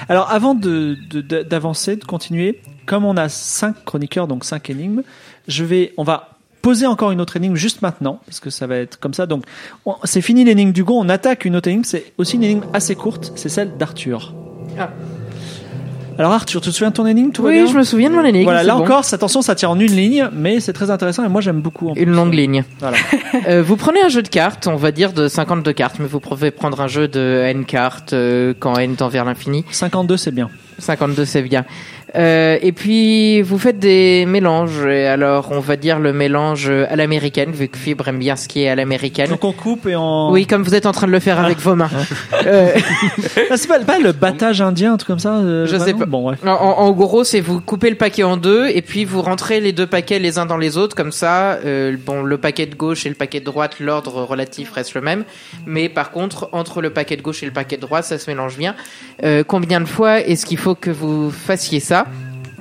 Alors, avant de- de- de- d'avancer, de, continuer, comme on a cinq chroniqueurs, donc cinq énigmes, je vais, on va poser encore une autre énigme juste maintenant, parce que ça va être comme ça. Donc, on- c'est fini l'énigme du go, on attaque une autre énigme. C'est aussi une énigme assez courte, c'est celle d'Arthur. Ah. Alors, Arthur, tu te souviens de ton énigme Oui, je me souviens de mon énigme. Voilà, là bon. encore, attention, ça tient en une ligne, mais c'est très intéressant et moi j'aime beaucoup. en Une plus. longue ligne. Voilà. Euh, vous prenez un jeu de cartes, on va dire de 52 cartes, mais vous pouvez prendre un jeu de n cartes euh, quand n tend vers l'infini. 52, c'est bien. 52, c'est bien. Euh, et puis, vous faites des mélanges. Et alors, on va dire le mélange à l'américaine, vu que Fibre aime bien ce qui est à l'américaine. Donc on coupe et on. Oui, comme vous êtes en train de le faire avec vos mains. Euh, Ah, c'est pas, pas le battage indien, un truc comme ça euh, Je sais pas. Bon, en, en- en gros, c'est vous coupez le paquet en deux et puis vous rentrez les deux paquets les uns dans les autres. Comme ça, euh, bon, le paquet de gauche et le paquet de droite, l'ordre relatif reste le même. Mais par contre, entre le paquet de gauche et le paquet de droite, ça se mélange bien. Euh, combien de fois est-ce qu'il faut que vous fassiez ça?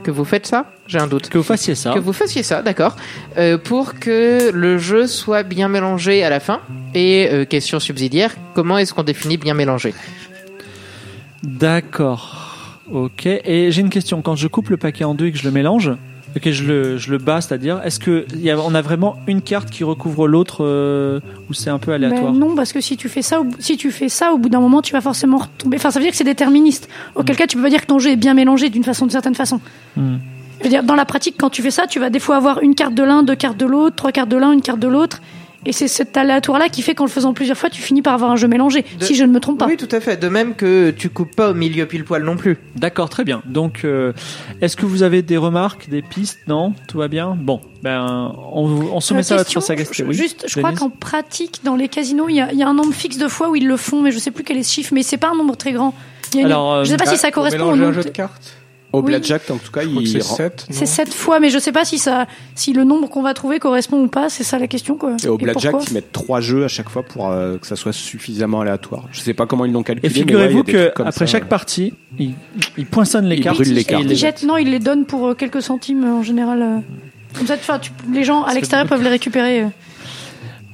Que vous faites ça J'ai un doute. Que vous fassiez ça. Que vous fassiez ça, d'accord. Euh, pour que le jeu soit bien mélangé à la fin. Et euh, question subsidiaire, comment est-ce qu'on définit bien mélangé? D'accord. Ok. Et j'ai une question. Quand je coupe le paquet en deux et que je le mélange, que je le, je le bats, c'est-à-dire, est-ce y a, a vraiment une carte qui recouvre l'autre euh, ou c'est un peu aléatoire? Ben non, parce que si tu fais ça, au, si tu fais ça, au bout d'un moment, tu vas forcément retomber. Enfin, ça veut dire que c'est déterministe. Auquel cas, tu peux pas dire que ton jeu est bien mélangé d'une façon, d'une certaine façon. Hmm. Je veux dire, dans la pratique, quand tu fais ça, tu vas des fois avoir une carte de l'un, deux cartes de l'autre, trois cartes de l'un, une carte de l'autre. Et c'est cet aléatoire-là qui fait qu'en le faisant plusieurs fois, tu finis par avoir un jeu mélangé. De- Si je ne me trompe pas. Oui, tout à fait. De même que tu coupes pas au milieu pile poil non plus. D'accord, très bien. Donc, euh, est-ce que vous avez des remarques, des pistes Non? Tout va bien? Bon, ben, on, soumet Euh, ça à votre question, sagacité. je- Oui, Juste, je crois qu'en pratique, dans les casinos, il y, a, il y a un nombre fixe de fois où ils le font, mais je sais plus quel est ce chiffre, mais c'est pas un nombre très grand. Y a une- Alors, euh, je sais pas si ça correspond au un nombre. jeu de cartes Au Oui. blackjack, en tout cas, Je crois que il c'est rend- 7. C'est sept fois, mais je sais pas si ça, si le nombre qu'on va trouver correspond ou pas. C'est ça la question, quoi. Et au blackjack, ils mettent trois jeux à chaque fois pour euh, que ça soit suffisamment aléatoire. Je sais pas comment ils l'ont calculé. Et ouais, figurez-vous il y a des que trucs comme après ça. chaque partie, il, il poinçonne les Il cartes. brûle les cartes. il Ils les jettent, non, ils les donnent pour euh, quelques centimes euh, en général. euh. Comme ça, tu- les gens à l'extérieur peuvent les récupérer.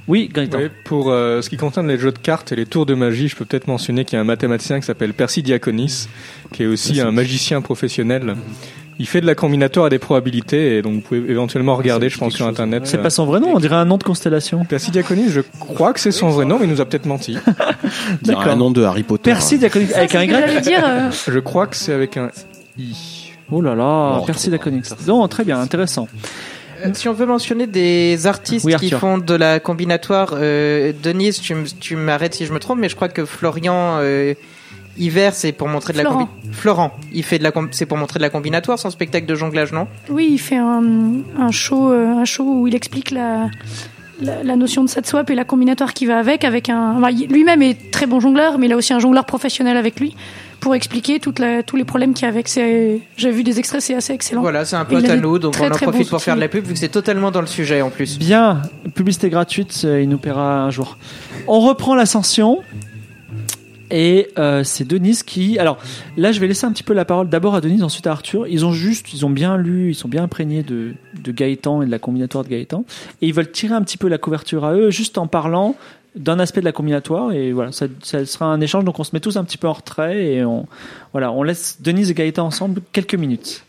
Oui, Gaëtan. Oui, pour euh, ce qui concerne les jeux de cartes et les tours de magie, je peux peut-être mentionner qu'il y a un mathématicien qui s'appelle Percy Diaconis, qui est aussi un magicien professionnel. Il fait de la combinatoire à des probabilités, et donc vous pouvez éventuellement regarder, je pense, sur Internet. C'est pas son vrai nom, on dirait un nom de constellation. Percy Diaconis, je crois que c'est son vrai nom, mais il nous a peut-être menti. A un D'accord. nom de Harry Potter. Percy Diaconis avec un Y. dire. euh, Je crois que c'est avec un I. Oh là là, Percy on Diaconis. Non, très bien, intéressant. Euh, Si on veut mentionner des artistes Oui, qui font de la combinatoire, euh, Denise, tu, m- tu m'arrêtes si je me trompe, mais je crois que Florian euh, Hiver, c'est pour montrer de la Florent. combi- Florent, il fait de la c'est pour montrer de la combinatoire, son spectacle de jonglage, non? Oui, il fait un, un show, euh, un show où il explique la, la, la notion de set swap et la combinatoire qui va avec. Avec un, enfin, lui-même est très bon jongleur, mais il a aussi un jongleur professionnel avec lui pour expliquer toute la, tous les problèmes qu'il y a avec. J'ai vu des extraits, c'est assez excellent. Voilà, c'est un pote à nous, donc très, on en profite pour faire de la pub, vu que c'est totalement dans le sujet en plus. Bien, publicité gratuite, euh, il nous paiera un jour. On reprend l'ascension. Et euh, c'est Denise qui. Alors là, je vais laisser un petit peu la parole d'abord à Denise, ensuite à Arthur. Ils ont juste, ils ont bien lu, ils sont bien imprégnés de, de Gaëtan et de la combinatoire de Gaëtan. Et ils veulent tirer un petit peu la couverture à eux, juste en parlant d'un aspect de la combinatoire. Et voilà, ça, ça sera un échange. Donc on se met tous un petit peu en retrait et on, voilà, on laisse Denise et Gaëtan ensemble quelques minutes.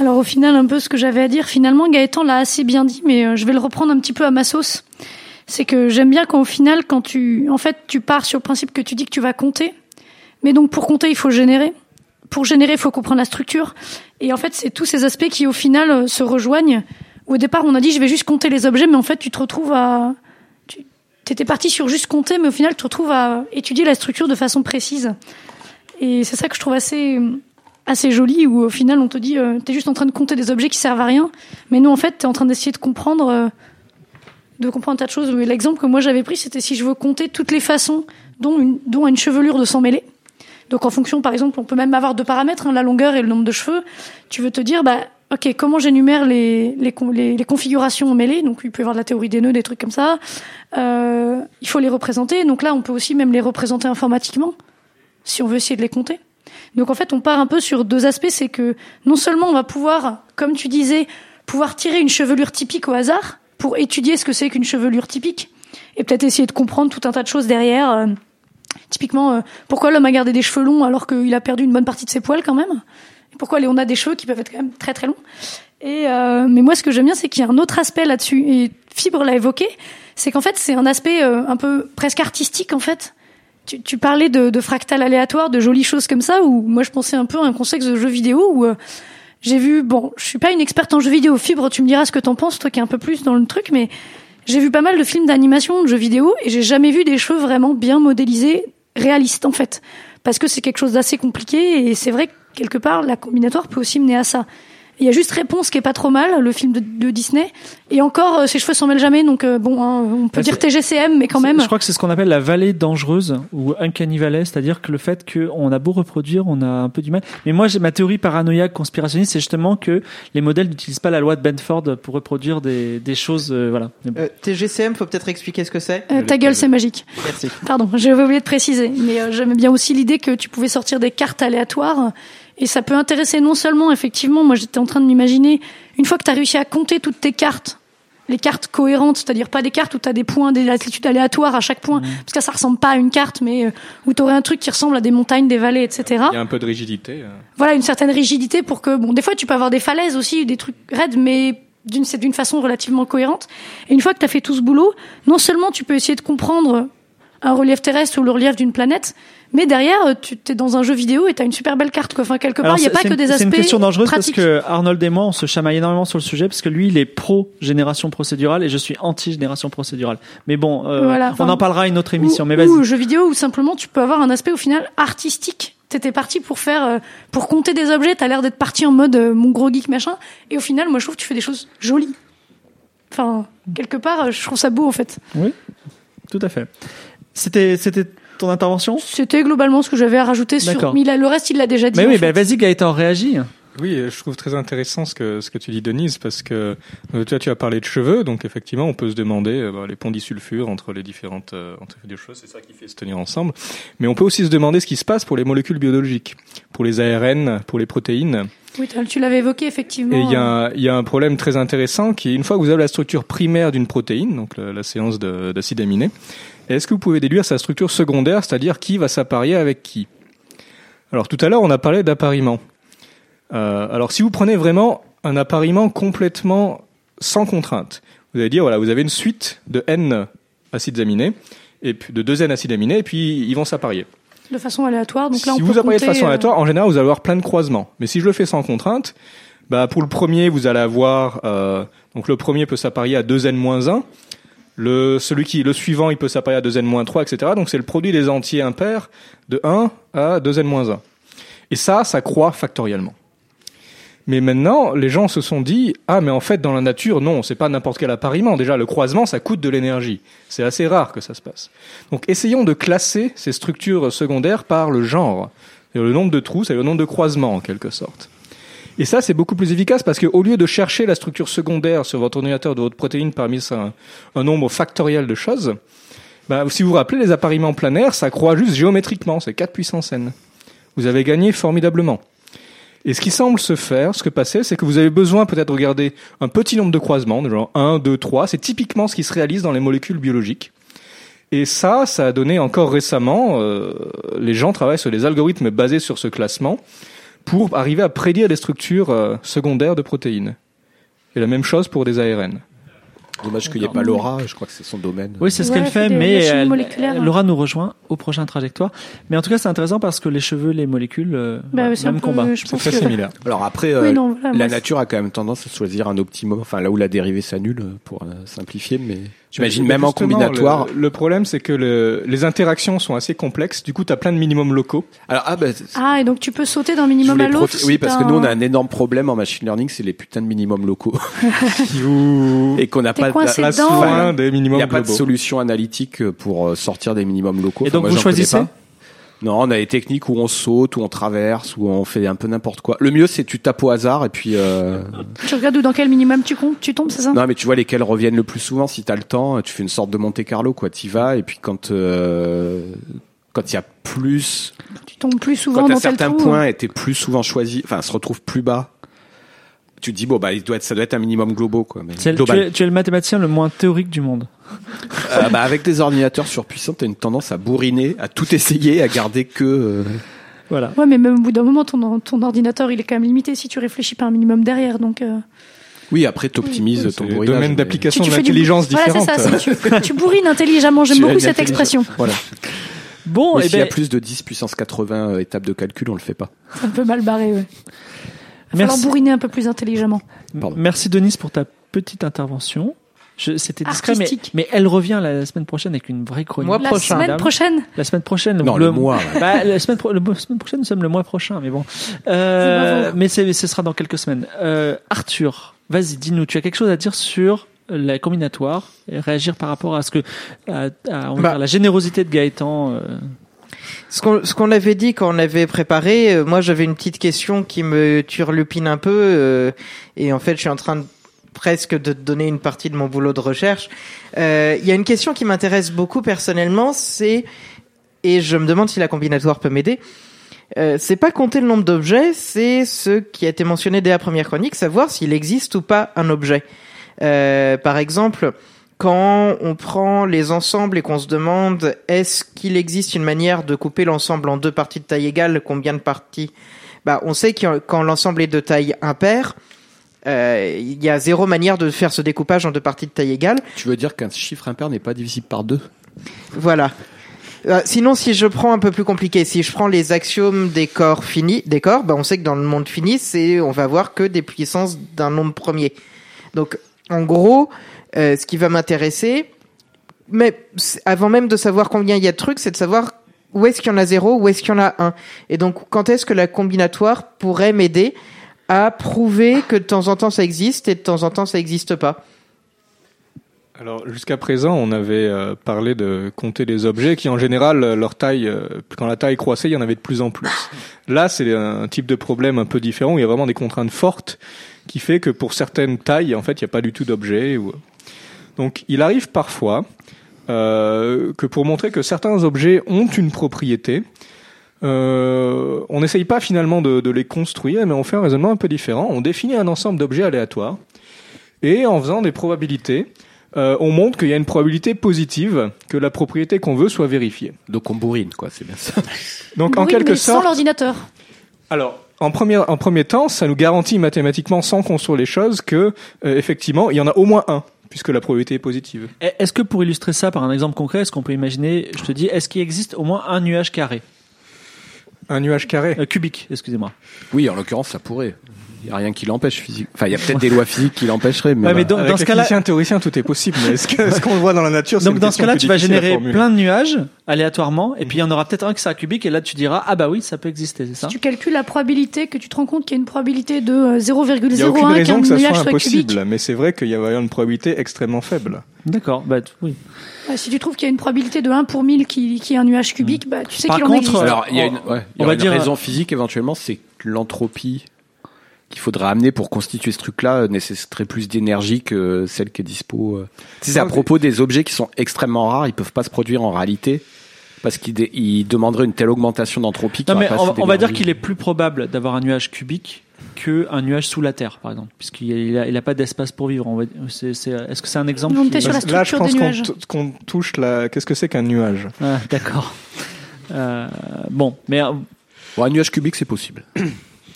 Alors au final, un peu ce que j'avais à dire, finalement Gaëtan l'a assez bien dit, mais euh, je vais le reprendre un petit peu à ma sauce. C'est que j'aime bien quand au final, quand tu, en fait, tu pars sur le principe que tu dis que tu vas compter, mais donc pour compter, il faut générer. Pour générer, il faut comprendre la structure. Et en fait, c'est tous ces aspects qui au final euh, se rejoignent. Au départ, on a dit je vais juste compter les objets, mais en fait, tu te retrouves à, tu étais parti sur juste compter, mais au final, tu te retrouves à étudier la structure de façon précise. Et c'est ça que je trouve assez assez joli où au final on te dit euh, t'es juste en train de compter des objets qui servent à rien, mais non en fait t'es en train d'essayer de comprendre euh, de comprendre un tas de choses. Mais L'exemple que moi j'avais pris c'était si je veux compter toutes les façons dont une, dont une chevelure de s'en mêler. Donc en fonction par exemple on peut même avoir deux paramètres, hein, la longueur et le nombre de cheveux. Tu veux te dire bah ok comment j'énumère les, les, les, configurations mêlées? Donc il peut y avoir de la théorie des nœuds, des trucs comme ça. Euh, il faut les représenter. Donc là on peut aussi même les représenter informatiquement si on veut essayer de les compter. Donc en fait, on part un peu sur deux aspects, c'est que non seulement on va pouvoir, comme tu disais, pouvoir tirer une chevelure typique au hasard pour étudier ce que c'est qu'une chevelure typique et peut-être essayer de comprendre tout un tas de choses derrière. euh, typiquement, euh, pourquoi l'homme a gardé des cheveux longs alors qu'il a perdu une bonne partie de ses poils quand même? Pourquoi on a des cheveux qui peuvent être quand même très très longs. Et euh, mais moi, ce que j'aime bien, c'est qu'il y a un autre aspect là-dessus. Et Fibre l'a évoqué, c'est qu'en fait, c'est un aspect euh, un peu presque artistique en fait. Tu, tu parlais de, de fractal aléatoire, de jolies choses comme ça, où moi je pensais un peu à un contexte de jeu vidéo où euh, j'ai vu, bon, je suis pas une experte en jeux vidéo, Fibre, tu me diras ce que t'en penses, toi qui es un peu plus dans le truc, mais j'ai vu pas mal de films d'animation, de jeux vidéo, et j'ai jamais vu des cheveux vraiment bien modélisés, réalistes en fait, parce que c'est quelque chose d'assez compliqué, et c'est vrai que quelque part la combinatoire peut aussi mener à ça. Il y a juste Réponse qui est pas trop mal, le film de, de Disney. Et encore, euh, ses cheveux s'en mêlent jamais, donc euh, bon, hein, on peut dire TGCM, mais quand même. Je crois que c'est ce qu'on appelle la vallée dangereuse ou uncanny valley, c'est-à-dire que le fait qu'on a beau reproduire, on a un peu du mal. Mais moi, ma théorie paranoïaque conspirationniste, c'est justement que les modèles n'utilisent pas la loi de Benford pour reproduire des, des choses, euh, voilà. Euh, TGCM, faut peut-être expliquer ce que c'est. Euh, ta gueule, c'est magique. Merci. Pardon, j'avais oublié de préciser. Mais euh, j'aimais bien aussi l'idée que tu pouvais sortir des cartes aléatoires. Et ça peut intéresser non seulement, effectivement, moi j'étais en train de m'imaginer, une fois que tu as réussi à compter toutes tes cartes, les cartes cohérentes, c'est-à-dire pas des cartes où tu as des points, des latitudes aléatoires à chaque point, parce que ça ressemble pas à une carte, mais euh, où tu aurais un truc qui ressemble à des montagnes, des vallées, etc. Il y a un peu de rigidité. euh. Voilà, une certaine rigidité pour que, bon, des fois tu peux avoir des falaises aussi, des trucs raides, mais d'une, c'est d'une façon relativement cohérente. Et une fois que tu as fait tout ce boulot, non seulement tu peux essayer de comprendre un relief terrestre ou le relief d'une planète, mais derrière, euh, tu es dans un jeu vidéo et tu as une super belle carte. Quoi. Enfin, quelque part, il n'y a pas que des aspects C'est une question dangereuse pratiques. parce que Arnold et moi, on se chamaille énormément sur le sujet parce que lui, il est pro génération procédurale et je suis anti génération procédurale. Mais bon, euh, Voilà, on en parlera à une autre émission. ou, mais vas-y. ou jeu vidéo où simplement tu peux avoir un aspect au final artistique. T'étais parti pour faire, euh, pour compter des objets. T'as l'air d'être parti en mode euh, mon gros geek machin. Et au final, moi, je trouve que tu fais des choses jolies. Enfin, quelque part, je trouve ça beau en fait. Oui, tout à fait. C'était, c'était ton intervention. C'était globalement ce que j'avais à rajouter sur. Le reste, il l'a déjà dit. Mais oui, bah, vas-y Gaëtan, réagis. Oui, euh, je trouve très intéressant ce que, ce que tu dis, Denise, parce que euh, toi, tu as parlé de cheveux, donc effectivement, on peut se demander euh, bah, les ponts disulfures entre les différentes euh, entre les choses, c'est ça qui fait se tenir ensemble. Mais on peut aussi se demander ce qui se passe pour les molécules biologiques, pour les ARN, pour les protéines. Oui, tu- l'avais évoqué effectivement. Et il y, a un- il y a un problème très intéressant qui est une fois que vous avez la structure primaire d'une protéine, donc la, la séance de- d'acides est-ce que vous pouvez déduire sa structure secondaire, c'est-à-dire qui va s'apparier avec qui? Alors tout à l'heure, on a parlé d'appariement. Euh, alors si vous prenez vraiment un appariement complètement sans contrainte, vous allez dire voilà, vous avez une suite de n acides aminés et puis de deux n acides aminés et puis ils vont s'apparier. de façon aléatoire. Donc là, si on vous appariez de façon euh, aléatoire, en général, vous allez avoir plein de croisements. Mais si je le fais sans contrainte, bah, pour le premier, vous allez avoir, euh, donc le premier peut s'apparier à 2n-1. Le, celui qui, le suivant, il peut s'apparier à 2n-3, etc. Donc c'est le produit des entiers impairs de 1 à 2n-1. Et ça, ça croît factoriellement. Mais maintenant, les gens se sont dit, ah, mais en fait, dans la nature, non, c'est pas n'importe quel appariement. Déjà, le croisement, ça coûte de l'énergie. C'est assez rare que ça se passe. Donc, essayons de classer ces structures secondaires par le genre. Le nombre de trous, c'est le nombre de croisements, en quelque sorte. Et ça, c'est beaucoup plus efficace parce qu'au lieu de chercher la structure secondaire sur votre ordinateur de votre protéine parmi un, nombre factoriel de choses, bah, si vous vous rappelez, les appariements planaires, ça croît juste géométriquement, c'est 4 puissance n. Vous avez gagné formidablement. Et ce qui semble se faire, ce que passait, c'est que vous avez besoin peut-être de regarder un petit nombre de croisements, genre 1, 2, 3. C'est typiquement ce qui se réalise dans les molécules biologiques. Et ça, ça a donné encore récemment, euh, les gens travaillent sur des algorithmes basés sur ce classement pour arriver à prédire les structures euh, secondaires de protéines. Et la même chose pour des ARN. Dommage qu'il n'y ait pas Laura, je crois que c'est son domaine. Oui, c'est ce Ouais, qu'elle elle fait, mais elle-. Laura nous rejoint au prochain trajectoire. Mais en tout cas, c'est intéressant parce que les cheveux, les molécules, euh, Bah, même peu- combat. C'est très que... similaire. Alors après, Oui, euh, non, voilà, la moi, nature a quand même tendance à choisir un optimum, enfin là où la dérivée s'annule, pour simplifier, mais J'imagine même en combinatoire. Le, le problème, c'est que le- les interactions sont assez complexes. Du coup, tu as plein de minimums locaux. Alors, ah, bah, Ah, et donc tu peux sauter d'un minimum à l'autre. oui, parce que nous, on a un- énorme problème en machine learning, c'est les putains de minimums locaux. Et qu'on n'a pas, coincé la dedans. soin des il minimums n'y a pas de solution analytique pour euh, sortir des minimums locaux. Et Enfin, donc, moi, vous choisissez pas. Non, on a des techniques où on saute, où on traverse, où on fait un peu n'importe quoi. Le mieux, c'est tu tapes au hasard et puis. Euh... Tu regardes où dans quel minimum tu comptes, tu tombes, c'est ça? Non, mais tu vois lesquels reviennent le plus souvent. Si t'as le temps, tu fais une sorte de Monte Carlo, quoi. T'y vas et puis quand euh, quand il y a plus, Tu tombes plus souvent quand dans certains trou. points étaient plus souvent choisis, enfin, se retrouve plus bas. Tu te dis bon bah il doit être, ça doit être un minimum global quoi. Mais C'est le- tu, es, tu es le mathématicien le moins théorique du monde. Euh, bah, avec des ordinateurs surpuissants, t'as une tendance à bourriner, à tout essayer, à garder que. euh, Voilà. Ouais, mais même au bout d'un moment, ton, ton ordinateur, il est quand même limité si tu réfléchis pas un minimum derrière. Donc, euh, Oui, après t'optimises ton bourrinage. domaines mais- d'application de tu fais du l'intelligence voilà, c'est ça. c'est- Tu, tu bourrines intelligemment. J'aime Tu beaucoup as cette expression. Voilà. Bon, et s'il y a ben, plus de 10 puissance 80 euh, étapes de calcul, on le fait pas. C'est un peu mal barré. Ouais. Il va bourriner un peu plus intelligemment. Pardon. merci Denise pour ta petite intervention. Je- C'était discret, mais, mais elle revient la, la semaine prochaine avec une vraie chronique. Mois La prochain. semaine prochaine. La semaine prochaine. Non, le mois. Bah, la semaine, pro- le- la semaine prochaine, nous sommes le mois prochain, mais bon. Euh, mais c'est- ce sera dans quelques semaines. Euh, Arthur, vas-y, dis-nous, tu as quelque chose à dire sur la combinatoire et réagir par rapport à ce que à, à- on va Bah. dire, la générosité de Gaëtan. euh, Ce qu'on avait dit quand on avait préparé, euh, moi j'avais une petite question qui me turlupine un peu euh, et en fait je suis en train de presque de donner une partie de mon boulot de recherche. Euh, Il y a une question qui m'intéresse beaucoup personnellement, c'est et je me demande si la combinatoire peut m'aider. Euh, c'est pas compter le nombre d'objets, c'est ce qui a été mentionné dès la première chronique, savoir s'il existe ou pas un objet. Euh, par exemple, quand on prend les ensembles et qu'on se demande est-ce qu'il existe une manière de couper l'ensemble en deux parties de taille égale, combien de parties? Bah, on sait que quand l'ensemble est de taille impaire, euh, il y a zéro manière de faire ce découpage en deux parties de taille égale. Tu veux dire qu'un chiffre impair n'est pas divisible par deux? Voilà. Euh, sinon, si je prends un peu plus compliqué, si je prends les axiomes des corps finis, des corps, bah on sait que dans le monde fini, c'est on va voir que des puissances d'un nombre premier. Donc, en gros, euh, ce qui va m'intéresser, mais avant même de savoir combien il y a de trucs, c'est de savoir où est-ce qu'il y en a zéro, où est-ce qu'il y en a un. Et donc, quand est-ce que la combinatoire pourrait m'aider à prouver que de temps en temps ça existe et de temps en temps ça n'existe pas? Alors jusqu'à présent, on avait euh, parlé de compter les objets qui en général euh, leur taille, quand la taille croissait, il y en avait de plus en plus. Là, c'est un type de problème un peu différent. où Il y a vraiment des contraintes fortes qui fait que pour certaines tailles, en fait, il n'y a pas du tout d'objets. Donc, il arrive parfois euh, que pour montrer que certains objets ont une propriété, euh, on n'essaye pas finalement de, de les construire, mais on fait un raisonnement un peu différent. On définit un ensemble d'objets aléatoires et en faisant des probabilités, euh, on montre qu'il y a une probabilité positive que la propriété qu'on veut soit vérifiée. Donc on bourrine, quoi, c'est bien ça. Donc en Oui, quelque mais sans sorte, l'ordinateur. alors en premier en premier temps, ça nous garantit mathématiquement sans construire les choses que euh, effectivement il y en a au moins un puisque la probabilité est positive. Eh, Est-ce que pour illustrer ça par un exemple concret, est-ce qu'on peut imaginer, je te dis, est-ce qu'il existe au moins un nuage carré? Un nuage carré? Euh, Cubique, excusez-moi. Oui, en l'occurrence, ça pourrait. Il n'y a rien qui l'empêche physique. Enfin, il y a peut-être des lois physiques qui l'empêcheraient, mais. Ouais, mais bah, dans, ce cas-là, théoriciens, tout est possible. Mais est-ce que- est-ce qu'on le voit dans la nature c'est donc une dans ce cas-là, tu vas générer plein de nuages aléatoirement, et puis il y en aura peut-être un qui sera cubique, et là tu diras, ah bah oui, ça peut exister, c'est ça Si tu calcules la probabilité, que tu te rends compte qu'il y a une probabilité de euh, Il n'y a aucune 0,01 raison qu'un que ça nuage soit soit cubique. impossible, mais c'est vrai qu'il y a une probabilité extrêmement faible. D'accord, bah oui. Si tu trouves qu'il y a une probabilité de 1 pour 1000 qui, qui est un nuage cubique, bah, tu sais Par qu'il en existe. euh, Alors, il y a une, ouais, il y on aura va une dire- raison physique éventuellement, c'est l'entropie qu'il faudra amener pour constituer ce truc-là euh, nécessiterait plus d'énergie que celle qui est dispo. euh. C'est à propos des objets qui sont extrêmement rares, ils peuvent pas se produire en réalité parce qu'ils dé- ils demanderaient une telle augmentation d'entropie. Non mais on, va dire qu'il est plus probable d'avoir un nuage cubique qu'un nuage sous la Terre, par exemple, puisqu'il il a, il a pas d'espace pour vivre. Est-ce que c'est un exemple On qui- était sur la Là, je pense qu'on touche la. Qu'est-ce que c'est qu'un nuage? Ah, D'accord. Euh, bon, mais euh, Bon, un nuage cubique, c'est possible.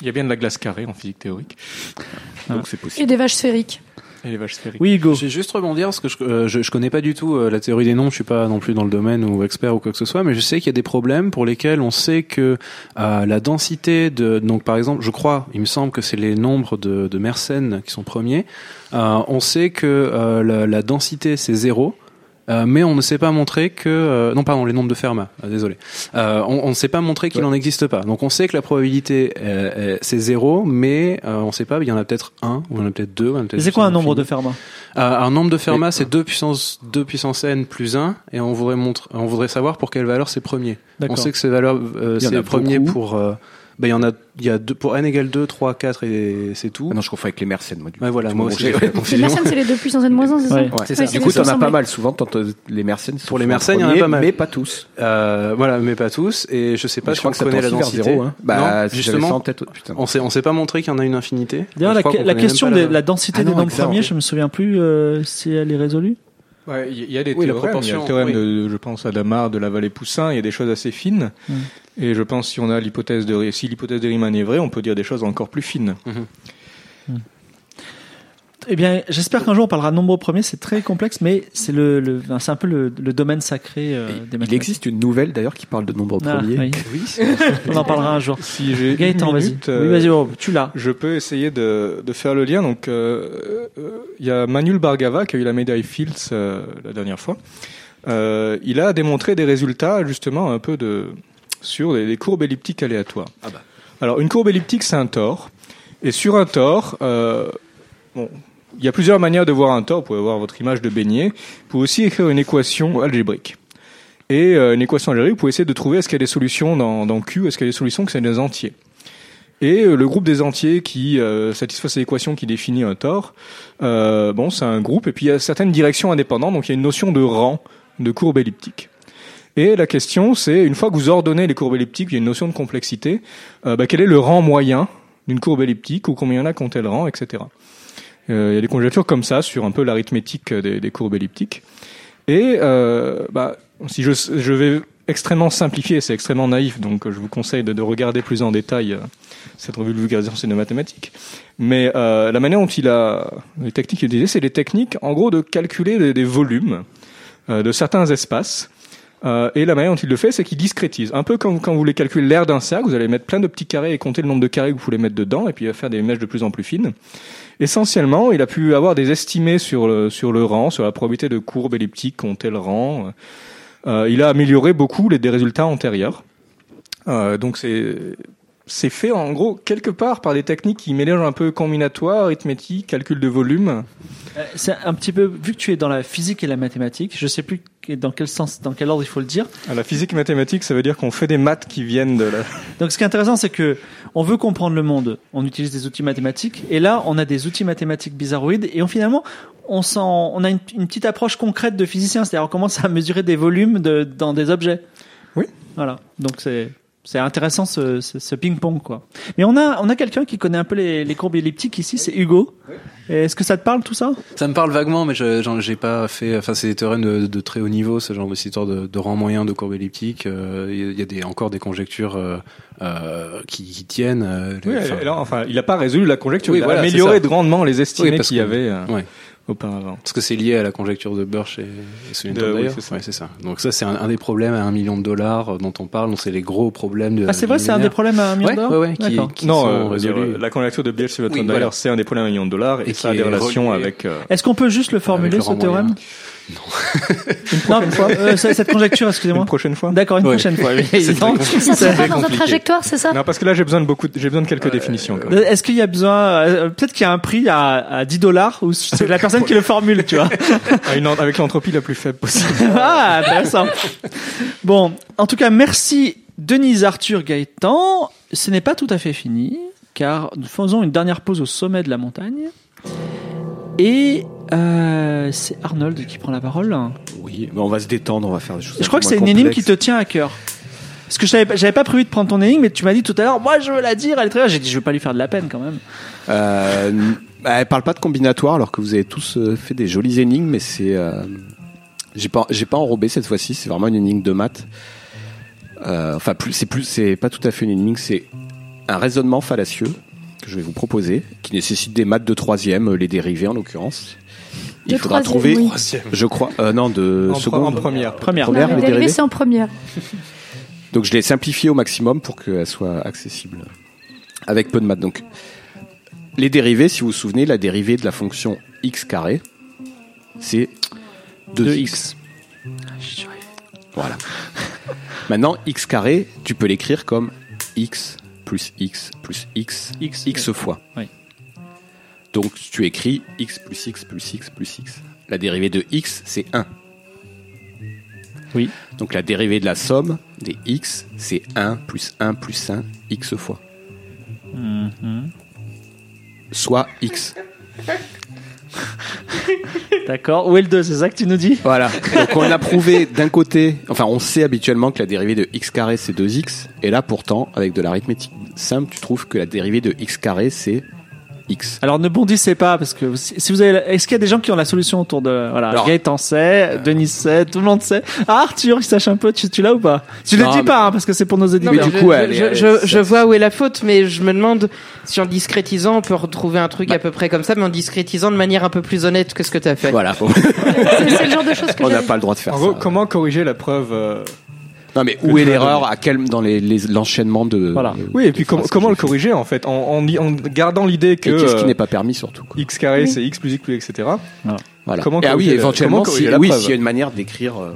Il y a bien de la glace carrée en physique théorique Donc c'est Et possible. des vaches sphériques. et les vaches sphériques. oui, Hugo. Je vais juste rebondir parce que je, euh, je, je connais pas du tout euh, la théorie des nombres. Je suis pas non plus dans le domaine ou expert ou quoi que ce soit, mais je sais qu'il y a des problèmes pour lesquels on sait que euh, la densité de donc par exemple, je crois, il me semble que c'est les nombres de, de Mersenne qui sont premiers. Euh, on sait que euh, la, la densité c'est zéro Euh, mais on ne sait pas montrer que euh, non pardon les nombres de Fermat euh, désolé. Euh, on, ne sait pas montrer qu'il n'en existe pas. Donc on sait que la probabilité euh, euh, c'est zéro mais euh, on sait pas il y en a peut-être un ou il y en a peut-être deux peut-être C'est quoi un juste nombre de. Fermat Euh, un nombre de Fermat c'est 2 puissance 2 puissance n plus 1 et on voudrait montrer on voudrait savoir pour quelle valeur c'est premier. On sait que ces valeurs euh, c'est premier beaucoup. pour euh, bah, il y en a il y a deux pour n égale 2 3 4 et c'est tout Ah non, je confonds avec les Mersenne, moi. Du coup. ouais voilà moi aussi. Les Mersenne, c'est les 2 puissance n moins 1, c'est ça Ouais. Ouais, c'est Ouais, ça Du coup, t'en as pas mal souvent. Les Mersenne Pour les Mersenne, il y en a pas mal. mais pas tous. Euh, voilà, mais pas tous. Et je sais pas je crois on que ça connaît la densité. zéro. Hein. Bah, justement, en tête. Putain. on sait, on sait pas montrer qu'il y en a une infinité. D'ailleurs, la, question de la densité Ah des nombres premiers, je me souviens plus euh, si elle est résolue. Ouais, il y a des Oui, théorèmes. Il y a le théorème oui. de, je pense, Adamar, de la vallée Poussin. Il y a des choses assez fines. Mm. Et je pense si on a l'hypothèse de, si l'hypothèse de Riemann est vraie, on peut dire des choses encore plus fines. Eh bien, j'espère qu'un jour on parlera de nombre premiers. C'est très complexe, mais c'est le, le- enfin, c'est un peu le, le domaine sacré euh, des Il mathématiques. existe une nouvelle d'ailleurs qui parle de nombre Ah, premier. oui. on en parlera un jour. Si j'ai une Gaëtan, vas-y. minute, euh, Oui, vas-y, oh, tu l'as. Je peux essayer de, de faire le lien. Donc, euh, euh, il y a Manuel Bargava qui a eu la médaille Fields euh, la dernière fois. Euh, il a démontré des résultats justement un peu de sur des, des courbes elliptiques aléatoires. Ah bah. Alors, une courbe elliptique, c'est un tore. Et sur un tore, euh, bon, il y a plusieurs manières de voir un tore. Vous pouvez voir votre image de beignet. Vous pouvez aussi écrire une équation algébrique. Et euh, une équation algébrique, vous pouvez essayer de trouver est-ce qu'il y a des solutions dans, dans Q, est-ce qu'il y a des solutions que c'est des entiers. Et euh, le groupe des entiers qui euh, satisfait cette équation qui définit un tore, euh, bon, c'est un groupe. Et puis il y a certaines directions indépendantes. Donc il y a une notion de rang de courbe elliptique. Et la question, c'est une fois que vous ordonnez les courbes elliptiques, il y a une notion de complexité. euh, bah, quel est le rang moyen d'une courbe elliptique ou combien il y en a quand elle rang, etc. Euh, il y a des conjectures comme ça sur un peu l'arithmétique des, courbes elliptiques. Et euh, bah, si je, vais extrêmement simplifier, c'est extrêmement naïf, donc je vous conseille de, de regarder plus en détail euh, cette revue de vulgarisation de mathématiques. Mais euh, la manière dont il a les techniques utilisait, c'est les techniques, en gros, de calculer des, volumes de certains espaces. Et la manière dont il le fait, c'est qu'il discrétise. Un peu comme quand vous voulez calculer l'aire d'un cercle, vous allez mettre plein de petits carrés et compter le nombre de carrés que vous voulez mettre dedans, et puis faire des mèches de plus en plus fines. Essentiellement, il a pu avoir des estimés sur le, sur le rang, sur la probabilité de courbe elliptique qu'ont tel rang. Euh, il a amélioré beaucoup les, résultats antérieurs. Euh, donc c'est c'est fait en gros quelque part par des techniques qui mélangent un peu combinatoire, arithmétique, calcul de volume. Euh, C'est un petit peu, vu que tu es dans la physique et la mathématique, je sais plus dans quel sens, dans quel ordre il faut le dire. À la physique mathématique, ça veut dire qu'on fait des maths qui viennent de la. Donc ce qui est intéressant, c'est que on veut comprendre le monde, on utilise des outils mathématiques, et là on a des outils mathématiques bizarroïdes, et on, finalement on, on a une, une petite approche concrète de physicien, c'est-à-dire on commence à mesurer des volumes de, dans des objets. Oui. Voilà. Donc c'est c'est intéressant ce, ce, ce ping-pong quoi. Mais on a on a quelqu'un qui connaît un peu les, les courbes elliptiques ici, c'est Hugo. Est-ce que ça te parle tout ça? Ça me parle vaguement, mais je j'en- j'ai pas fait. Enfin, c'est des théorèmes de, de très haut niveau, ce genre de histoire de, de rang moyen de courbe elliptique. Euh, Il y a- y a des, encore des conjectures euh, euh, qui, qui tiennent. euh, Oui, enfin, alors, enfin, il n'a pas résolu la conjecture, Oui, il a voilà, amélioré grandement les estimés Oui, qu'il y avait euh, ouais. Auparavant. Parce que c'est lié à la conjecture de Birch et, et De- oui, c'est ça. Ouais, c'est ça. Donc ça, c'est un, un des problèmes à un million de dollars euh, dont on parle. Donc c'est les gros problèmes de. Ah c'est vrai, c'est un des problèmes à un million Ouais, d'euros ouais, ouais, qui, qui non, sont euh, résolus. dire, la conjecture de Oui, d'ailleurs, voilà. c'est un des problèmes à un million de dollars et, Et ça a qui des est relations relié. avec. euh, Est-ce qu'on peut juste le formuler le ce théorème moyen. Une prochaine fois. Euh, cette conjecture, excusez-moi. une prochaine fois. D'accord, une Ouais. prochaine fois. oui. Ça sera pas dans ta compliqué. trajectoire, c'est ça Non, parce que là j'ai besoin de beaucoup, j'ai besoin de quelques définitions. Même. Est-ce qu'il y a besoin, euh, peut-être qu'il y a un prix à, à 10 dollars ou c'est la personne qui le formule, tu vois. Une avec l'entropie la plus faible possible. ah, intéressant. Bon, en tout cas, merci Denise, Arthur, Gaëtan. Ce n'est pas tout à fait fini, car nous faisons une dernière pause au sommet de la montagne. Et euh, c'est Arnold qui prend la parole. Oui, mais on va se détendre, on va faire des choses. Je crois que c'est une énigme qui te tient à cœur. Parce que pas- j'avais pas prévu de prendre ton énigme, mais tu m'as dit tout à l'heure, moi je veux la dire, elle est très bien. J'ai dit, je veux pas lui faire de la peine quand même. Euh, elle parle pas de combinatoire alors que vous avez tous euh, fait des jolies énigmes, mais c'est euh, j'ai pas j'ai pas enrobé cette fois-ci. C'est vraiment une énigme de maths. Euh, enfin plus c'est plus c'est pas tout à fait une énigme, c'est un raisonnement fallacieux que je vais vous proposer qui nécessite des maths de troisième, les dérivés en l'occurrence. Il De faudra troisième, trouver, oui. je crois, euh, non de En, seconde. en première. Première. Première, Non, les dérivés c'est en première. Donc je l'ai simplifié au maximum pour qu'elle soit accessible avec peu de maths. Donc les dérivés, si vous vous souvenez, la dérivée de la fonction x carré, c'est 2x. Voilà. Maintenant, x carré, tu peux l'écrire comme x plus x plus x, X, x fois. Oui. Donc tu écris x plus x plus x plus x. La dérivée de x, c'est 1. Oui. Donc la dérivée de la somme des x, c'est 1 plus 1 plus 1, x fois. Mhm. Soit x. D'accord. Où est le 2 C'est ça que tu nous dis? Voilà. Donc on a prouvé d'un côté, enfin on sait habituellement que la dérivée de x carré c'est 2x, et là pourtant, avec de l'arithmétique simple, tu trouves que la dérivée de x carré c'est x. Alors ne bondissez pas parce que si vous avez, la- est-ce qu'il y a des gens qui ont la solution autour de voilà Alors- Gaëtan sait, Denis sait, tout le monde sait. Ah Arthur, il sache un peu, tu, tu l'as ou pas? Tu le Non, dis mais- pas hein, parce que c'est pour nos Non, auditeurs. Mais du je, coup, je- je, je- je vois où est la faute, mais je me demande si en discrétisant, on peut retrouver un truc Bah. à peu près comme ça, mais en discrétisant de manière un peu plus honnête que ce que tu as fait. Voilà. C'est le genre de choses que on n'a pas le droit de faire En ça. gros, comment corriger la preuve euh, Non mais où est l'erreur À quel dans les les- l'enchaînement de Voilà. de- Oui, et puis com- comment le corriger en fait en, en, gardant l'idée que Et qu'est-ce qui euh, n'est pas permis surtout quoi. x carré Oui. c'est x plus x plus etc. Voilà. Comment ah oui, éventuellement, si, oui, s'il y a une manière d'écrire. euh,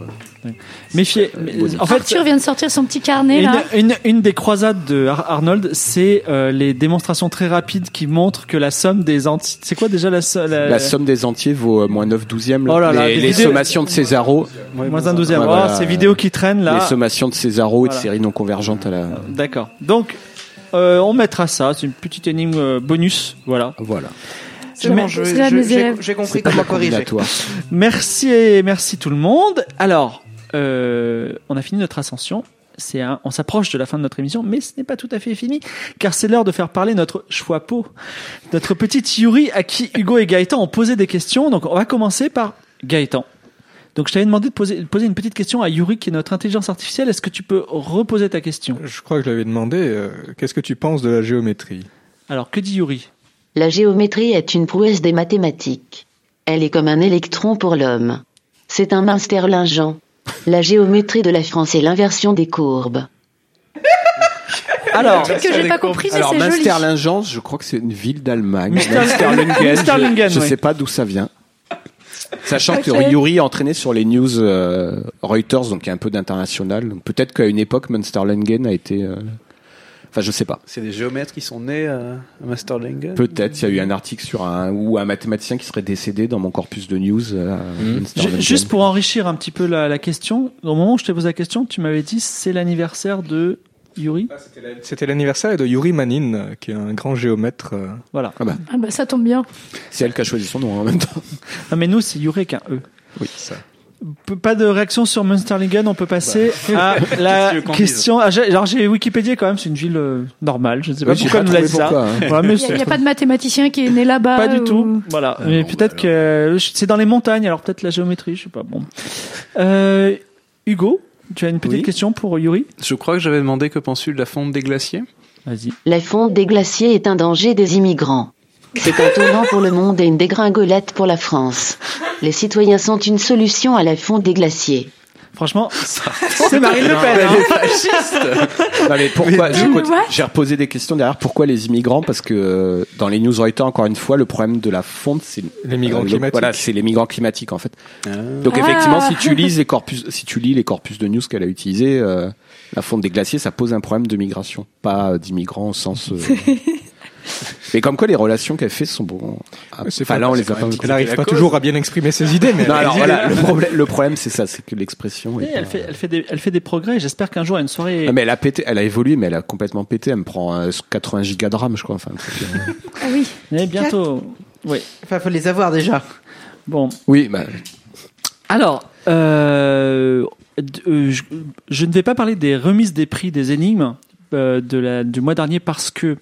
Méfiez. mais- En fait, Arthur vient de sortir son petit carnet là. une, une, une des croisades de Ar- Arnold, c'est euh, les démonstrations très rapides qui montrent que la somme des entiers. C'est quoi déjà la, so- la, La somme des entiers vaut euh, moins 9 douzièmes. là. Oh là là, les les vidéos- sommations de Césaro, moins un douzième. Ouais, Oh, voilà. ces vidéos qui traînent là. les sommations de Césaro et de séries non convergentes à la. D'accord. Donc, euh, on mettra ça. C'est une petite énigme euh, bonus. Voilà. Voilà. J'ai compris comment corriger. Merci et merci tout le monde. Alors, euh, on a fini notre ascension. C'est un- on s'approche de la fin de notre émission, mais ce n'est pas tout à fait fini, car c'est l'heure de faire parler notre pot, notre petite Yuri à qui Hugo et Gaëtan ont posé des questions. Donc, on va commencer par Gaëtan. Donc, je t'avais demandé de poser, de poser une petite question à Yuri, qui est notre intelligence artificielle. Est-ce que tu peux reposer ta question? Je crois que je l'avais demandé. euh, Qu'est-ce que tu penses de la géométrie? Alors, que dit Yuri? La géométrie est une prouesse des mathématiques. Elle est comme un électron pour l'homme. C'est un Munsterlingen. La géométrie de la France est l'inversion des courbes. Alors, truc que j'ai pas compris, mais Alors, c'est joli. Münsterlingen, je crois que c'est une ville d'Allemagne. Münsterlingen, je, oui. sais pas d'où ça vient. Sachant que Yuri est entraîné sur les news euh, Reuters, donc il y a un peu d'international. Peut-être qu'à une époque, Münsterlingen a été. euh, Enfin, je sais pas. C'est des géomètres qui sont nés euh, à Masterlingen. Peut-être. Il y a eu un article sur un ou un mathématicien qui serait décédé dans mon corpus de news. euh, Münsterlingen. Juste pour enrichir un petit peu la, la question, au moment où je t'ai posé la question, tu m'avais dit c'est l'anniversaire de Yuri. C'était l'anniversaire de Yuri Manin, qui est un grand géomètre. euh, Voilà. Ah bah ça tombe bien. C'est elle qui a choisi son nom en même temps. Non, mais nous, c'est Yuri avec un E. Oui, ça. Pas de réaction sur Münsterlingen, on peut passer à la question. Ah, j'ai- Alors j'ai Wikipédia quand même, c'est une ville euh, normale. Je ne sais pas pourquoi nous l'a dit ça. hein. Voilà, Il n'y a, pas de mathématicien qui est né là-bas. pas du ou- tout. Voilà. mais peut-être que c'est dans les montagnes, alors peut-être la géométrie, je sais pas. Bon. Euh, Hugo, tu as une petite Oui. question pour Yuri? Je crois que j'avais demandé que penses-tu de la fonte des glaciers? Vas-y. La fonte des glaciers est un danger des immigrants. C'est un tournant pour le monde et une dégringolade pour la France. Les citoyens sont une solution à la fonte des glaciers. Franchement, c'est Marine Le Pen. hein. Non, mais pourquoi j'ai reposé des questions derrière. Pourquoi les immigrants? Parce que euh, dans les news Reuters, encore une fois, le problème de la fonte, c'est Les migrants euh, le- climatiques. Voilà, c'est les migrants climatiques en fait. Donc Ah. effectivement, si tu lis les corpus, si tu lis les corpus de news qu'elle a utilisés, euh, la fonte des glaciers, ça pose un problème de migration, pas d'immigrants au sens. Mais comme quoi, les relations qu'elle fait sont bons. Ah, C'est Enfin pas- là, on les a pas. Elle arrive pas toujours à bien exprimer ses idées, mais Non, elle- alors voilà, le problème, le problème, c'est ça, c'est que l'expression. elle pas- fait, elle fait des, elle fait des progrès. J'espère qu'un jour, a une soirée. Non, mais elle a pété, elle a évolué, mais elle a complètement pété. Elle me prend euh, 80 gigas de RAM, je crois. Enfin, euh. Ah oui. Mais bientôt. Oui. Enfin, faut les avoir déjà. Bon. Oui, bah, Alors, euh, euh, je, je ne vais pas parler des remises des prix des énigmes euh, de la, du mois dernier parce que euh,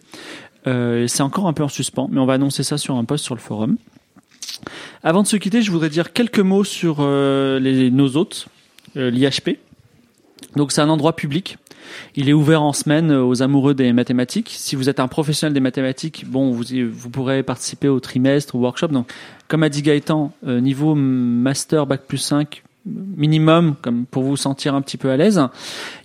c'est encore un peu en suspens, mais on va annoncer ça sur un post sur le forum. Avant de se quitter, je voudrais dire quelques mots sur euh, les, nos hôtes, euh, l'IHP. Donc c'est un endroit public. Il est ouvert en semaine aux amoureux des mathématiques. Si vous êtes un professionnel des mathématiques, bon, vous, vous pourrez participer au trimestre, au workshop. Donc, comme a dit Gaëtan, euh, niveau master bac plus 5, minimum, comme pour vous sentir un petit peu à l'aise.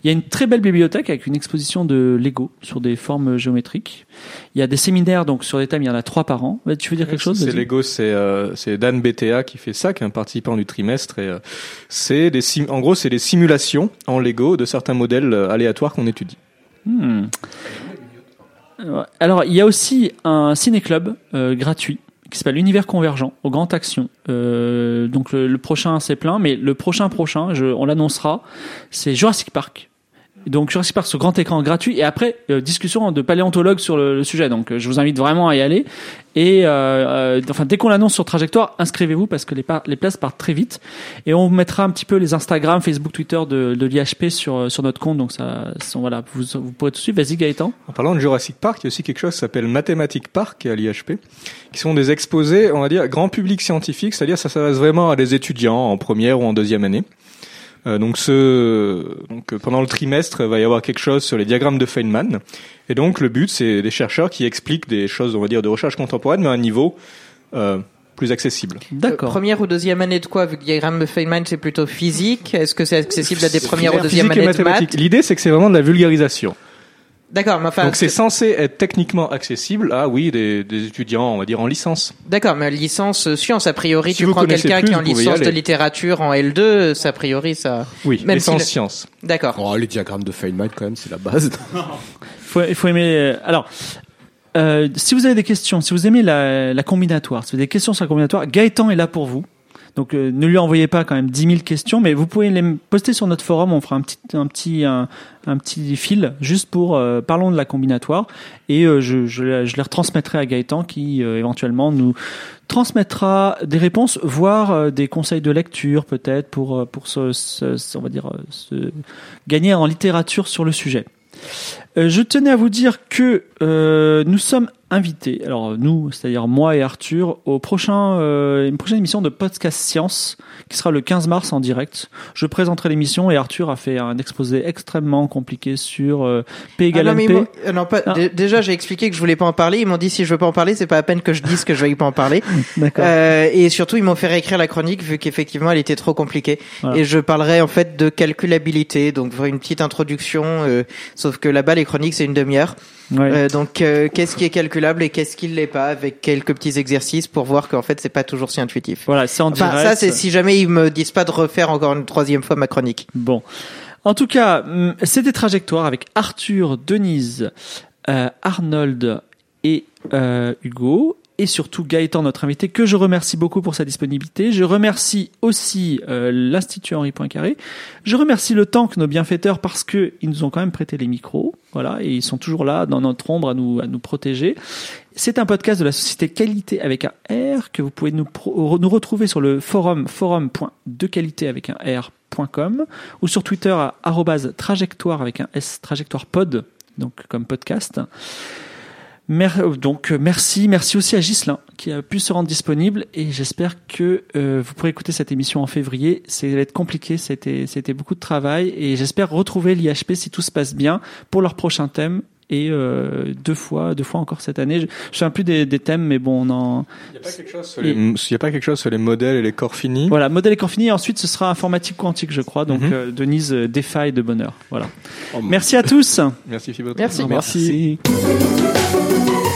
Il y a une très belle bibliothèque avec une exposition de Lego sur des formes géométriques. Il y a des séminaires donc sur des thèmes, il y en a trois par an. Tu veux dire quelque chose? C'est Lego, c'est euh, Dan BTA qui fait ça, qui est un participant du trimestre. Et euh, c'est des sim- en gros, c'est des simulations en Lego de certains modèles euh, aléatoires qu'on étudie. Hmm. Euh, Alors, il y a aussi un ciné-club euh, gratuit qui s'appelle Univers Convergent au Grand Action. Euh, donc le, prochain c'est plein, mais le prochain prochain, on l'annoncera, c'est Jurassic Park. Donc Jurassic Park sur grand écran gratuit et après euh, discussion de paléontologues sur le, le sujet. Donc euh, je vous invite vraiment à y aller. Et euh, euh, enfin dès qu'on l'annonce sur Trajectoire, inscrivez-vous parce que les, par- les places partent très vite. Et on mettra un petit peu les Instagram, Facebook, Twitter de, de l'IHP sur euh, sur notre compte. Donc ça, voilà, vous, vous pourrez tout suite. Vas-y Gaëtan. En parlant de Jurassic Park, il y a aussi quelque chose qui s'appelle Mathematic Park à l'IHP, qui sont des exposés, on va dire, grand public scientifique, c'est-à-dire ça s'adresse vraiment à des étudiants en première ou en deuxième année. Euh, donc, ce, donc euh, pendant le trimestre, il va y avoir quelque chose sur les diagrammes de Feynman. Et donc le but, c'est des chercheurs qui expliquent des choses, on va dire, de recherche contemporaine, mais à un niveau euh, plus accessible. D'accord. Euh, Première ou deuxième année de quoi Vu que le diagramme de Feynman, c'est plutôt physique. Est-ce que c'est accessible à des premières ou deuxième années de maths? L'idée, c'est que c'est vraiment de la vulgarisation. D'accord, mais enfin, donc c'est censé être techniquement accessible à, oui, des, des étudiants, on va dire, en licence. d'accord, mais licence euh, science, a priori, Si tu prends quelqu'un qui est en licence de littérature en L2, ça, a priori, ça. Oui, Même licence si le- science. D'accord. Oh, les diagrammes de Feynman, quand même, c'est la base. faut, il faut aimer. euh, Alors, euh, si vous avez des questions, si vous aimez la, la combinatoire, si vous avez des questions sur la combinatoire, Gaëtan est là pour vous. Donc, euh, ne lui envoyez pas quand même 10 000 questions, mais vous pouvez les poster sur notre forum. On fera un petit, un petit, un, petit fil juste pour euh, parlons de la combinatoire, et euh, je, je, je les retransmettrai à Gaëtan qui euh, éventuellement nous transmettra des réponses, voire euh, des conseils de lecture peut-être pour euh, pour se- se- on va dire se gagner en littérature sur le sujet. Je tenais à vous dire que nous sommes invités, alors nous, c'est-à-dire moi et Arthur, au prochain, euh, une prochaine émission de Podcast Science qui sera le 15 mars en direct. Je présenterai l'émission et Arthur a fait un exposé extrêmement compliqué sur euh, P Ah égale non, NP. m'ont- euh, non, pas, Ah. dé- déjà, j'ai expliqué que je voulais pas en parler. Ils m'ont dit si je veux pas en parler, c'est pas à peine que je dise que je vais pas en parler. D'accord. Euh, et surtout, ils m'ont fait réécrire la chronique vu qu'effectivement, elle était trop compliquée. Voilà. Et je parlerai en fait de calculabilité, donc une petite introduction. euh, sauf que là-bas, les chroniques c'est une demi-heure. Ouais. Donc, qu'est-ce qui est calculable? Et qu'est-ce qui ne l'est pas, avec quelques petits exercices pour voir qu'en fait, c'est pas toujours si intuitif. Voilà, c'est en Enfin, direct. ça, c'est si jamais ils me disent pas de refaire encore une troisième fois ma chronique. Bon. En tout cas, hum, c'était Trajectoire avec Arthur, Denise, euh, Arnold et euh, Hugo. Et surtout Gaëtan, notre invité, que je remercie beaucoup pour sa disponibilité. Je remercie aussi euh, l'Institut Henri Poincaré. Je remercie le Tank, nos bienfaiteurs, parce que ils nous ont quand même prêté les micros. Voilà, et ils sont toujours là dans notre ombre à nous, à nous protéger. C'est un podcast de la société Qualité avec un R que vous pouvez nous, nous retrouver sur le forum forum.dequalité avec un R.com ou sur Twitter à trajectoire avec un S trajectoire pod donc comme podcast. Mer- donc euh, merci, merci aussi à Gislin qui a pu se rendre disponible et j'espère que euh, vous pourrez écouter cette émission en février. Ça va être compliqué, c'était c'était beaucoup de travail et j'espère retrouver l'IHP si tout se passe bien pour leur prochain thème et euh, deux fois, deux fois encore cette année. Je, je sais plus des, des thèmes, mais bon, on en Il n'y a pas quelque chose sur les, il a pas quelque chose sur les modèles et les corps finis. voilà, modèle écran fini. Et ensuite, ce sera informatique quantique, je crois. Donc, Mhm. euh, Denise euh, défaille de bonheur. Voilà. Oh, Merci à tous. Merci Fibre. Merci. Merci. Thank you.